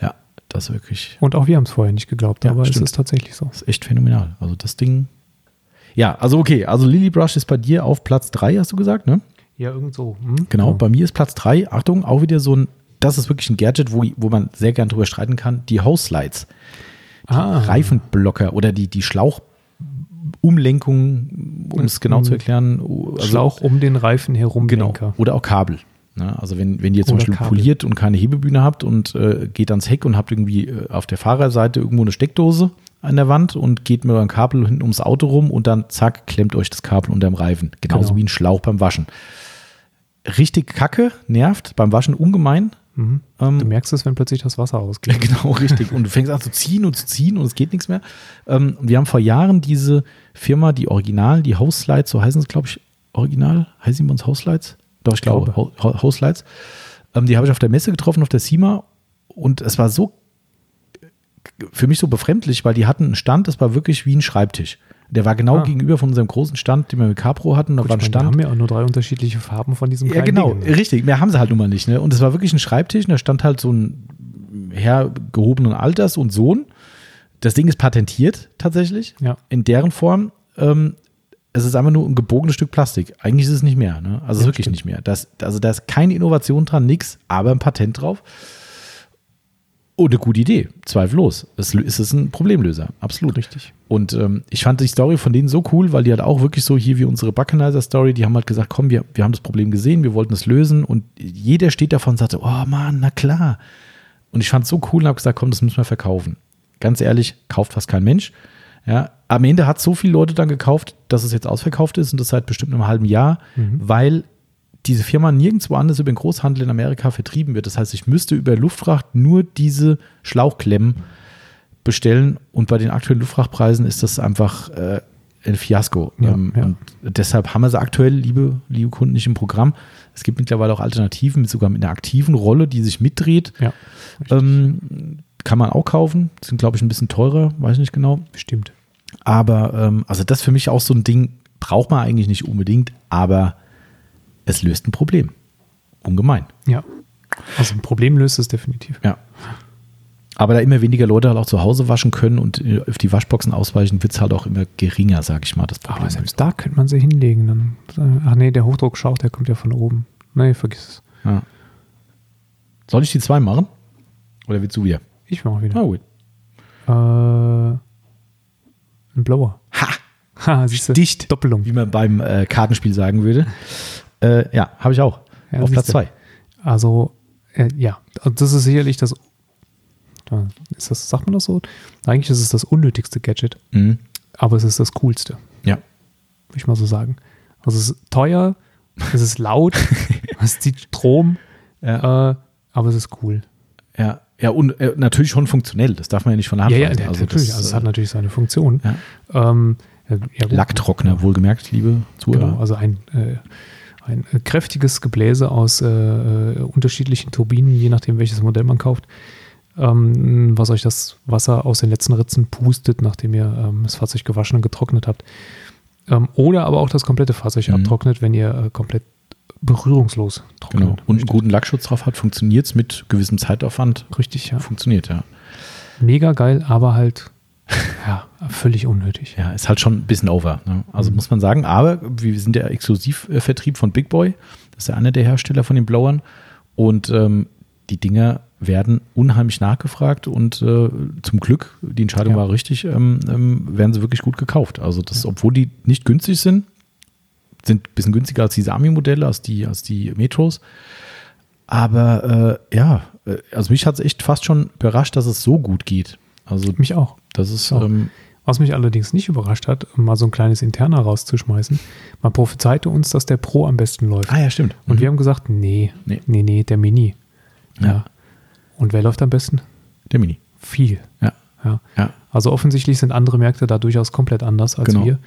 [SPEAKER 1] Ja, das ist wirklich,
[SPEAKER 2] Und auch wir haben es vorher nicht geglaubt,
[SPEAKER 1] Ja,
[SPEAKER 2] aber
[SPEAKER 1] stimmt.
[SPEAKER 2] es ist tatsächlich so.
[SPEAKER 1] das ist echt phänomenal. Also das Ding. Ja, also okay, also Lily Brush ist bei dir auf Platz 3, hast du gesagt, ne?
[SPEAKER 2] Ja, irgend so. Hm?
[SPEAKER 1] Genau, bei mir ist Platz 3, Achtung, auch wieder so ein, das ist wirklich ein Gadget, wo, wo man sehr gern drüber streiten kann, die Hose Slides.
[SPEAKER 2] Ah,
[SPEAKER 1] Reifenblocker oder die, die Schlauchumlenkung, um es genau zu erklären. Also,
[SPEAKER 2] Schlauch um den Reifen herum.
[SPEAKER 1] Genau. Oder auch Kabel. Ne? Also wenn, wenn ihr zum
[SPEAKER 2] Oder
[SPEAKER 1] Beispiel
[SPEAKER 2] Kabel.
[SPEAKER 1] poliert und keine Hebebühne habt und äh, geht ans Heck und habt irgendwie äh, auf der Fahrerseite irgendwo eine Steckdose an der Wand und geht mit eurem Kabel hinten ums Auto rum und dann zack, klemmt euch das Kabel unterm Reifen. Genauso
[SPEAKER 2] Genau.
[SPEAKER 1] wie ein Schlauch beim Waschen. Richtig kacke, nervt beim Waschen ungemein.
[SPEAKER 2] Mhm.
[SPEAKER 1] Ähm,
[SPEAKER 2] Du merkst es, wenn plötzlich das Wasser ausgeht.
[SPEAKER 1] genau, richtig. Und du fängst an zu ziehen und zu ziehen und es geht nichts mehr. Ähm, wir haben vor Jahren diese Firma, die Original, die House Slides, so heißen sie, glaube ich, Original, heißen die bei uns House Slides? Doch, ich glaube,
[SPEAKER 2] glaube.
[SPEAKER 1] Ho- House Slides. Ähm, die habe ich auf der Messe getroffen, auf der SEMA und es war so für mich so befremdlich, weil die hatten einen Stand, das war wirklich wie ein Schreibtisch. Der war genau
[SPEAKER 2] Ah.
[SPEAKER 1] gegenüber von unserem großen Stand, den wir mit Capro hatten. Da
[SPEAKER 2] Gut,
[SPEAKER 1] war ein
[SPEAKER 2] meine, wir
[SPEAKER 1] Stand.
[SPEAKER 2] haben ja auch nur drei unterschiedliche Farben von diesem
[SPEAKER 1] Ja, genau,
[SPEAKER 2] Ding.
[SPEAKER 1] richtig. Mehr haben sie halt nun mal nicht. Ne? Und es war wirklich ein Schreibtisch und da stand halt so ein Herr gehobenen Alters und Sohn. Das Ding ist patentiert tatsächlich
[SPEAKER 2] Ja.
[SPEAKER 1] in deren Form. Ähm, es ist einfach nur ein gebogenes Stück Plastik. Eigentlich ist es nicht mehr. Ne? Also
[SPEAKER 2] Ja,
[SPEAKER 1] wirklich
[SPEAKER 2] stimmt.
[SPEAKER 1] nicht mehr. Das, also da ist keine Innovation dran, nix, aber ein Patent drauf. Und eine gute Idee, zweifellos. Es es ist ein Problemlöser, absolut.
[SPEAKER 2] Richtig.
[SPEAKER 1] Und ähm, ich fand die Story von denen so cool, weil die halt auch wirklich so hier wie unsere Buckenizer-Story, die haben halt gesagt, komm, wir, wir haben das Problem gesehen, wir wollten es lösen und jeder steht davon und sagte, oh Mann, na klar. Und ich fand es so cool und habe gesagt, komm, das müssen wir verkaufen. Ganz ehrlich, kauft fast kein Mensch. Ja, am Ende hat so viele Leute dann gekauft, dass es jetzt ausverkauft ist und das seit bestimmt einem halben Jahr, weil diese Firma nirgendwo anders über den Großhandel in Amerika vertrieben wird. Das heißt, ich müsste über Luftfracht nur diese Schlauchklemmen bestellen und bei den aktuellen Luftfrachtpreisen ist das einfach äh, ein Fiasko.
[SPEAKER 2] Ja,
[SPEAKER 1] ähm,
[SPEAKER 2] ja.
[SPEAKER 1] Und deshalb haben wir sie aktuell, liebe, liebe Kunden, nicht im Programm. Es gibt mittlerweile auch Alternativen, mit sogar mit einer aktiven Rolle, die sich mitdreht.
[SPEAKER 2] Ja,
[SPEAKER 1] Ähm, kann man auch kaufen. Sind, glaube ich, ein bisschen teurer, weiß ich nicht genau.
[SPEAKER 2] bestimmt.
[SPEAKER 1] Aber ähm, also das für mich auch so ein Ding, braucht man eigentlich nicht unbedingt, aber es löst ein Problem. Ungemein.
[SPEAKER 2] Ja. Also ein Problem löst es definitiv.
[SPEAKER 1] Ja. Aber da immer weniger Leute halt auch zu Hause waschen können und äh, auf die Waschboxen ausweichen, wird es halt auch immer geringer, sag ich mal, das Problem.
[SPEAKER 2] Aber selbst da könnte man sie hinlegen. Dann, ach nee, der Hochdruckschauch, der kommt ja von oben. Nee, vergiss es.
[SPEAKER 1] ja. Soll ich die zwei machen? Oder willst du wieder?
[SPEAKER 2] Ich mache wieder.
[SPEAKER 1] Na gut.
[SPEAKER 2] Äh, ein Blower.
[SPEAKER 1] Ha!
[SPEAKER 2] Ha, siehst du?
[SPEAKER 1] Dicht.
[SPEAKER 2] Doppelung.
[SPEAKER 1] Wie man beim äh, Kartenspiel sagen würde. Äh, ja, habe ich auch.
[SPEAKER 2] Ja,
[SPEAKER 1] Auf Platz
[SPEAKER 2] siehste.
[SPEAKER 1] zwei.
[SPEAKER 2] Also Äh, ja, das ist sicherlich das. Ist das, sagt man das so? Eigentlich ist es das unnötigste Gadget,
[SPEAKER 1] Mhm.
[SPEAKER 2] aber es ist das coolste,
[SPEAKER 1] Ja.
[SPEAKER 2] würde ich mal so sagen. Also es ist teuer, es ist laut, es zieht Strom,
[SPEAKER 1] Ja.
[SPEAKER 2] äh, aber es ist cool.
[SPEAKER 1] Ja, ja und äh, natürlich schon funktionell. Das darf man ja nicht von der Hand
[SPEAKER 2] Ja, ja, also natürlich.
[SPEAKER 1] das,
[SPEAKER 2] Also es hat
[SPEAKER 1] äh,
[SPEAKER 2] natürlich seine Funktion.
[SPEAKER 1] Ja.
[SPEAKER 2] Ähm, ja.
[SPEAKER 1] Lacktrockner, wohlgemerkt, liebe Zuhörer.
[SPEAKER 2] Genau, also ein, äh, ein äh, kräftiges Gebläse aus äh, äh, unterschiedlichen Turbinen, je nachdem, welches Modell man kauft, ähm, was euch das Wasser aus den letzten Ritzen pustet, nachdem ihr ähm, das Fahrzeug gewaschen und getrocknet habt. Ähm, oder aber auch das komplette Fahrzeug
[SPEAKER 1] Mhm.
[SPEAKER 2] abtrocknet, wenn ihr äh, komplett berührungslos trocknet.
[SPEAKER 1] Genau. Und einen guten Lackschutz drauf hat, funktioniert es mit gewissem Zeitaufwand.
[SPEAKER 2] Richtig, ja.
[SPEAKER 1] Funktioniert, ja.
[SPEAKER 2] Mega geil, aber halt ja, völlig unnötig.
[SPEAKER 1] Ja, ist halt schon ein bisschen over. Ne? Also
[SPEAKER 2] Mhm.
[SPEAKER 1] muss man sagen, aber wir sind der Exklusivvertrieb von Big Boy. Das ist ja einer der Hersteller von den Blowern. Und ähm, die Dinger werden unheimlich nachgefragt und äh, zum Glück, die Entscheidung
[SPEAKER 2] Ja.
[SPEAKER 1] war richtig, ähm, ähm, werden sie wirklich gut gekauft. Also das, obwohl die nicht günstig sind, sind ein bisschen günstiger als die Sami-Modelle, als die, als die Metros. Aber äh, ja, äh, also mich hat es echt fast schon überrascht, dass es so gut geht. Also
[SPEAKER 2] Mich auch.
[SPEAKER 1] das ist,
[SPEAKER 2] So.
[SPEAKER 1] ähm,
[SPEAKER 2] Was mich allerdings nicht überrascht hat, mal so ein kleines Interner rauszuschmeißen, man prophezeite uns, dass der Pro am besten läuft.
[SPEAKER 1] ah ja, stimmt.
[SPEAKER 2] Und
[SPEAKER 1] Mhm.
[SPEAKER 2] wir haben gesagt, nee,
[SPEAKER 1] Nee.
[SPEAKER 2] nee, nee, der Mini.
[SPEAKER 1] Ja.
[SPEAKER 2] Und wer läuft am besten?
[SPEAKER 1] Der Mini.
[SPEAKER 2] Viel.
[SPEAKER 1] Ja.
[SPEAKER 2] Ja.
[SPEAKER 1] Ja.
[SPEAKER 2] Also offensichtlich sind andere Märkte da durchaus komplett anders als
[SPEAKER 1] Genau.
[SPEAKER 2] wir.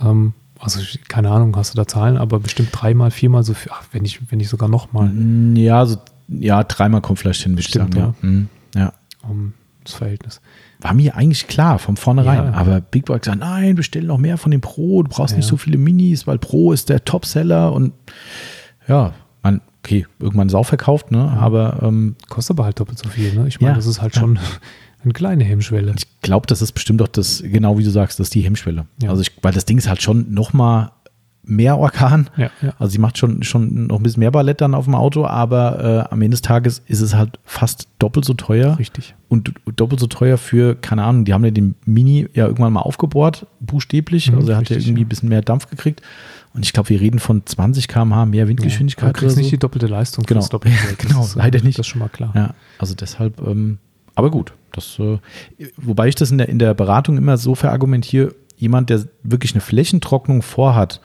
[SPEAKER 2] Ähm, also ich- keine Ahnung, hast du da Zahlen, aber bestimmt dreimal, viermal so viel, ach, wenn nicht, wenn nicht sogar nochmal
[SPEAKER 1] Mm, Ja, so, ja, dreimal kommt vielleicht hin, würde ich sagen. Ja. Mhm. ja.
[SPEAKER 2] um, das Verhältnis.
[SPEAKER 1] War mir eigentlich klar von vornherein.
[SPEAKER 2] Ja.
[SPEAKER 1] Aber Big Boy gesagt, nein, bestell noch mehr von dem Pro. Du brauchst
[SPEAKER 2] Ja.
[SPEAKER 1] nicht so viele Minis, weil Pro ist der Topseller. Und ja, man, okay, irgendwann auch verkauft, ne? Aber ähm,
[SPEAKER 2] Kostet aber halt doppelt so viel. Ne? Ich meine,
[SPEAKER 1] Ja.
[SPEAKER 2] das ist halt schon eine kleine Hemmschwelle.
[SPEAKER 1] ich glaube, das ist bestimmt doch das, genau wie du sagst, das ist die Hemmschwelle.
[SPEAKER 2] Ja.
[SPEAKER 1] Also ich, weil das Ding ist halt schon noch mal mehr Orkan.
[SPEAKER 2] Ja, ja.
[SPEAKER 1] Also sie macht schon, schon noch ein bisschen mehr Ballett dann auf dem Auto, aber äh, am Ende des Tages ist es halt fast doppelt so teuer.
[SPEAKER 2] Richtig.
[SPEAKER 1] und doppelt so teuer für, keine Ahnung, die haben ja den Mini ja irgendwann mal aufgebohrt, buchstäblich.
[SPEAKER 2] Mhm,
[SPEAKER 1] also er hat ja irgendwie
[SPEAKER 2] ja.
[SPEAKER 1] ein bisschen mehr Dampf gekriegt. Und ich glaube, wir reden von 20 km/h mehr
[SPEAKER 2] Ja,
[SPEAKER 1] Windgeschwindigkeit.
[SPEAKER 2] du kriegst
[SPEAKER 1] oder
[SPEAKER 2] nicht
[SPEAKER 1] so.
[SPEAKER 2] die doppelte Leistung
[SPEAKER 1] Genau.
[SPEAKER 2] doppelte
[SPEAKER 1] Genau,
[SPEAKER 2] ist,
[SPEAKER 1] leider nicht.
[SPEAKER 2] Das ist schon mal klar.
[SPEAKER 1] Ja, also deshalb, ähm, aber gut. Das, äh, wobei ich das in der, in der Beratung immer so verargumentiere, jemand, der wirklich eine Flächentrocknung vorhat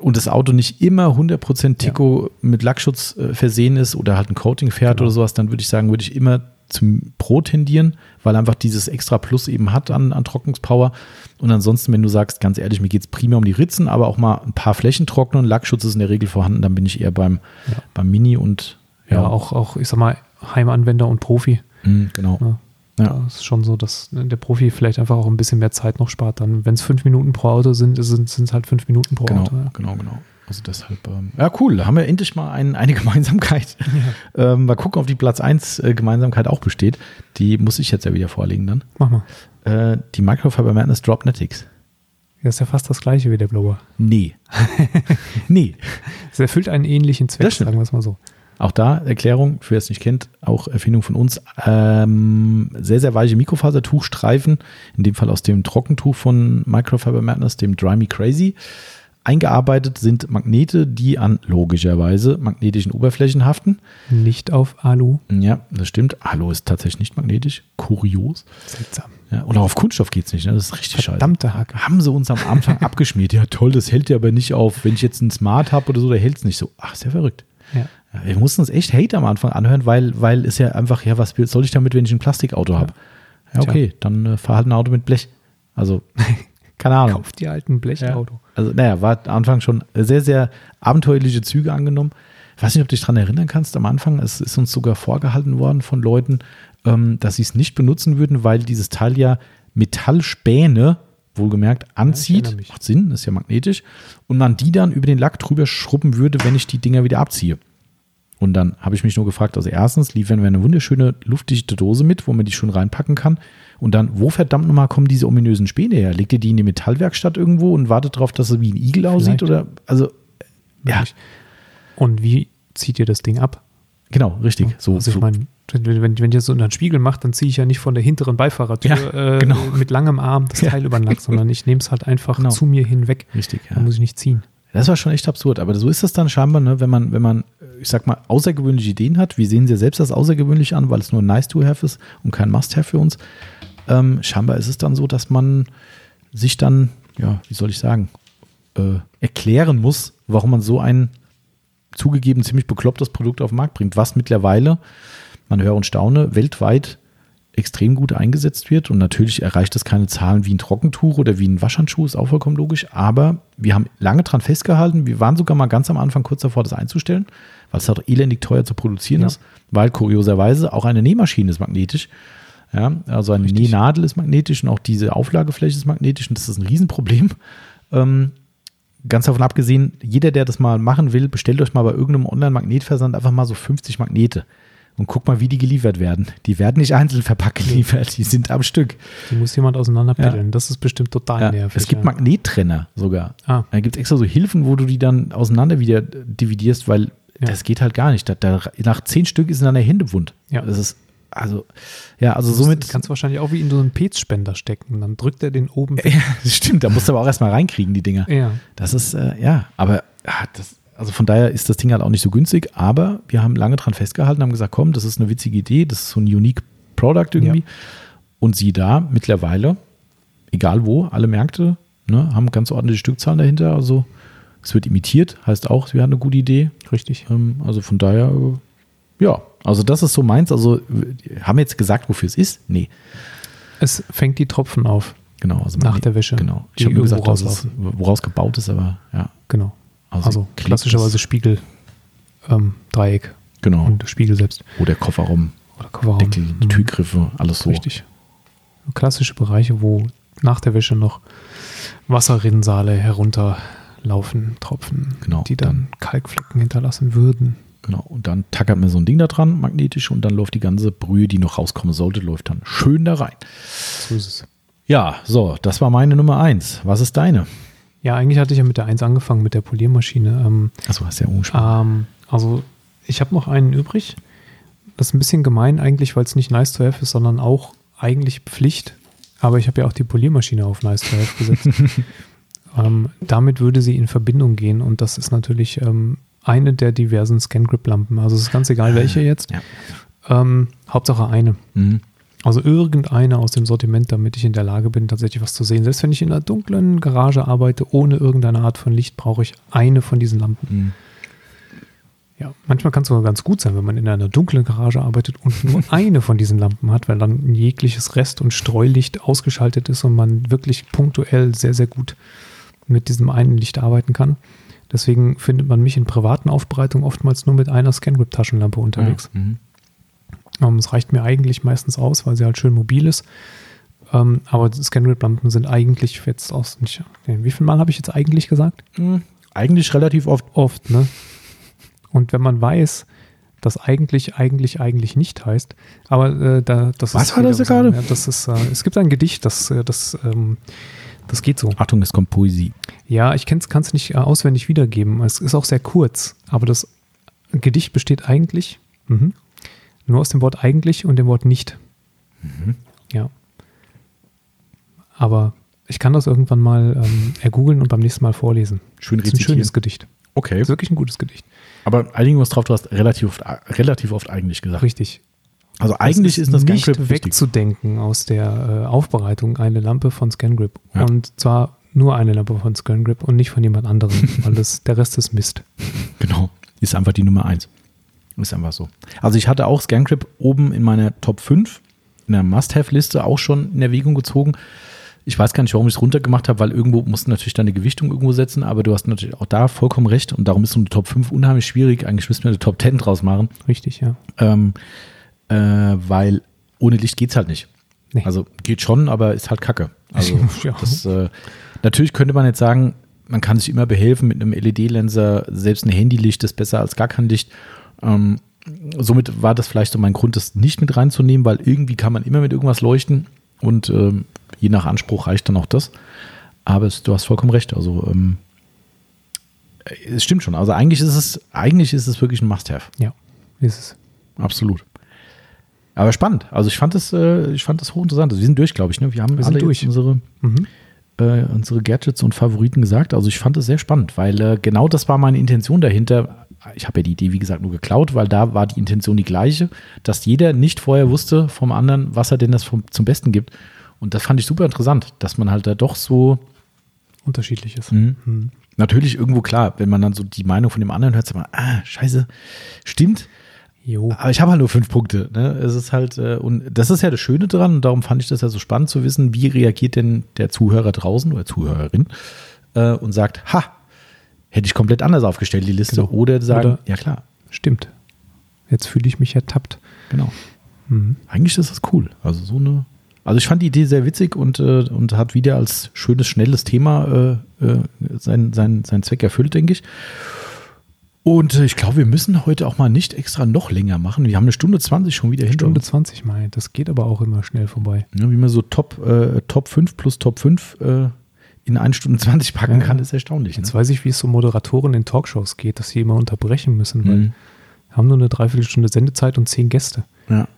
[SPEAKER 1] und das Auto nicht immer 100% Tico mit Lackschutz äh, versehen ist oder halt ein Coating fährt
[SPEAKER 2] Genau.
[SPEAKER 1] oder sowas, dann würde ich sagen, würde ich immer zum Pro tendieren, weil einfach dieses extra Plus eben hat an, an Trocknungspower. Und ansonsten, wenn du sagst, ganz ehrlich, mir geht es primär um die Ritzen, aber auch mal ein paar Flächen trocknen, Lackschutz ist in der Regel vorhanden, dann bin ich eher beim,
[SPEAKER 2] Ja.
[SPEAKER 1] beim Mini und
[SPEAKER 2] Ja, auch, auch, ich sag mal, Heimanwender und Profi.
[SPEAKER 1] Mhm, genau.
[SPEAKER 2] Ja.
[SPEAKER 1] Ja.
[SPEAKER 2] Das ist schon so, dass der Profi vielleicht einfach auch ein bisschen mehr Zeit noch spart. Dann, wenn es fünf Minuten pro Auto sind, sind es halt fünf Minuten pro
[SPEAKER 1] Genau,
[SPEAKER 2] Auto. Ja.
[SPEAKER 1] genau, genau. Also deshalb, ähm, ja cool, da haben wir endlich mal ein, eine Gemeinsamkeit. Ähm, mal gucken, ob die Platz 1 äh, Gemeinsamkeit auch besteht. Die muss ich jetzt ja wieder vorlegen dann.
[SPEAKER 2] Mach mal.
[SPEAKER 1] Äh, die Microfiber Madness Dropnetics.
[SPEAKER 2] Das ist ja fast das gleiche wie der Blower.
[SPEAKER 1] Nee. nee.
[SPEAKER 2] Es erfüllt einen ähnlichen Zweck, sagen wir es mal so.
[SPEAKER 1] Auch da Erklärung, für wer es nicht kennt, auch Erfindung von uns. Ähm, sehr, sehr weiche Mikrofasertuchstreifen, in dem Fall aus dem Trockentuch von Microfiber Madness, dem Dry Me Crazy. Eingearbeitet sind Magnete, die an logischerweise magnetischen Oberflächen haften.
[SPEAKER 2] Nicht auf Alu.
[SPEAKER 1] Ja, das stimmt. Alu ist tatsächlich nicht magnetisch. Kurios.
[SPEAKER 2] Seltsam.
[SPEAKER 1] Ja, und auch auf Kunststoff geht es nicht. Ne? Das ist richtig
[SPEAKER 2] Verdammte
[SPEAKER 1] scheiße.
[SPEAKER 2] Hacke.
[SPEAKER 1] Haben sie uns am Anfang abgeschmiert. Ja, toll, das hält ja aber nicht auf. Wenn ich jetzt einen Smart habe oder so, der hält es nicht so. Ach, ja verrückt.
[SPEAKER 2] Ja.
[SPEAKER 1] Ja, wir mussten uns echt Hate am Anfang anhören, weil, weil es ja einfach, ja, was soll ich damit, wenn ich ein Plastikauto habe? Ja,
[SPEAKER 2] Tja.
[SPEAKER 1] okay, dann äh, fahr halt ein Auto mit Blech. Also, keine Ahnung.
[SPEAKER 2] Kauf die alten Blechauto.
[SPEAKER 1] Also, naja, war am Anfang schon sehr, sehr abenteuerliche Züge angenommen. Ich weiß nicht, ob du dich daran erinnern kannst. Am Anfang es ist uns sogar vorgehalten worden von Leuten, ähm, dass sie es nicht benutzen würden, weil dieses Teil ja Metallspäne, wohlgemerkt, anzieht.
[SPEAKER 2] mich.
[SPEAKER 1] Macht Sinn, ist ja magnetisch. Und man die dann über den Lack drüber schrubben würde, wenn ich die Dinger wieder abziehe. Und dann habe ich mich nur gefragt, also erstens liefern wir eine wunderschöne luftdichte Dose mit, wo man die schön reinpacken kann. Und dann, wo verdammt nochmal kommen diese ominösen Späne her? Legt ihr die in die Metallwerkstatt irgendwo und wartet darauf, dass sie wie ein Igel aussieht?
[SPEAKER 2] Vielleicht.
[SPEAKER 1] Oder, also, ja.
[SPEAKER 2] Und wie zieht ihr das Ding ab?
[SPEAKER 1] genau, richtig. So,
[SPEAKER 2] also ich meine, wenn, wenn, wenn ich das so unter den Spiegel mache, dann ziehe ich ja nicht von der hinteren Beifahrertür
[SPEAKER 1] Ja,
[SPEAKER 2] äh,
[SPEAKER 1] genau.
[SPEAKER 2] mit langem Arm das
[SPEAKER 1] Ja.
[SPEAKER 2] Teil über den Lack, sondern ich nehme es halt einfach
[SPEAKER 1] Genau.
[SPEAKER 2] zu mir hinweg.
[SPEAKER 1] richtig, ja.
[SPEAKER 2] Da muss ich nicht ziehen.
[SPEAKER 1] Das war schon echt absurd, aber so ist das dann scheinbar, ne, wenn man, wenn man ich sag mal, außergewöhnliche Ideen hat. Wir sehen sie ja selbst als außergewöhnlich an, weil es nur nice to have ist und kein must have für uns. Ähm, scheinbar ist es dann so, dass man sich dann, ja, wie soll ich sagen, äh, erklären muss, warum man so ein zugegeben ziemlich beklopptes Produkt auf den Markt bringt, was mittlerweile, man höre und staune, weltweit extrem gut eingesetzt wird. Und natürlich erreicht das keine Zahlen wie ein Trockentuch oder wie ein Waschhandschuh, ist auch vollkommen logisch. Aber wir haben lange dran festgehalten. Wir waren sogar mal ganz am Anfang kurz davor, das einzustellen, weil es halt elendig teuer zu produzieren
[SPEAKER 2] Ja.
[SPEAKER 1] ist. Weil kurioserweise auch eine Nähmaschine ist magnetisch. Ja, also eine
[SPEAKER 2] Richtig.
[SPEAKER 1] Nähnadel ist magnetisch und auch diese Auflagefläche ist magnetisch. Und das ist ein Riesenproblem. Ähm, ganz davon abgesehen, jeder, der das mal machen will, bestellt euch mal bei irgendeinem Online-Magnetversand einfach mal so 50 Magnete und guckt mal, wie die geliefert werden. Die werden nicht einzeln verpackt geliefert, die sind am Stück.
[SPEAKER 2] Die muss jemand auseinanderpiddeln. Das ist bestimmt total
[SPEAKER 1] Ja,
[SPEAKER 2] nervig.
[SPEAKER 1] es gibt
[SPEAKER 2] ja.
[SPEAKER 1] Magnettrenner sogar.
[SPEAKER 2] Ah.
[SPEAKER 1] Da gibt es extra so Hilfen, wo du die dann auseinander wieder dividierst, weil
[SPEAKER 2] Ja.
[SPEAKER 1] das geht halt gar nicht. Da, da, nach zehn Stück ist in deiner Hände wund.
[SPEAKER 2] Ja.
[SPEAKER 1] Das ist, also, ja, also
[SPEAKER 2] Somit
[SPEAKER 1] somit.
[SPEAKER 2] kannst du wahrscheinlich auch wie in so einen Pezspender stecken. Dann drückt er den oben weg.
[SPEAKER 1] Ja, stimmt, da musst du aber auch erstmal reinkriegen, die Dinger.
[SPEAKER 2] Ja.
[SPEAKER 1] Das ist, äh, ja, aber ah, das, also von daher ist das Ding halt auch nicht so günstig, aber wir haben lange dran festgehalten, haben gesagt, komm, das ist eine witzige Idee, das ist so ein unique Product irgendwie.
[SPEAKER 2] Ja.
[SPEAKER 1] Und sie da mittlerweile, egal wo, alle Märkte ne, haben ganz ordentliche Stückzahlen dahinter. Also es wird imitiert, heißt auch, wir hatten eine gute Idee.
[SPEAKER 2] Richtig.
[SPEAKER 1] Ähm, also von daher, äh, ja, also das ist so meins. Also haben wir jetzt gesagt, wofür es ist? Nee,
[SPEAKER 2] Es fängt die Tropfen auf.
[SPEAKER 1] genau. Also
[SPEAKER 2] Nach der Wäsche,
[SPEAKER 1] Genau.
[SPEAKER 2] die
[SPEAKER 1] Ich habe nur gesagt, dass es, woraus gebaut ist, aber ja.
[SPEAKER 2] Genau. Also,
[SPEAKER 1] Klick
[SPEAKER 2] klassischerweise Spiegel, ähm, Dreieck
[SPEAKER 1] Genau.
[SPEAKER 2] und Spiegel selbst.
[SPEAKER 1] Wo der Kofferraum,
[SPEAKER 2] Oder Kofferraum.
[SPEAKER 1] Deckel, die
[SPEAKER 2] Mhm.
[SPEAKER 1] Türgriffe, alles so.
[SPEAKER 2] Richtig. Klassische Bereiche, wo nach der Wäsche noch Wasserrinnsale herunterlaufen, Tropfen,
[SPEAKER 1] Genau,
[SPEAKER 2] die dann Kalkflecken hinterlassen würden.
[SPEAKER 1] Genau. Und dann tackert man so ein Ding da dran, magnetisch, und dann läuft die ganze Brühe, die noch rauskommen sollte, läuft dann schön da rein.
[SPEAKER 2] So ist es.
[SPEAKER 1] Ja, so, das war meine Nummer eins. Was ist deine?
[SPEAKER 2] Ja, eigentlich hatte ich ja mit der 1 angefangen, mit der Poliermaschine. Ähm,
[SPEAKER 1] Achso, hast ja umgesprochen.
[SPEAKER 2] ähm, also, ich habe noch einen übrig. Das ist ein bisschen gemein eigentlich, weil es nicht nice to have ist, sondern auch eigentlich Pflicht. Aber ich habe ja auch die Poliermaschine auf nice to have gesetzt. ähm, damit würde sie in Verbindung gehen und das ist natürlich ähm, eine der diversen Scan-Grip-Lampen. Also es ist ganz egal, welche jetzt.
[SPEAKER 1] Ja.
[SPEAKER 2] Ähm, Hauptsache eine.
[SPEAKER 1] Mhm.
[SPEAKER 2] Also irgendeine aus dem Sortiment, damit ich in der Lage bin, tatsächlich was zu sehen. Selbst wenn ich in einer dunklen Garage arbeite, ohne irgendeine Art von Licht, brauche ich eine von diesen Lampen.
[SPEAKER 1] Mhm.
[SPEAKER 2] Ja, manchmal kann es sogar ganz gut sein, wenn man in einer dunklen Garage arbeitet und nur eine von diesen Lampen hat, weil dann jegliches Rest- und Streulicht ausgeschaltet ist und man wirklich punktuell sehr, sehr gut mit diesem einen Licht arbeiten kann. Deswegen findet man mich in privaten Aufbereitungen oftmals nur mit einer Scangrip-Taschenlampe unterwegs.
[SPEAKER 1] Mhm.
[SPEAKER 2] Ähm, Es reicht mir eigentlich meistens aus, weil sie halt schön mobil ist. Ähm, aber Scangrip-Lampen sind eigentlich jetzt aus. Nicht, wie viel Mal habe ich jetzt eigentlich gesagt?
[SPEAKER 1] Mhm. Eigentlich relativ oft.
[SPEAKER 2] Oft, ne? Und wenn man weiß, dass eigentlich, eigentlich, eigentlich nicht heißt, aber äh, da, das
[SPEAKER 1] Was
[SPEAKER 2] ist.
[SPEAKER 1] war das gerade?
[SPEAKER 2] Ja, das ist, äh, es gibt ein Gedicht, das, äh, das, ähm, das geht so.
[SPEAKER 1] Achtung, es kommt Poesie.
[SPEAKER 2] Ja, ich kann es nicht äh, auswendig wiedergeben. Es ist auch sehr kurz, aber das Gedicht besteht eigentlich mhm, nur aus dem Wort eigentlich und dem Wort nicht. Ja. Aber ich kann das irgendwann mal ähm, ergoogeln und beim nächsten Mal vorlesen.
[SPEAKER 1] Schön
[SPEAKER 2] Das ist ein
[SPEAKER 1] rezitieren.
[SPEAKER 2] schönes Gedicht.
[SPEAKER 1] Okay.
[SPEAKER 2] Das ist wirklich ein gutes Gedicht.
[SPEAKER 1] Aber einigen was drauf, du hast relativ oft, relativ oft eigentlich gesagt.
[SPEAKER 2] Richtig.
[SPEAKER 1] Also eigentlich
[SPEAKER 2] Es
[SPEAKER 1] ist das
[SPEAKER 2] nicht
[SPEAKER 1] Scangrip wichtig.
[SPEAKER 2] wegzudenken aus der äh, Aufbereitung eine Lampe von ScanGrip.
[SPEAKER 1] Ja.
[SPEAKER 2] Und zwar nur eine Lampe von ScanGrip und nicht von jemand anderem, weil das, der Rest ist Mist.
[SPEAKER 1] Genau. Ist einfach die Nummer eins. Ist einfach so. Also ich hatte auch Scangrip oben in meiner Top 5 in der Must-Have-Liste auch schon in Erwägung gezogen. Ich weiß gar nicht, warum ich es runtergemacht habe, weil irgendwo musst du natürlich deine Gewichtung irgendwo setzen, aber du hast natürlich auch da vollkommen recht und darum ist so eine Top 5 unheimlich schwierig. Eigentlich müssten wir eine Top 10 draus machen,
[SPEAKER 2] Richtig, ja.
[SPEAKER 1] ähm, äh, weil ohne Licht geht's halt nicht.
[SPEAKER 2] Nee.
[SPEAKER 1] Also geht schon, aber ist halt kacke. Also
[SPEAKER 2] Ja.
[SPEAKER 1] das, äh, natürlich könnte man jetzt sagen, man kann sich immer behelfen mit einem LED-Lenser, selbst ein Handylicht ist besser als gar kein Licht. Ähm, somit war das vielleicht so mein Grund, das nicht mit reinzunehmen, weil irgendwie kann man immer mit irgendwas leuchten und ähm, je nach Anspruch reicht dann auch das. Aber es, du hast vollkommen recht. Also ähm, es stimmt schon. Also eigentlich ist es, eigentlich ist es wirklich ein Must-Have.
[SPEAKER 2] Ja, ist es.
[SPEAKER 1] Absolut. Aber spannend. Also ich fand das, äh, ich fand das hochinteressant. Also wir sind durch, glaube ich. Ne? Wir haben
[SPEAKER 2] Wir
[SPEAKER 1] alle
[SPEAKER 2] durch.
[SPEAKER 1] Unsere
[SPEAKER 2] Mhm.
[SPEAKER 1] äh, unsere Gadgets und Favoriten gesagt. Also ich fand es sehr spannend, weil äh, genau das war meine Intention dahinter. Ich habe ja die Idee, wie gesagt, nur geklaut, weil da war die Intention die gleiche, dass jeder nicht vorher wusste vom anderen, was er denn das vom, zum Besten gibt. Und das fand ich super interessant, dass man halt da doch so
[SPEAKER 2] Unterschiedlich ist.
[SPEAKER 1] Mhm.
[SPEAKER 2] Mhm.
[SPEAKER 1] Natürlich irgendwo klar, wenn man dann so die Meinung von dem anderen hört, sagt man, ah, scheiße, stimmt.
[SPEAKER 2] Jo.
[SPEAKER 1] Aber ich habe halt nur fünf Punkte. Ne? Es ist halt, äh, und das ist ja das Schöne dran, und darum fand ich das ja so spannend zu wissen, wie reagiert denn der Zuhörer draußen oder Zuhörerin äh, und sagt, ha, hätte ich komplett anders aufgestellt, die Liste.
[SPEAKER 2] Genau.
[SPEAKER 1] Oder sagen,
[SPEAKER 2] Oder-
[SPEAKER 1] ja klar,
[SPEAKER 2] Stimmt. Jetzt fühle ich mich ertappt.
[SPEAKER 1] genau.
[SPEAKER 2] Mhm.
[SPEAKER 1] Eigentlich ist das cool. Also so eine. Also ich fand die Idee sehr witzig und, äh, und hat wieder als schönes, schnelles Thema äh, äh, seinen sein, sein Zweck erfüllt, denke ich. Und äh, ich glaube, wir müssen heute auch mal nicht extra noch länger machen. Wir haben eine Stunde 20 schon wieder hinter
[SPEAKER 2] Stunde
[SPEAKER 1] uns.
[SPEAKER 2] 20 mal. Das geht aber auch immer schnell vorbei.
[SPEAKER 1] Ja, wie man so Top, äh, Top 5 plus Top 5 äh, in 1 Stunde 20 packen
[SPEAKER 2] Ja.
[SPEAKER 1] kann, ist erstaunlich.
[SPEAKER 2] Jetzt
[SPEAKER 1] Ne?
[SPEAKER 2] weiß ich, wie es so Moderatoren in Talkshows geht, dass sie immer unterbrechen müssen, weil
[SPEAKER 1] Mhm.
[SPEAKER 2] wir haben nur eine Dreiviertelstunde Sendezeit und zehn Gäste.
[SPEAKER 1] Ja,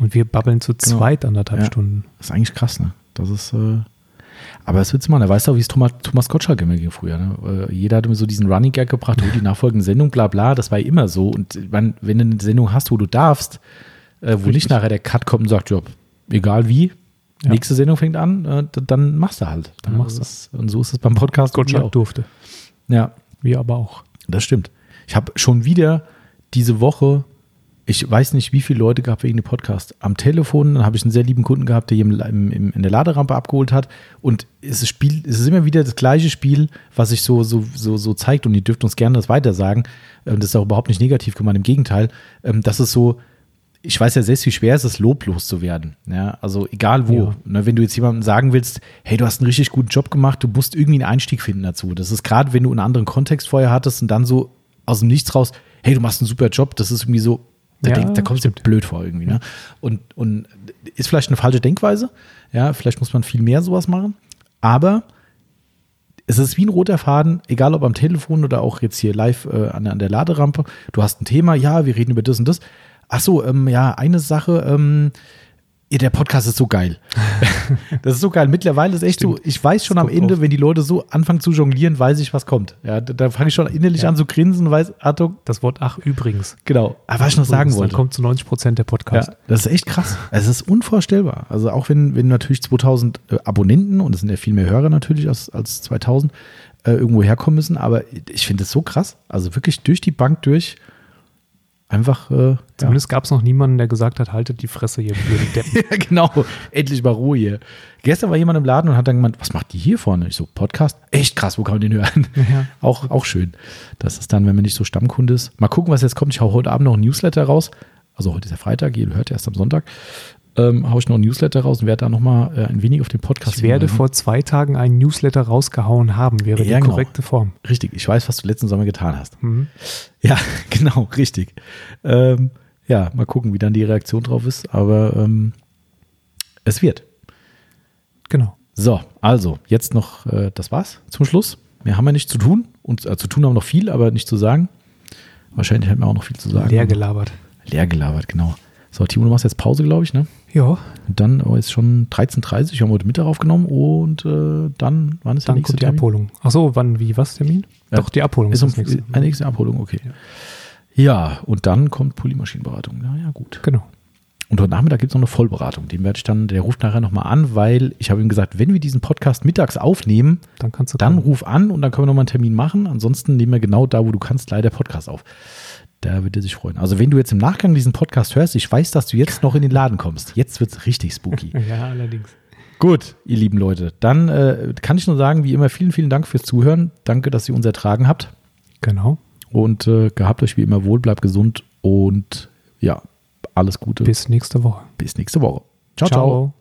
[SPEAKER 2] Und wir babbeln zu
[SPEAKER 1] Genau.
[SPEAKER 2] zweit anderthalb
[SPEAKER 1] Ja.
[SPEAKER 2] Stunden.
[SPEAKER 1] das ist eigentlich krass, ne? Das ist. Äh, aber es wird's mal, da weißt du auch, wie es Thomas, Thomas Gottschalk immer ging früher. Ne? Äh, jeder hat immer so diesen Running Gag gebracht, oh, die nachfolgende Sendung, bla bla, das war immer so. Und man, wenn du eine Sendung hast, wo du darfst, äh, wo nicht
[SPEAKER 2] Richtig.
[SPEAKER 1] nachher der Cut kommt und sagt, ja, egal wie,
[SPEAKER 2] Ja.
[SPEAKER 1] nächste Sendung fängt an, äh, dann machst du halt.
[SPEAKER 2] Dann
[SPEAKER 1] Ja,
[SPEAKER 2] machst
[SPEAKER 1] das ist- Und so ist es beim Podcast.
[SPEAKER 2] Gottschalk
[SPEAKER 1] auch.
[SPEAKER 2] durfte.
[SPEAKER 1] Ja,
[SPEAKER 2] Wir aber auch.
[SPEAKER 1] das stimmt. Ich habe schon wieder diese Woche, ich weiß nicht, wie viele Leute gehabt wegen dem Podcast. Am Telefon, dann habe ich einen sehr lieben Kunden gehabt, der im, in der Laderampe abgeholt hat. Und es ist, Spiel, es ist immer wieder das gleiche Spiel, was sich so, so, so, so zeigt. Und ihr dürft uns gerne das weiter sagen. Ähm, Das ist auch überhaupt nicht negativ gemeint, im Gegenteil. Ähm, Das ist so, ich weiß ja selbst, wie schwer es ist, loblos zu werden. Ja, also egal wo.
[SPEAKER 2] Ja.
[SPEAKER 1] Ne, wenn du jetzt jemandem sagen willst, hey, du hast einen richtig guten Job gemacht, du musst irgendwie einen Einstieg finden dazu. Das ist gerade, wenn du einen anderen Kontext vorher hattest und dann so aus dem Nichts raus, hey, du machst einen super Job, das ist irgendwie so, da,
[SPEAKER 2] Ja,
[SPEAKER 1] denk, da kommst du dir blöd vor irgendwie. Ne? Und, und ist vielleicht eine falsche Denkweise. Ja, vielleicht muss man viel mehr sowas machen. Aber es ist wie ein roter Faden, egal ob am Telefon oder auch jetzt hier live äh, an, der- an der Laderampe. Du hast ein Thema, ja, wir reden über das und das. Ach so, ähm, ja, eine Sache, ähm, der Podcast ist so geil. das ist so geil. Mittlerweile ist echt so, ich weiß schon am Ende,
[SPEAKER 2] auf.
[SPEAKER 1] wenn die Leute so anfangen zu jonglieren, weiß ich, was kommt. Ja, da, da fange ich schon innerlich
[SPEAKER 2] Ja.
[SPEAKER 1] an zu grinsen und weiß, Achtung,
[SPEAKER 2] Das Wort ach übrigens.
[SPEAKER 1] genau. Aber was ich noch sagen wollte.
[SPEAKER 2] Dann kommt zu 90 Prozent der Podcast.
[SPEAKER 1] Ja, das ist echt krass. Es ist unvorstellbar. Also auch wenn, wenn natürlich 2000 äh, Abonnenten, und es sind ja viel mehr Hörer natürlich als, als 2000, äh, irgendwo herkommen müssen, aber ich finde es so krass. Also wirklich durch die Bank durch einfach, äh, ja.
[SPEAKER 2] Zumindest gab es noch niemanden, der gesagt hat, haltet die Fresse hier, blöde Deppen.
[SPEAKER 1] ja, genau, endlich mal Ruhe hier. Gestern war jemand im Laden und hat dann gemeint, was macht die hier vorne? Ich so, Podcast? Echt krass, wo kann man den hören?
[SPEAKER 2] Ja.
[SPEAKER 1] Auch, auch schön. Das ist dann, wenn man nicht so Stammkunde ist. Mal gucken, was jetzt kommt. Ich hau heute Abend noch ein Newsletter raus. Also heute ist ja Freitag, ihr hört erst am Sonntag. Ähm, hau ich noch ein Newsletter raus und werde da nochmal äh, ein wenig auf den Podcast
[SPEAKER 2] Ich werde
[SPEAKER 1] hinweisen.
[SPEAKER 2] vor zwei Tagen einen Newsletter rausgehauen haben, wäre
[SPEAKER 1] Ja,
[SPEAKER 2] die
[SPEAKER 1] genau.
[SPEAKER 2] korrekte Form.
[SPEAKER 1] Richtig, ich weiß, was du letzten Sommer getan hast.
[SPEAKER 2] Mhm.
[SPEAKER 1] Ja, genau, richtig. Ähm, ja, mal gucken, wie dann die Reaktion drauf ist. Aber ähm, es wird.
[SPEAKER 2] Genau.
[SPEAKER 1] So, also jetzt noch, äh, das war's zum Schluss. Mehr haben wir nicht zu tun. Und äh, zu tun haben wir noch viel, aber nicht zu sagen. Wahrscheinlich hätten wir auch noch viel zu sagen.
[SPEAKER 2] Leer gelabert.
[SPEAKER 1] Leer gelabert, genau. So, Timo, du machst jetzt Pause, glaube ich, ne?
[SPEAKER 2] Ja,
[SPEAKER 1] dann oh, ist schon 13.30 Uhr, wir haben heute Mittag aufgenommen und äh, dann, wann ist der
[SPEAKER 2] dann
[SPEAKER 1] nächste
[SPEAKER 2] kommt die
[SPEAKER 1] Termin?
[SPEAKER 2] Abholung. Ach so, wann, wie, was Termin?
[SPEAKER 1] Ja.
[SPEAKER 2] Doch, die Abholung
[SPEAKER 1] Ist um,
[SPEAKER 2] das nächste.
[SPEAKER 1] eine nächste Abholung, okay. Ja. und dann kommt Polymaschinenberatung. Ja, ja, gut.
[SPEAKER 2] Genau.
[SPEAKER 1] Und heute Nachmittag gibt es noch eine Vollberatung. Den werde ich dann, der ruft nachher nochmal an, weil ich habe ihm gesagt, wenn wir diesen Podcast mittags aufnehmen,
[SPEAKER 2] Dann kannst du
[SPEAKER 1] dann
[SPEAKER 2] kommen.
[SPEAKER 1] ruf an und dann können wir nochmal einen Termin machen. Ansonsten nehmen wir genau da, wo du kannst, leider Podcast auf. Da wird er sich freuen. Also wenn du jetzt im Nachgang diesen Podcast hörst, ich weiß, dass du jetzt noch in den Laden kommst. Jetzt wird es richtig spooky.
[SPEAKER 2] Ja, allerdings.
[SPEAKER 1] Gut, ihr lieben Leute. Dann äh, kann ich nur sagen, wie immer, vielen, vielen Dank fürs Zuhören. Danke, dass ihr uns ertragen habt.
[SPEAKER 2] Genau.
[SPEAKER 1] Und äh, gehabt euch wie immer wohl, bleibt gesund und ja, alles Gute.
[SPEAKER 2] Bis nächste Woche.
[SPEAKER 1] Bis nächste Woche. ciao. ciao.